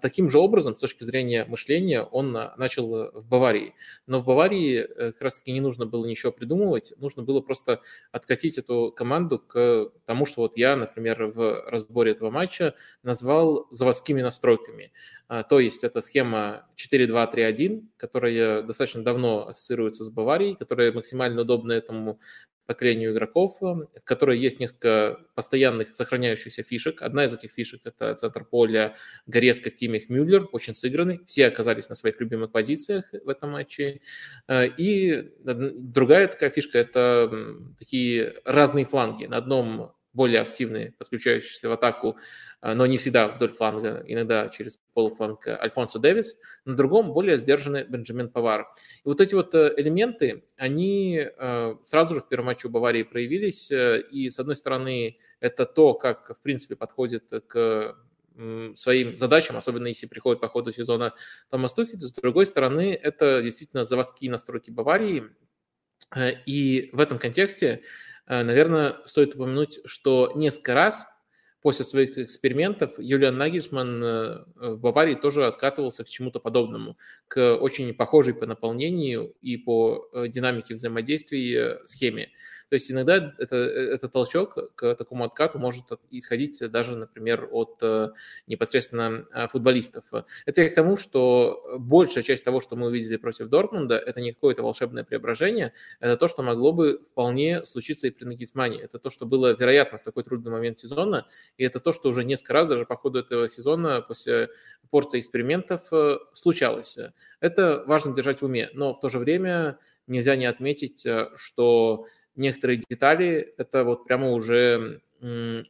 таким же образом, с точки зрения мышления, он начал в Баварии. Но в Баварии как раз-таки не нужно было ничего придумывать, нужно было просто откатить эту команду к тому, что вот я, например, в разборе этого матча назвал заводскими настройками. То есть это схема 4-2-3-1, которая достаточно давно ассоциируется с Баварией, которая максимально удобна этому поколению игроков, в которой есть несколько постоянных сохраняющихся фишек. Одна из этих фишек – это центр поля Горецко, Кимих, Мюллер, очень сыгранный. Все оказались на своих любимых позициях в этом матче. А, и другая такая фишка – это такие разные фланги. На одном более активные, подключающиеся в атаку, а, но не всегда вдоль фланга, иногда через полуфланг Альфонсо Дэвис, на другом более сдержанный Бенджамин Павар. И вот эти вот э, элементы, они э, сразу же в первом матче у Баварии проявились, э, и с одной стороны это то, как в принципе подходит к своим задачам, особенно если приходит по ходу сезона Томас Тухель. С другой стороны, это действительно заводские настройки Баварии, и в этом контексте Э, наверное, стоит упомянуть, что несколько раз после своих экспериментов Юлиан Нагельсман э, в Баварии тоже откатывался к чему-то подобному, к очень похожей по наполнению и по э, динамике взаимодействия схеме. То есть иногда это, этот толчок к такому откату может исходить даже, например, от э, непосредственно э, футболистов. Это я к тому, что большая часть того, что мы увидели против Дортмунда, это не какое-то волшебное преображение, это то, что могло бы вполне случиться и при Нагисмане. Это то, что было вероятно в такой трудный момент сезона, и это то, что уже несколько раз даже по ходу этого сезона после порции экспериментов э, случалось. Это важно держать в уме, но в то же время нельзя не отметить, что некоторые детали, это вот прямо уже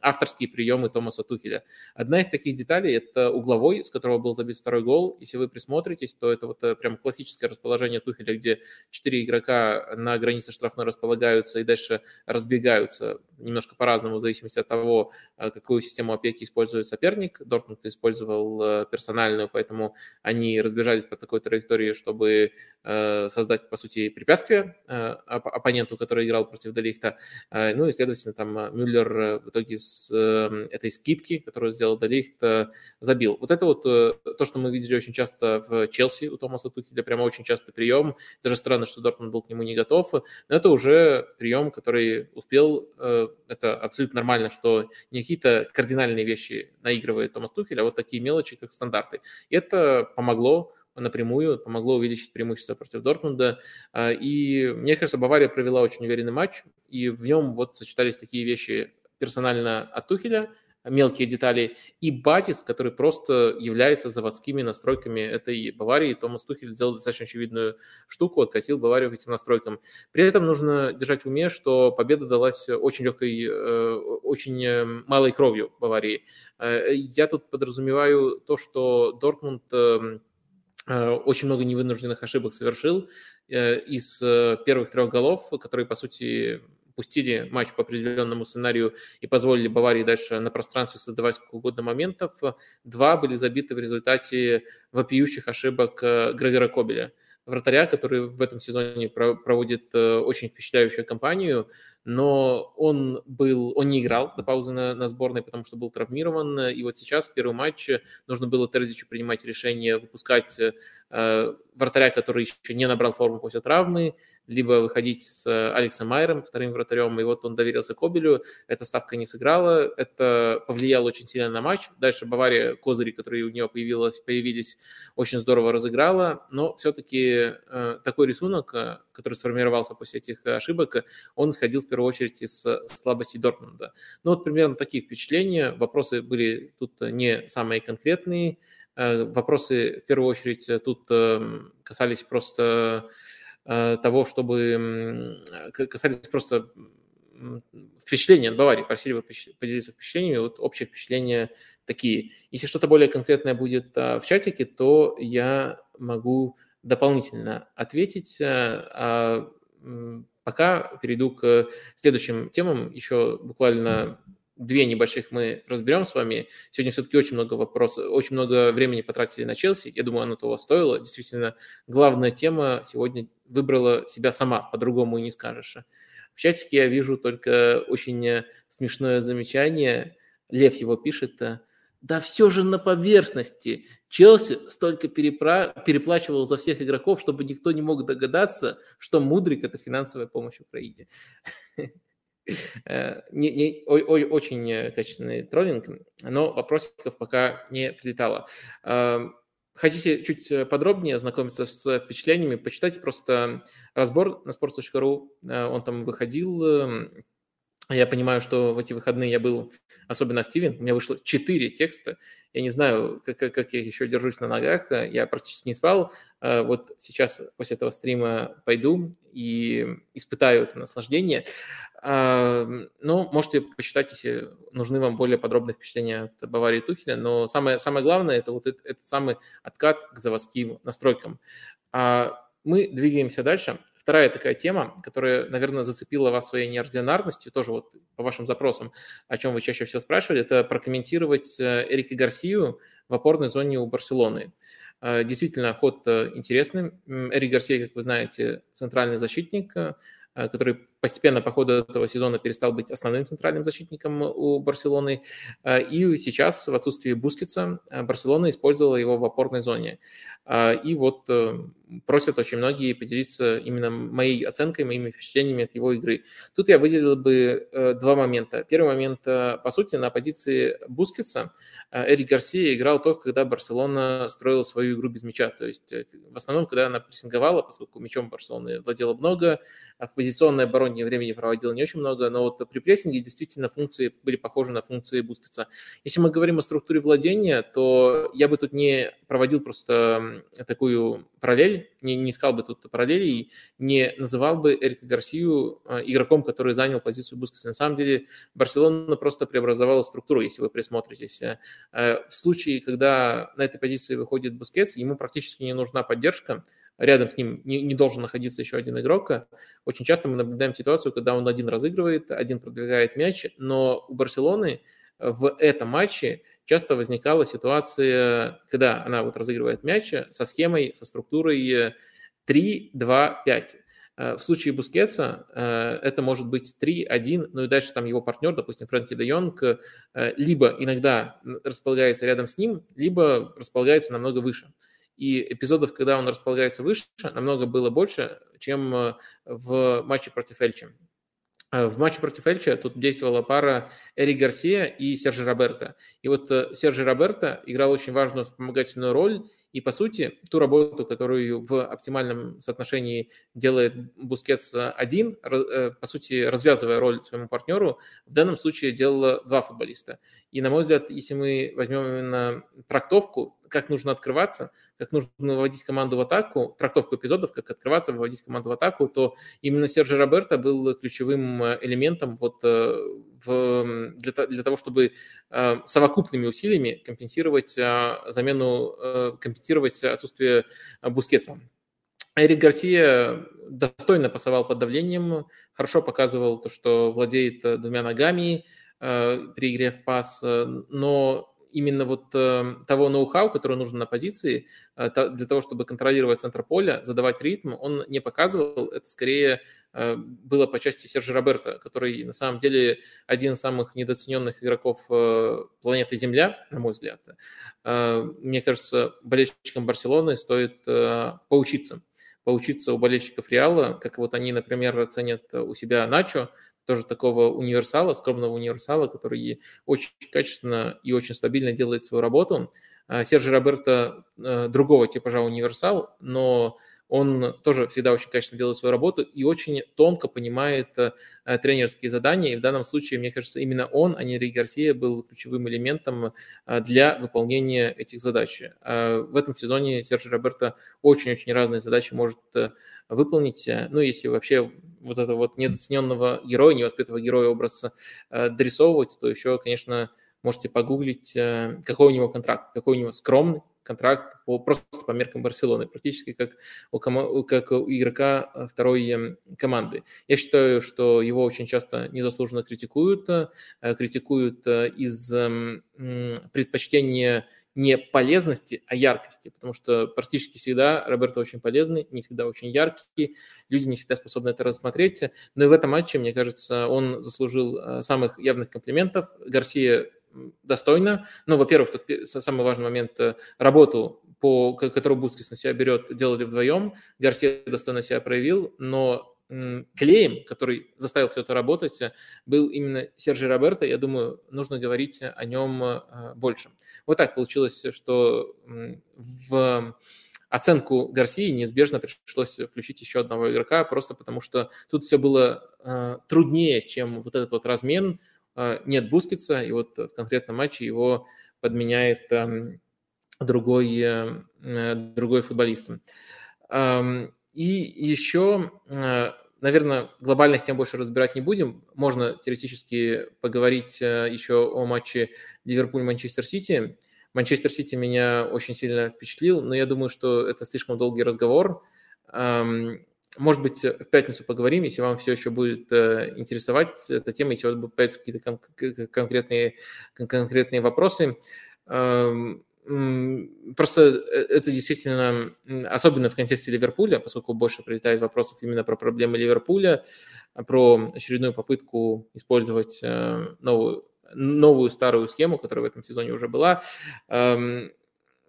авторские приемы Томаса Тухеля. Одна из таких деталей – это угловой, с которого был забит второй гол. Если вы присмотритесь, то это вот э, прям классическое расположение Тухеля, где четыре игрока на границе штрафной располагаются и дальше разбегаются немножко по-разному, в зависимости от того, э, какую систему опеки использует соперник. Дортмунд использовал э, персональную, поэтому они разбежались по такой траектории, чтобы создать, по сути, препятствие оппоненту, который играл против Делихта. Ну и, следовательно, там Мюллер в итоге с эм, этой скидки, которую сделал Делихт, э, забил. Вот это вот э, то, что мы видели очень часто в Челси у Томаса Тухеля, прямо очень частый прием. Даже странно, что Дортмунд был к нему не готов. Но это уже прием, который успел. Э, это абсолютно нормально, что не какие-то кардинальные вещи наигрывает Томас Тухель, а вот такие мелочи, как стандарты. И это помогло напрямую, помогло увеличить преимущество против Дортмунда. И мне кажется, Бавария провела очень уверенный матч, и в нем вот сочетались такие вещи персонально от Тухеля, мелкие детали, и базис, который просто является заводскими настройками этой Баварии. Томас Тухель сделал достаточно очевидную штуку, откатил Баварию к этим настройкам. При этом нужно держать в уме, что победа далась очень легкой, э, очень э, малой кровью Баварии. Э, я тут подразумеваю то, что Дортмунд очень много невынужденных ошибок совершил. Из первых трех голов, которые, по сути, пустили матч по определенному сценарию и позволили Баварии дальше на пространстве создавать сколько угодно моментов. Два были забиты в результате вопиющих ошибок э, Грегора Кобеля. Вратаря, который в этом сезоне проводит э, очень впечатляющую кампанию, но он был, он не играл до паузы на, на сборной, потому что был травмирован, и вот сейчас в первом матче нужно было Терзичу принимать решение выпускать э, вратаря, который еще не набрал форму после травмы, либо выходить с Алексом Майером, вторым вратарем, и вот он доверился Кобелю, эта ставка не сыграла, это повлияло очень сильно на матч. Дальше Бавария, козыри, которые у нее появилось, появились, очень здорово разыграла, но все-таки э, такой рисунок, э, который сформировался после этих ошибок, он исходил в первую очередь из слабости Дортмунда. Ну вот примерно такие впечатления, вопросы были тут не самые конкретные, э, вопросы в первую очередь тут эм, касались просто Э, того, чтобы касались просто впечатления от Баварии, просили бы поделиться впечатлениями, вот общее впечатление такие. Если что-то более конкретное будет а, в чатике, то я могу дополнительно ответить, а, а пока перейду к следующим темам, еще буквально две небольших мы разберем с вами. Сегодня все-таки очень много вопросов, очень много времени потратили на Челси. Я думаю, оно того стоило. Действительно, главная тема сегодня выбрала себя сама, по-другому и не скажешь. В чатике я вижу только очень смешное замечание. Лев его пишет. Да все же на поверхности. Челси столько перепра... переплачивал за всех игроков, чтобы никто не мог догадаться, что Мудрик – это финансовая помощь Украине. [LAUGHS] Э, не, не, ой, ой, очень качественный троллинг, но вопросиков пока не прилетало. Эм, хотите чуть подробнее ознакомиться с впечатлениями, почитайте просто разбор на sports.ru, э, он там выходил. Я понимаю, что в эти выходные я был особенно активен. У меня вышло 4 текста. Я не знаю, как, как я еще держусь на ногах. Я практически не спал. Э, вот сейчас после этого стрима пойду и испытаю это наслаждение. Ну, можете почитать, если нужны вам более подробные впечатления от Баварии Тухеля, но самое, самое главное – это вот этот, этот самый откат к заводским настройкам. А мы двигаемся дальше. Вторая такая тема, которая, наверное, зацепила вас своей неординарностью, тоже вот по вашим запросам, о чем вы чаще всего спрашивали, это прокомментировать э, Эрика Гарсию в опорной зоне у Барселоны. Э, действительно, ход интересный. Эрик Гарсия, как вы знаете, центральный защитник, Э, который постепенно по ходу этого сезона перестал быть основным центральным защитником у Барселоны. Э, и сейчас в отсутствии Бускетса э, Барселона использовала его в опорной зоне. И вот просят очень многие поделиться именно моей оценкой, моими впечатлениями от его игры. Тут я выделил бы два момента. Первый момент, по сути, на позиции Бускетса Эрик Гарсия играл только, когда Барселона строила свою игру без мяча. То есть в основном, когда она прессинговала, поскольку мячом Барселоны владела много, а в позиционной обороне времени проводил не очень много, но вот при прессинге действительно функции были похожи на функции Бускетса. Если мы говорим о структуре владения, то я бы тут не проводил просто такую параллель, не, не искал бы тут параллелей, не называл бы Эрика Гарсию а, игроком, который занял позицию Бускетса. На самом деле Барселона просто преобразовала структуру, если вы присмотритесь. Э, в случае, когда на этой позиции выходит Бускетс, ему практически не нужна поддержка, рядом с ним не, не должен находиться еще один игрок. Очень часто мы наблюдаем ситуацию, когда он один разыгрывает, один продвигает мяч, но у Барселоны в этом матче часто возникала ситуация, когда она вот разыгрывает мяч со схемой, со структурой 3-2-5. В случае Бускетса э, это может быть 3-1, ну и дальше там его партнер, допустим, Фрэнки де Йонг, э, либо иногда располагается рядом с ним, либо располагается намного выше и эпизодов, когда он располагается выше, намного было больше, чем э, в матче против Эльчи. Э, в матче против Эльча тут действовала пара Эрик Гарсия и Сержи Роберто. И вот э, Сержи Роберто играл очень важную вспомогательную роль, и, по сути, ту работу, которую в оптимальном соотношении делает Бускетс один, по сути, развязывая роль своему партнеру, в данном случае делало два футболиста. И, на мой взгляд, если мы возьмем именно трактовку, как нужно открываться, как нужно выводить команду в атаку, трактовку эпизодов, как открываться, выводить команду в атаку, то именно Сержи Роберто был ключевым э, элементом вот э, в, для, для того, чтобы э, совокупными усилиями компенсировать замену, компенсировать отсутствие Бускетса. Эрик Гарсия достойно пасовал под давлением, хорошо показывал то, что владеет двумя ногами при игре в пас, но именно вот э, того ноу-хау, который нужен на позиции, э, для того, чтобы контролировать центр поля, задавать ритм, он не показывал. Это скорее э, было по части Сержа Роберта, который на самом деле один из самых недооцененных игроков э, планеты Земля, на мой взгляд. Э, мне кажется, болельщикам Барселоны стоит э, поучиться поучиться у болельщиков Реала, как вот они, например, ценят у себя Начо, тоже такого универсала, скромного универсала, который очень качественно и очень стабильно делает свою работу. А, Сержи Роберто э, другого типажа универсал, но он тоже всегда очень качественно делает свою работу и очень тонко понимает э, тренерские задания. И в данном случае, мне кажется, именно он, а не Ри Гарсия, был ключевым элементом э, для выполнения этих задач. В этом сезоне Серджи Роберто очень-очень разные задачи может выполнить. Ну, если вообще вот этого вот недооцененного героя, невоспитанного героя образ дорисовывать, то еще, конечно, можете погуглить, э, какой у него контракт, какой у него скромный контракт по, просто по меркам Барселоны, практически как у, как у игрока э, второй эм, команды. Я считаю, что его очень часто незаслуженно критикуют, э, критикуют из эм, предпочтения не полезности, а яркости, потому что практически всегда Роберто очень полезный, не всегда очень яркий, люди не всегда способны это рассмотреть, но и в этом матче, мне кажется, он заслужил самых явных комплиментов. Гарсия достойно. Ну, во-первых, тут самый важный момент э, – работу, по, которую Бускис на себя берет, делали вдвоем. Гарсия достойно себя проявил, но клеем, который заставил все это работать, был именно Сержи Роберто. Я думаю, нужно говорить о нем э, больше. Вот так получилось, что в оценку Гарсии неизбежно пришлось включить еще одного игрока, просто потому что тут все было э, труднее, чем вот этот вот размен – нет Бускетса, и вот в конкретном матче его подменяет другой, э, другой футболист. И еще, э, наверное, глобальных тем больше разбирать не будем. Можно теоретически поговорить э, еще о матче Ливерпуль-Манчестер Сити. Манчестер Сити меня очень сильно впечатлил, но я думаю, что это слишком долгий разговор. Может быть, в пятницу поговорим, если вам все еще будет э, интересовать эта тема, если у вас будут появиться какие-то кон- конкретные, конкретные вопросы. Эм, просто э, это действительно, особенно в контексте Ливерпуля, поскольку больше прилетает вопросов именно про проблемы Ливерпуля, про очередную попытку использовать э, новую, новую старую схему, которая в этом сезоне уже была. Эм,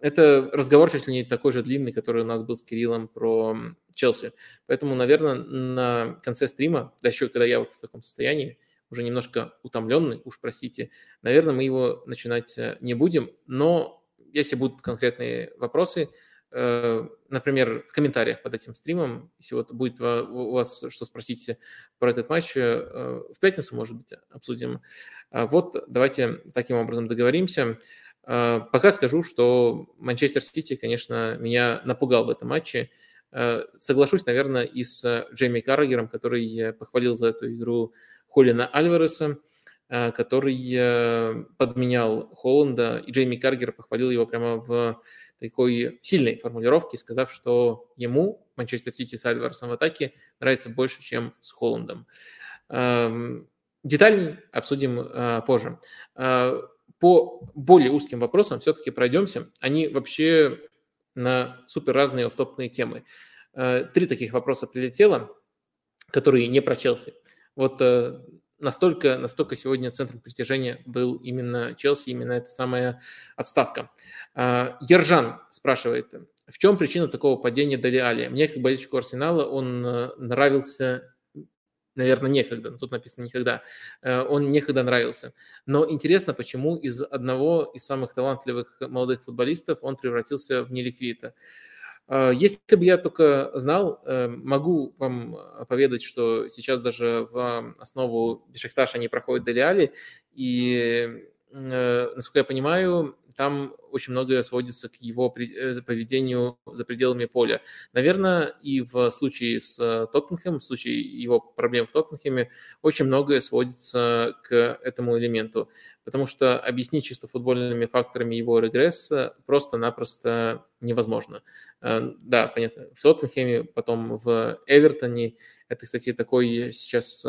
это разговор чуть ли не такой же длинный, который у нас был с Кириллом про Челси. Поэтому, наверное, на конце стрима, да еще когда я вот в таком состоянии, уже немножко утомленный, уж простите, наверное, мы его начинать э, не будем, но если будут конкретные вопросы, э, например, в комментариях под этим стримом, если вот будет у вас что спросить про этот матч, э, в пятницу, может быть, обсудим. А вот давайте таким образом договоримся. А, пока скажу, что Манчестер Сити, конечно, меня напугал в этом матче. А, соглашусь, наверное, и с Джейми Каррагером, который похвалил за эту игру Холина Альвареса, а, который подменял Холланда, и Джейми Каргер похвалил его прямо в такой сильной формулировке, сказав, что ему Манчестер Сити с Альваресом в атаке нравится больше, чем с Холландом. Детальней обсудим позже по более узким вопросам все-таки пройдемся. Они вообще на супер разные офтопные темы. Э, три таких вопроса прилетело, которые не про Челси. Вот э, настолько, настолько сегодня центром притяжения был именно Челси, именно эта самая отставка. Э, Ержан спрашивает, в чем причина такого падения Дали Али? Мне, как болельщику Арсенала, он нравился наверное, некогда, тут написано никогда, э, он некогда нравился. Но интересно, почему из одного из самых талантливых молодых футболистов он превратился в неликвида. Э, если бы я только знал, э, могу вам поведать, что сейчас даже в основу Бешикташа не проходят Делиали, и, насколько я понимаю, там очень многое сводится к его э, поведению за пределами поля. Наверное, и в случае с э, Тоттенхэмом, в случае его проблем в Тоттенхэме, очень многое сводится к этому элементу, потому что объяснить чисто футбольными факторами его регресс просто-напросто невозможно. Э, да, понятно, в Тоттенхэме, потом в Эвертоне, это, кстати, такой сейчас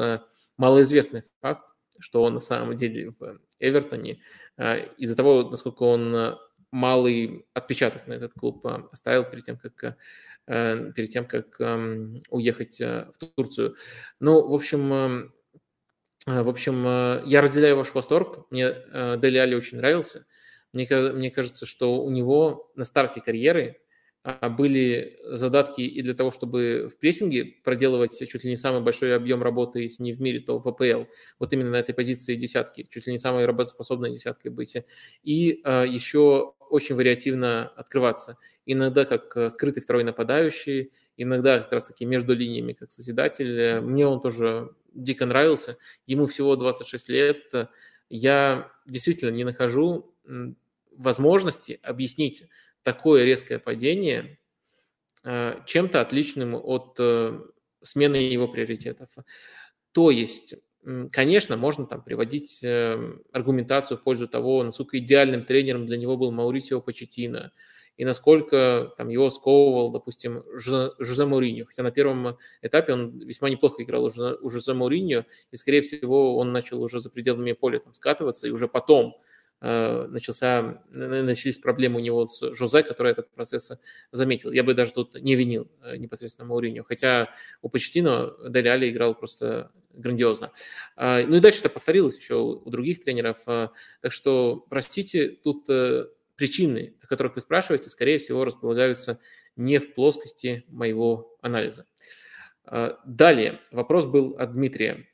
малоизвестный факт, что он на самом деле в Эвертоне а, из-за того, насколько он э, малый отпечаток на этот клуб э, оставил перед тем, как, перед тем, как уехать в Турцию. Ну, в общем, в общем, я разделяю ваш восторг. Мне Дели Али очень нравился. Мне, мне кажется, что у него на старте карьеры а были задатки и для того, чтобы в прессинге проделывать чуть ли не самый большой объем работы, если не в мире, то в АПЛ. Вот именно на этой позиции десятки, чуть ли не самой работоспособной десяткой быть. И а, еще очень вариативно открываться. Иногда как э, скрытый второй нападающий, иногда как раз-таки между линиями, как созидатель. Мне он тоже дико нравился. Ему всего 26 лет. Я действительно не нахожу возможности объяснить такое резкое падение э, чем-то отличным от э, смены его приоритетов. То есть, конечно, можно там приводить э, аргументацию в пользу того, насколько идеальным тренером для него был Мауритио Почетино, и насколько там, его сковывал, допустим, Жозе Мауриньо. Хотя на первом этапе он весьма неплохо играл у Жозе Мауриньо, и, скорее всего, он начал уже за пределами поля там, скатываться, и уже потом начался, начались проблемы у него с Жозе, который этот процесс заметил. Я бы даже тут не винил э, непосредственно Мауриньо, хотя у Почтино Дели Али играл просто грандиозно. А, ну и дальше это повторилось еще у других тренеров. Так что, простите, тут э, причины, о которых вы спрашиваете, скорее всего, располагаются не в плоскости моего анализа. Далее, вопрос был от Дмитрия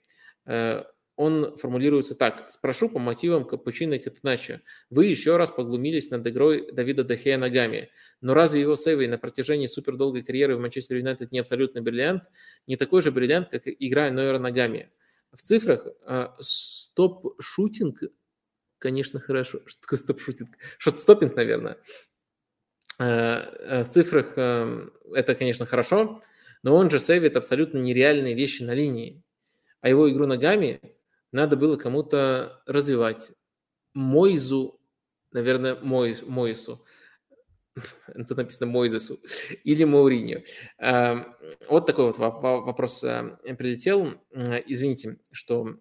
он формулируется так. Спрошу по мотивам Капучино и Катуначо. Вы еще раз поглумились над игрой Давида Дехея ногами. Но разве его сейвы на протяжении супердолгой карьеры в Манчестер Юнайтед не абсолютно бриллиант? Не такой же бриллиант, как игра Нойера ногами. В цифрах а, стоп-шутинг, конечно, хорошо. Что такое стоп-шутинг? Шот-стоппинг, наверное. А, в цифрах это, конечно, хорошо, но он же сейвит абсолютно нереальные вещи на линии. А его игру ногами надо было кому-то развивать. Мойзу, наверное, Мойс, Мойсу, [LAUGHS] тут написано Мойзесу, или Мауриньо. Вот такой вот вопрос э, прилетел. Извините, что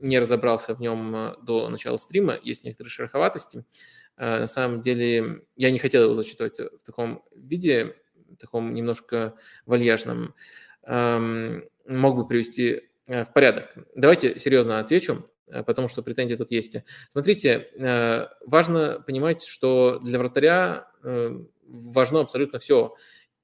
не разобрался в нем э, до начала стрима, есть некоторые шероховатости. Э, на самом деле я не хотел его зачитывать в таком виде, таком немножко вальяжном. Мог бы привести в порядок. Давайте серьезно отвечу, э, потому что претензии тут есть. Смотрите, э, важно понимать, что для вратаря важно абсолютно все.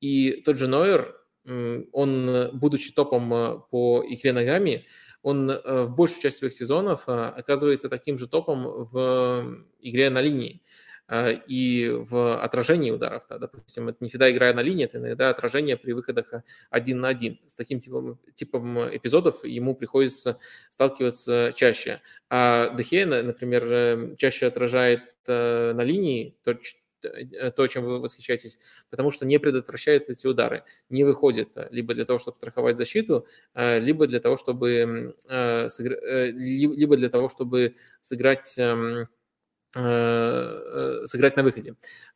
И тот же Нойер, он, будучи топом по игре ногами, он в большую часть своих сезонов оказывается таким же топом в игре на линии. А, и в отражении ударов. Да, допустим, это не всегда играя на линии, это иногда отражение при выходах один на один. С таким типом, типом эпизодов ему приходится сталкиваться чаще. А Дехе, например, э, чаще отражает э, на линии, то, э, то, чем вы восхищаетесь, потому что не предотвращает эти удары, не выходит либо для того, чтобы страховать защиту, либо для того, чтобы, либо для того, чтобы сыграть эм, сыграть на выходе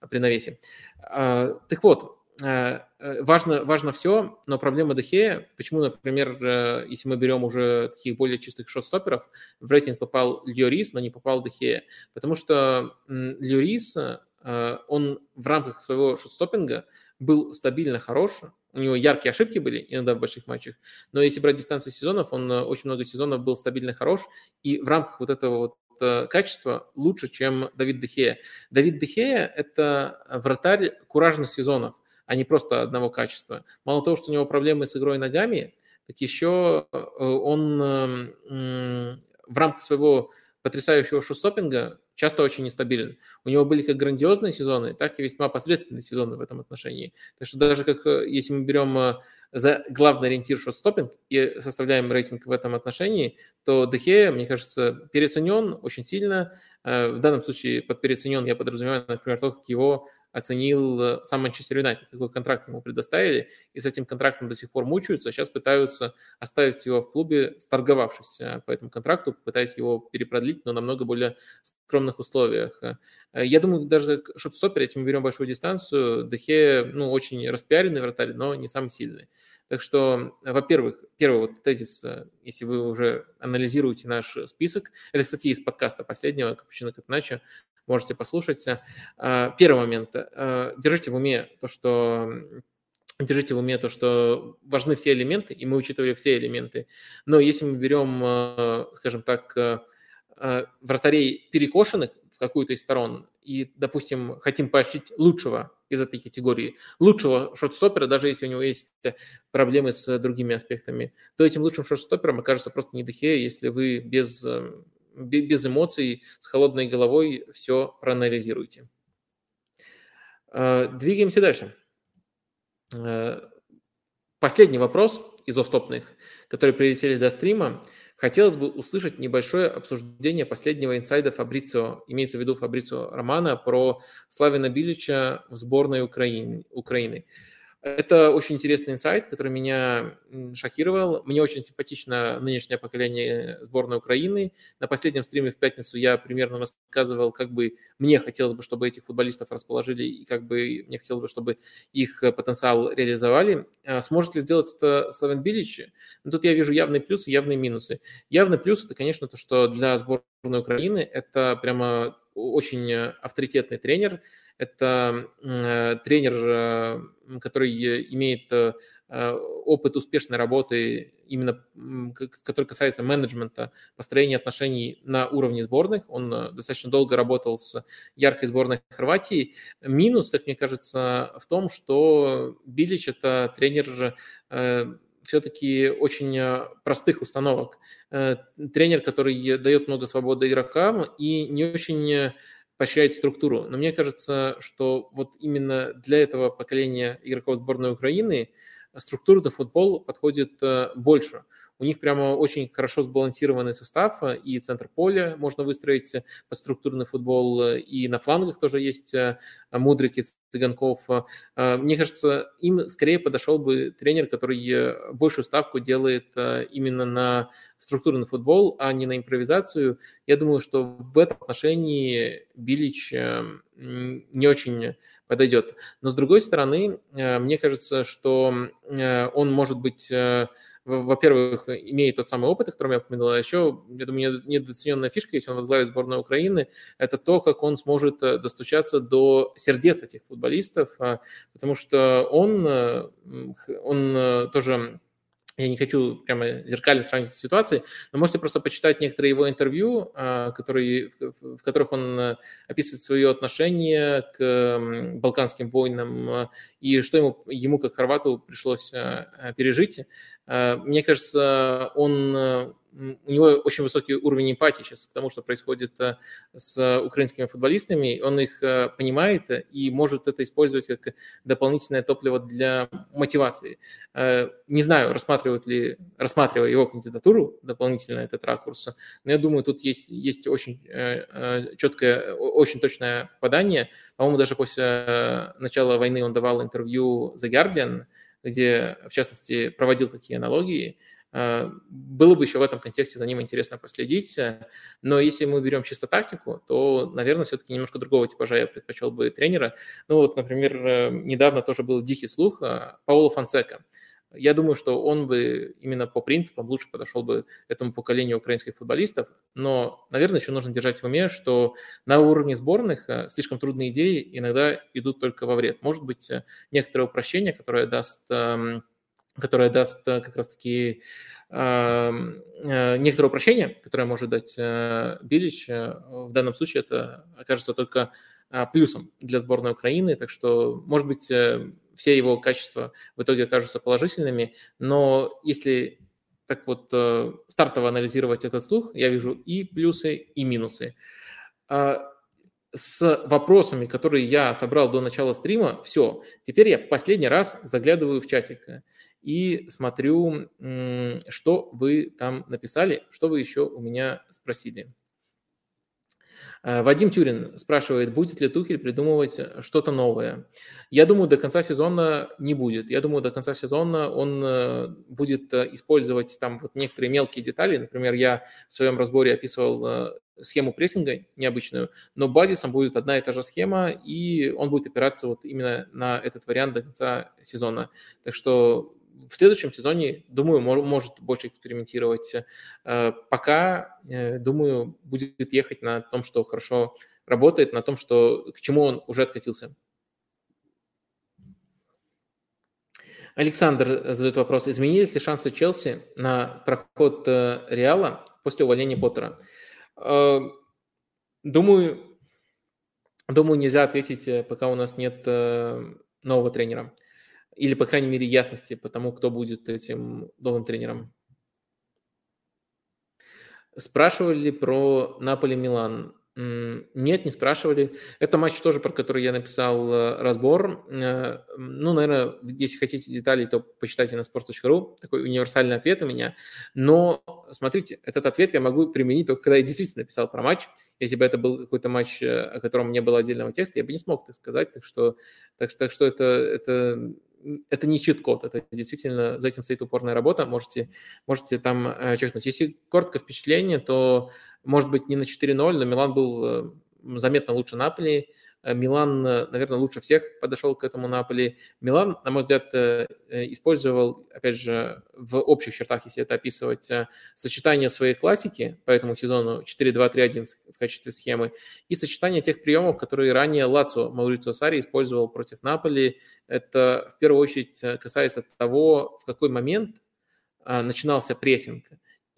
при навесе. А, так вот, э, важно, важно все, но проблема Дехея, почему, например, если мы берем уже таких более чистых шот-стоперов, в рейтинг попал Льорис, но не попал Дехея, потому что Льорис, он в рамках своего шот-стоппинга был стабильно хорош, у него яркие ошибки были иногда в больших матчах, но если брать дистанцию сезонов, он очень много сезонов был стабильно хорош, и в рамках вот этого вот Э, качество лучше, чем Давид Дехея. Давид Дехея – это вратарь куражных сезонов, а не просто одного качества. Мало того, что у него проблемы с игрой ногами, так еще э, он в рамках своего потрясающего шустопинга часто очень нестабилен. У него были как грандиозные сезоны, так и весьма посредственные сезоны в этом отношении. Так что даже как э, если мы берем за главный ориентир шот-стоппинг и составляем рейтинг в этом отношении, то Дехе, мне кажется, переоценен очень сильно. Э, в данном случае под переоценен я подразумеваю, например, то, как его оценил э, сам Манчестер Юнайтед, какой контракт ему предоставили, и с этим контрактом до сих пор мучаются, сейчас пытаются оставить его в клубе, сторговавшись э, по этому контракту, пытаясь его перепродлить, но намного более скромных условиях. Я думаю, даже как шот-стоппер, если мы берем большую дистанцию, Дехе, ну, очень распиаренный вратарь, но не самый сильный. Так что, во-первых, первый вот тезис, если вы уже анализируете наш список, это, кстати, из подкаста последнего, Капучино Катначо, можете послушать. А, первый момент. А, держите в уме то, что держите в уме то, что важны все элементы, и мы учитывали все элементы. Но если мы берем, а, скажем так, вратарей перекошенных в какую-то из сторон и, допустим, хотим поощрить лучшего из этой категории, лучшего шорт-стопера, даже если у него есть проблемы с другими аспектами, то этим лучшим шорт-стопером окажется просто не Дехея, если вы без, без эмоций, с холодной головой все проанализируете. Двигаемся дальше. Последний вопрос из офтопных, которые прилетели до стрима. Хотелось бы услышать небольшое обсуждение последнего инсайда Фабрицио, имеется в виду Фабрицио Романа, про Славина Билича в сборной Украины. Украины. Это очень интересный инсайт, который меня шокировал. Мне очень симпатично нынешнее поколение сборной Украины. На последнем стриме в пятницу я примерно рассказывал, как бы мне хотелось бы, чтобы этих футболистов расположили, и как бы мне хотелось бы, чтобы их потенциал реализовали. А сможет ли сделать это Славен Билич? Ну, тут я вижу явные плюсы, явные минусы. Явный плюс – это, конечно, то, что для сборной Украины это прямо очень авторитетный тренер, это э, тренер, э, который имеет э, опыт успешной работы, именно который касается менеджмента, построения отношений на уровне сборных. Он достаточно долго работал с яркой сборной Хорватии. Минус, как мне кажется, в том, что Билич – это тренер все-таки очень простых установок. Тренер, который дает много свободы игрокам и не очень поощрять структуру. Но мне кажется, что вот именно для этого поколения игроков сборной Украины структурный футбол подходит э, больше. У них прямо очень хорошо сбалансированный состав, э, и центр поля можно выстроить под структурный футбол, э, и на флангах тоже есть э, Мудрик и Цыганков. Мне кажется, им скорее подошел бы тренер, который большую ставку делает именно на структурный футбол, а не на импровизацию. Я думаю, что в этом отношении Билич не очень подойдет. Но с другой стороны, мне кажется, что он может быть во-первых, имеет тот самый опыт, о котором я упомянул, а еще, я думаю, недооцененная фишка, если он возглавит сборную Украины, это то, как он сможет э, достучаться до сердец этих футболистов, а, потому что он, э, он э, тоже я не хочу прямо зеркально сравнить ситуации, но можете просто почитать некоторые его интервью, которые, в которых он описывает свое отношение к балканским войнам и что ему, ему как хорвату пришлось пережить. Э, мне кажется, он, э, у него очень высокий уровень эмпатии сейчас к тому, что происходит э, с украинскими футболистами. Он их понимает и может это использовать как дополнительное топливо для мотивации. Не знаю, рассматривают ли, рассматривая его кандидатуру дополнительно этот ракурс, но я думаю, тут есть, есть очень четкое, очень точное попадание. По-моему, даже после начала войны он давал интервью The Guardian, где, в частности, проводил такие аналогии. А, было бы еще в этом контексте за ним интересно последить. Но если мы берем чисто тактику, то, наверное, все-таки немножко другого типажа я предпочел бы тренера. Ну вот, например, э, недавно тоже был дикий слух а, Пауло Фонсека – я думаю, что он бы именно по принципам лучше подошел бы этому поколению украинских футболистов. Но, наверное, еще нужно держать в уме, что на уровне сборных э, слишком трудные идеи иногда идут только во вред. Может быть, э, некоторое упрощение, которое даст эм, которое даст э, как раз-таки эм, некоторое упрощение, которое может дать Билич, в данном случае это окажется только плюсом для сборной Украины. Так что, может быть, все его качества в итоге окажутся положительными, но если так вот э, стартово анализировать этот слух, я вижу и плюсы, и минусы. А, с вопросами, которые я отобрал до начала стрима, все. Теперь я последний раз заглядываю в чатик и смотрю, что вы там написали, что вы еще у меня спросили. Э, Вадим Тюрин спрашивает, будет ли Тухель придумывать э, что-то новое. Я думаю, до конца сезона не будет. Я думаю, до конца сезона он э, будет использовать там вот некоторые мелкие детали. Например, я в своем разборе описывал схему прессинга необычную, но базисом будет одна и та же схема, и он будет опираться вот именно на этот вариант до конца сезона. Так что в следующем сезоне, думаю, может больше экспериментировать. Э, пока, э, думаю, будет ехать на том, что хорошо работает, на том, что, к чему он уже откатился. Александр задает вопрос. Изменились ли шансы Челси на проход э, Реала после увольнения Поттера? Думаю, Думаю, нельзя ответить, пока у нас нет нового тренера. Или, по крайней мере, ясности по тому, кто будет этим новым тренером. Спрашивали про Наполи-Милан. Нет, не спрашивали. Это матч тоже, про который я написал э, разбор. Э, ну, наверное, если хотите деталей, то почитайте на sports.ru. Такой универсальный ответ у меня. Но, смотрите, этот ответ я могу применить только когда я действительно написал про матч. Если бы это был какой-то матч, э, о котором не было отдельного текста, я бы не смог так сказать. Так что, так, так что это, это это не чит-код, это действительно за этим стоит упорная работа, можете, можете там э, чекнуть. Если коротко впечатление, то, может быть, не на 4-0, но Милан был э, заметно лучше Наполи, Милан, э, наверное, лучше всех подошел к этому Наполи. Милан, на мой взгляд, э, использовал, опять же, в общих чертах, если это описывать, сочетание своей классики по этому сезону 4-2-3-1 в качестве схемы и сочетание тех приемов, которые ранее Лацо Маурицио Сари использовал против Наполи. Это в первую очередь касается того, в какой момент начинался прессинг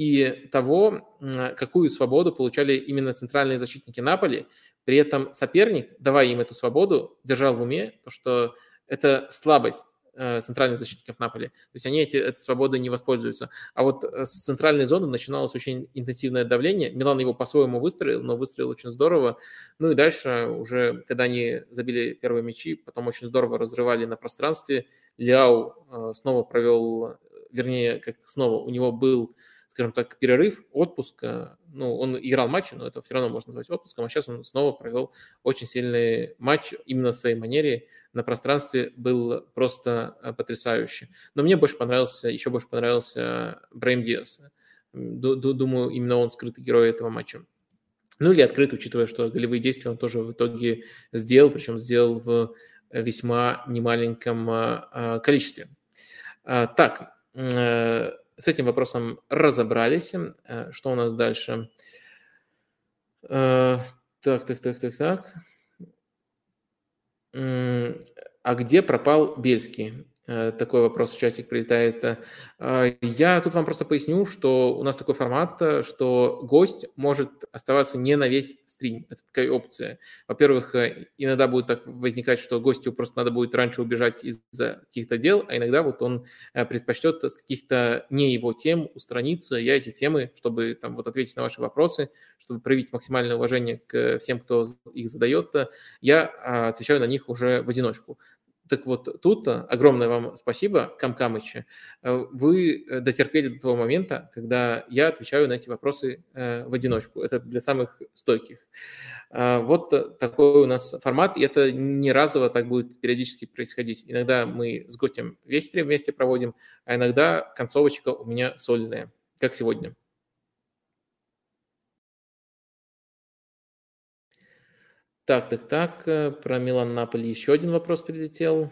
и того, какую свободу получали именно центральные защитники Наполи, при этом соперник, давая им эту свободу, держал в уме, то, что это слабость э, центральных защитников Наполи. То есть они эти, этой свободой не воспользуются. А вот э, с центральной зоны начиналось очень интенсивное давление. Милан его по-своему выстроил, но выстроил очень здорово. Ну и дальше уже, когда они забили первые мячи, потом очень здорово разрывали на пространстве. Ляу э, снова провел, вернее, как снова, у него был скажем так, перерыв, отпуск. Ну, он играл матчи, но это все равно можно назвать отпуском. А сейчас он снова провел очень сильный матч именно в своей манере. На пространстве был просто э, потрясающий. Но мне больше понравился, еще больше понравился Брейм Диас. Думаю, именно он скрытый герой этого матча. Ну или открыт, учитывая, что голевые действия он тоже в итоге сделал, причем сделал в весьма немаленьком э, э, количестве. Так, с этим вопросом разобрались. Э, что у нас дальше? Э, так, так, так, так, так. А где пропал Бельский? Э, такой вопрос в чатик прилетает. Э, я тут вам просто поясню, что у нас такой формат, э, что гость может оставаться не на весь стрим. Это такая опция. Во-первых, иногда будет так возникать, что гостю просто надо будет раньше убежать из-за каких-то дел, а иногда вот он предпочтет с каких-то не его тем устраниться. Я эти темы, чтобы там вот ответить на ваши вопросы, чтобы проявить максимальное уважение к всем, кто их задает, я отвечаю на них уже в одиночку. Так вот, тут огромное вам спасибо, Камкамыча. Э, вы э, дотерпели до того момента, когда я отвечаю на эти вопросы э, в одиночку. Это для самых стойких. Вот такой у нас формат, и это не разово так будет периодически происходить. Иногда мы с гостем весь стрим вместе проводим, а иногда концовочка у меня сольная, как сегодня. Так, так, так, э, про Милан Наполи еще один вопрос прилетел.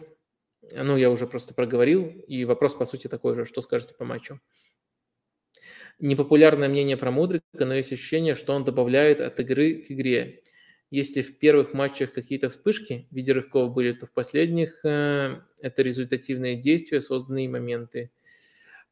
Ну, я уже просто проговорил, и вопрос, по сути, такой же. Что скажете по матчу? Непопулярное мнение про Мудрика, но есть ощущение, что он добавляет от игры к игре. Если в первых матчах какие-то вспышки в виде рывков были, то в последних э, это результативные действия, созданные моменты.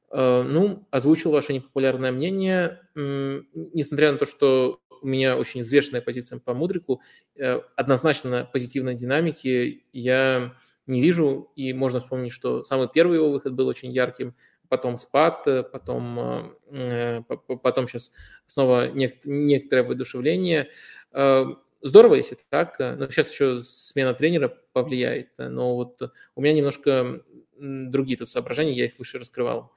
Э, ну, озвучил ваше непопулярное мнение. Несмотря на то, что у меня очень взвешенная позиция по Мудрику. Э, однозначно позитивной динамики я не вижу, и можно вспомнить, что самый первый его выход был очень ярким, потом спад, потом, э, потом сейчас снова некоторое воодушевление. Э, здорово, если так, но сейчас еще смена тренера повлияет, но вот у меня немножко другие тут соображения, я их выше раскрывал.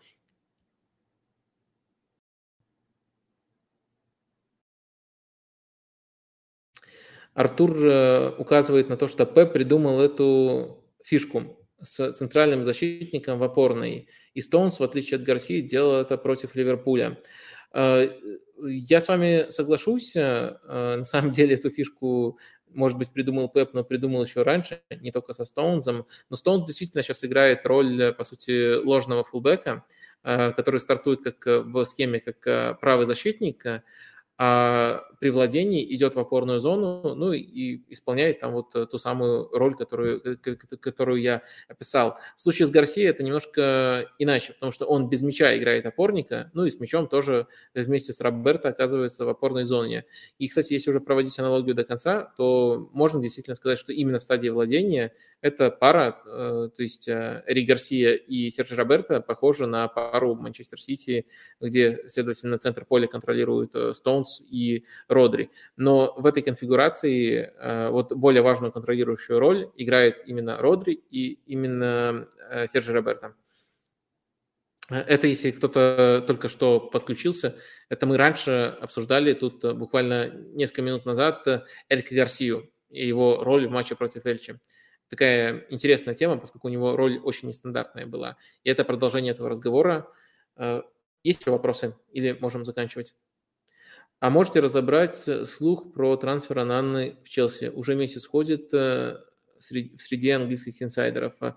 Артур э, указывает на то, что Пеп придумал эту фишку с центральным защитником в опорной. И Стоунс, в отличие от Гарси, делал это против Ливерпуля. Э, я с вами соглашусь. Э, на самом деле эту фишку, может быть, придумал Пеп, но придумал еще раньше, не только со Стоунзом. Но Стоунс действительно сейчас играет роль, по сути, ложного фулбека, который стартует как в схеме как правый защитник, а при владении идет в опорную зону, ну и исполняет там вот ту самую роль, которую, которую я описал. В случае с Гарсией это немножко иначе, потому что он без мяча играет опорника, ну и с мячом тоже вместе с Роберто оказывается в опорной зоне. И, кстати, если уже проводить аналогию до конца, то можно действительно сказать, что именно в стадии владения эта пара, э, то есть э, Эрик Гарсия и Серджи Роберто, похожа на пару Манчестер Сити, где, следовательно, центр поля контролируют э, Стоунс и Родри. Но в этой конфигурации вот более важную контролирующую роль играет именно Родри и именно Серджи Роберто. Это если кто-то только что подключился, это мы раньше обсуждали тут буквально несколько минут назад Элька Гарсию и его роль в матче против Эльчи такая интересная тема, поскольку у него роль очень нестандартная была. И это продолжение этого разговора. Э, есть еще вопросы или можем заканчивать? А можете разобрать слух про трансфер Ананны в Челси? Уже месяц ходит, э, среди, среди английских инсайдеров. А,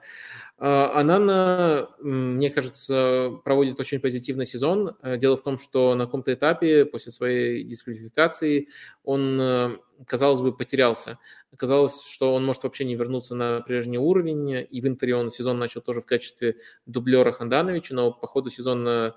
а, Анана, мне кажется, проводит очень позитивный сезон. Э, дело в том, что на каком-то этапе после своей дисквалификации он, э, казалось бы, потерялся. Казалось, что он может вообще не вернуться на прежний уровень, и в Интере он сезон начал тоже в качестве дублера Хандановича, но по ходу сезона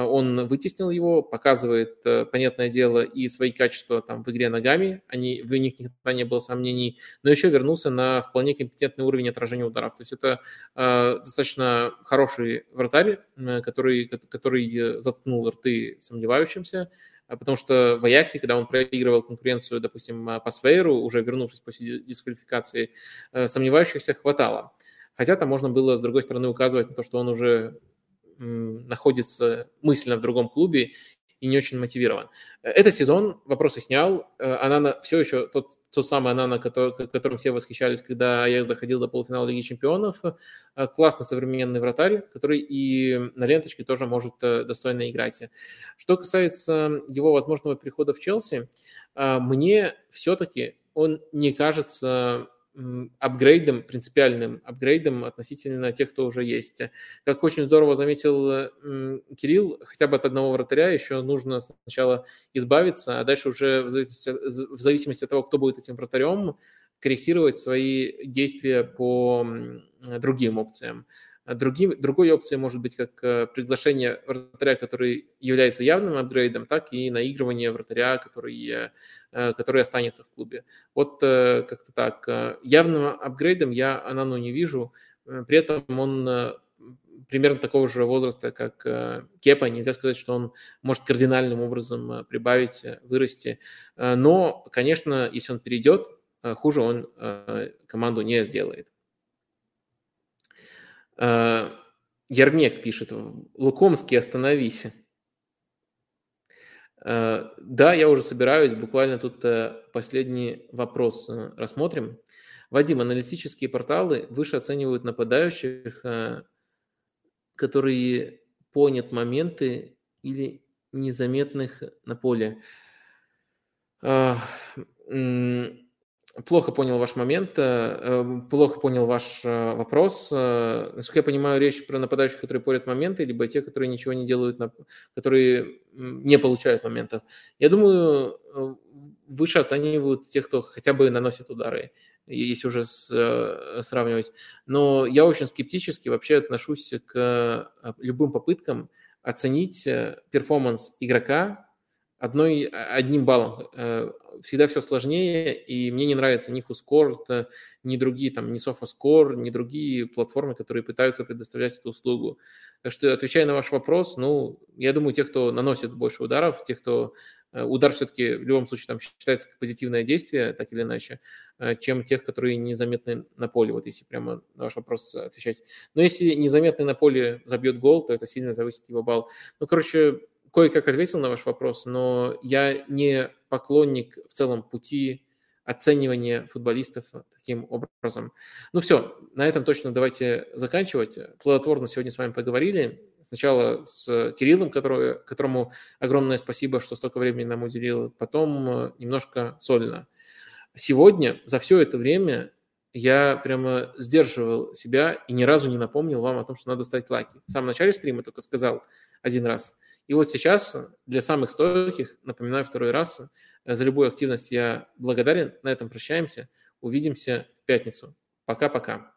он вытеснил его, показывает, э, понятное дело, и свои качества там в игре ногами, они, в них никогда не было сомнений, но еще вернулся на вполне компетентный уровень отражения ударов. То есть это э, достаточно хороший вратарь, который, который заткнул рты сомневающимся, потому что в Аяксе, когда он проигрывал конкуренцию, допустим, по Свейру, уже вернувшись после дисквалификации, э, сомневающихся хватало. Хотя там можно было, с другой стороны, указывать на то, что он уже находится мысленно в другом клубе и не очень мотивирован. Этот сезон вопросы снял. Э, Анана все еще тот, тот самый Анана, который, которым все восхищались, когда я доходил до полуфинала Лиги Чемпионов. Э, классно современный вратарь, который и на ленточке тоже может э, достойно играть. Что касается его возможного перехода в Челси, мне все-таки он не кажется апгрейдом, принципиальным апгрейдом относительно тех, кто уже есть. Как очень здорово заметил Кирилл, хотя бы от одного вратаря еще нужно сначала избавиться, а дальше уже в зависимости, в зависимости от того, кто будет этим вратарем, корректировать свои действия по другим опциям. А другим, другой опцией может быть как э, приглашение вратаря, который является явным апгрейдом, так и наигрывание вратаря, который, э, э, который останется в клубе. Вот как-то так. Явным апгрейдом я Анану не вижу, при этом он примерно такого же возраста, как Кепа. Нельзя сказать, что он может кардинальным образом прибавить, вырасти. Но, конечно, если он перейдет, хуже он команду не сделает. Э, Ермек пишет, Лукомский, остановись. Э, да, я уже собираюсь, буквально тут э, последний вопрос рассмотрим. Вадим, аналитические порталы выше оценивают нападающих, которые понят моменты или незаметных на поле. Плохо понял ваш момент, э, эм, плохо понял ваш э, вопрос. Э, насколько я понимаю, речь про нападающих, которые порят моменты, либо те, которые ничего не делают, которые не получают моментов. Я думаю, выше оценивают тех, кто хотя бы наносит удары, если уже сравнивать. Но я очень скептически вообще отношусь к любым попыткам оценить перформанс игрока одной, одним баллом. Э, всегда все сложнее, и мне не нравится ни HuScore, ни другие, там, ни SofaScore, ни другие платформы, которые пытаются предоставлять эту услугу. Так что, отвечая на ваш вопрос, ну, я думаю, те, кто наносит больше ударов, те, кто э, удар все-таки в любом случае там считается как позитивное действие, так или иначе, э, чем тех, которые незаметны на поле, вот если прямо на ваш вопрос отвечать. Но если незаметный на поле забьет гол, то это сильно завысит его балл. Ну, короче, кое-как ответил на ваш вопрос, но я не поклонник в целом пути оценивания футболистов таким образом. Ну все, на этом точно давайте заканчивать. Плодотворно сегодня с вами поговорили. Сначала с Кириллом, который, которому огромное спасибо, что столько времени нам уделил, потом немножко сольно. Сегодня, за все это время, я прямо сдерживал себя и ни разу не напомнил вам о том, что надо ставить лайки. В самом начале стрима только сказал один раз – И вот сейчас для самых стойких, напоминаю второй раз, за любую активность я благодарен. На этом прощаемся. Увидимся в пятницу. Пока-пока.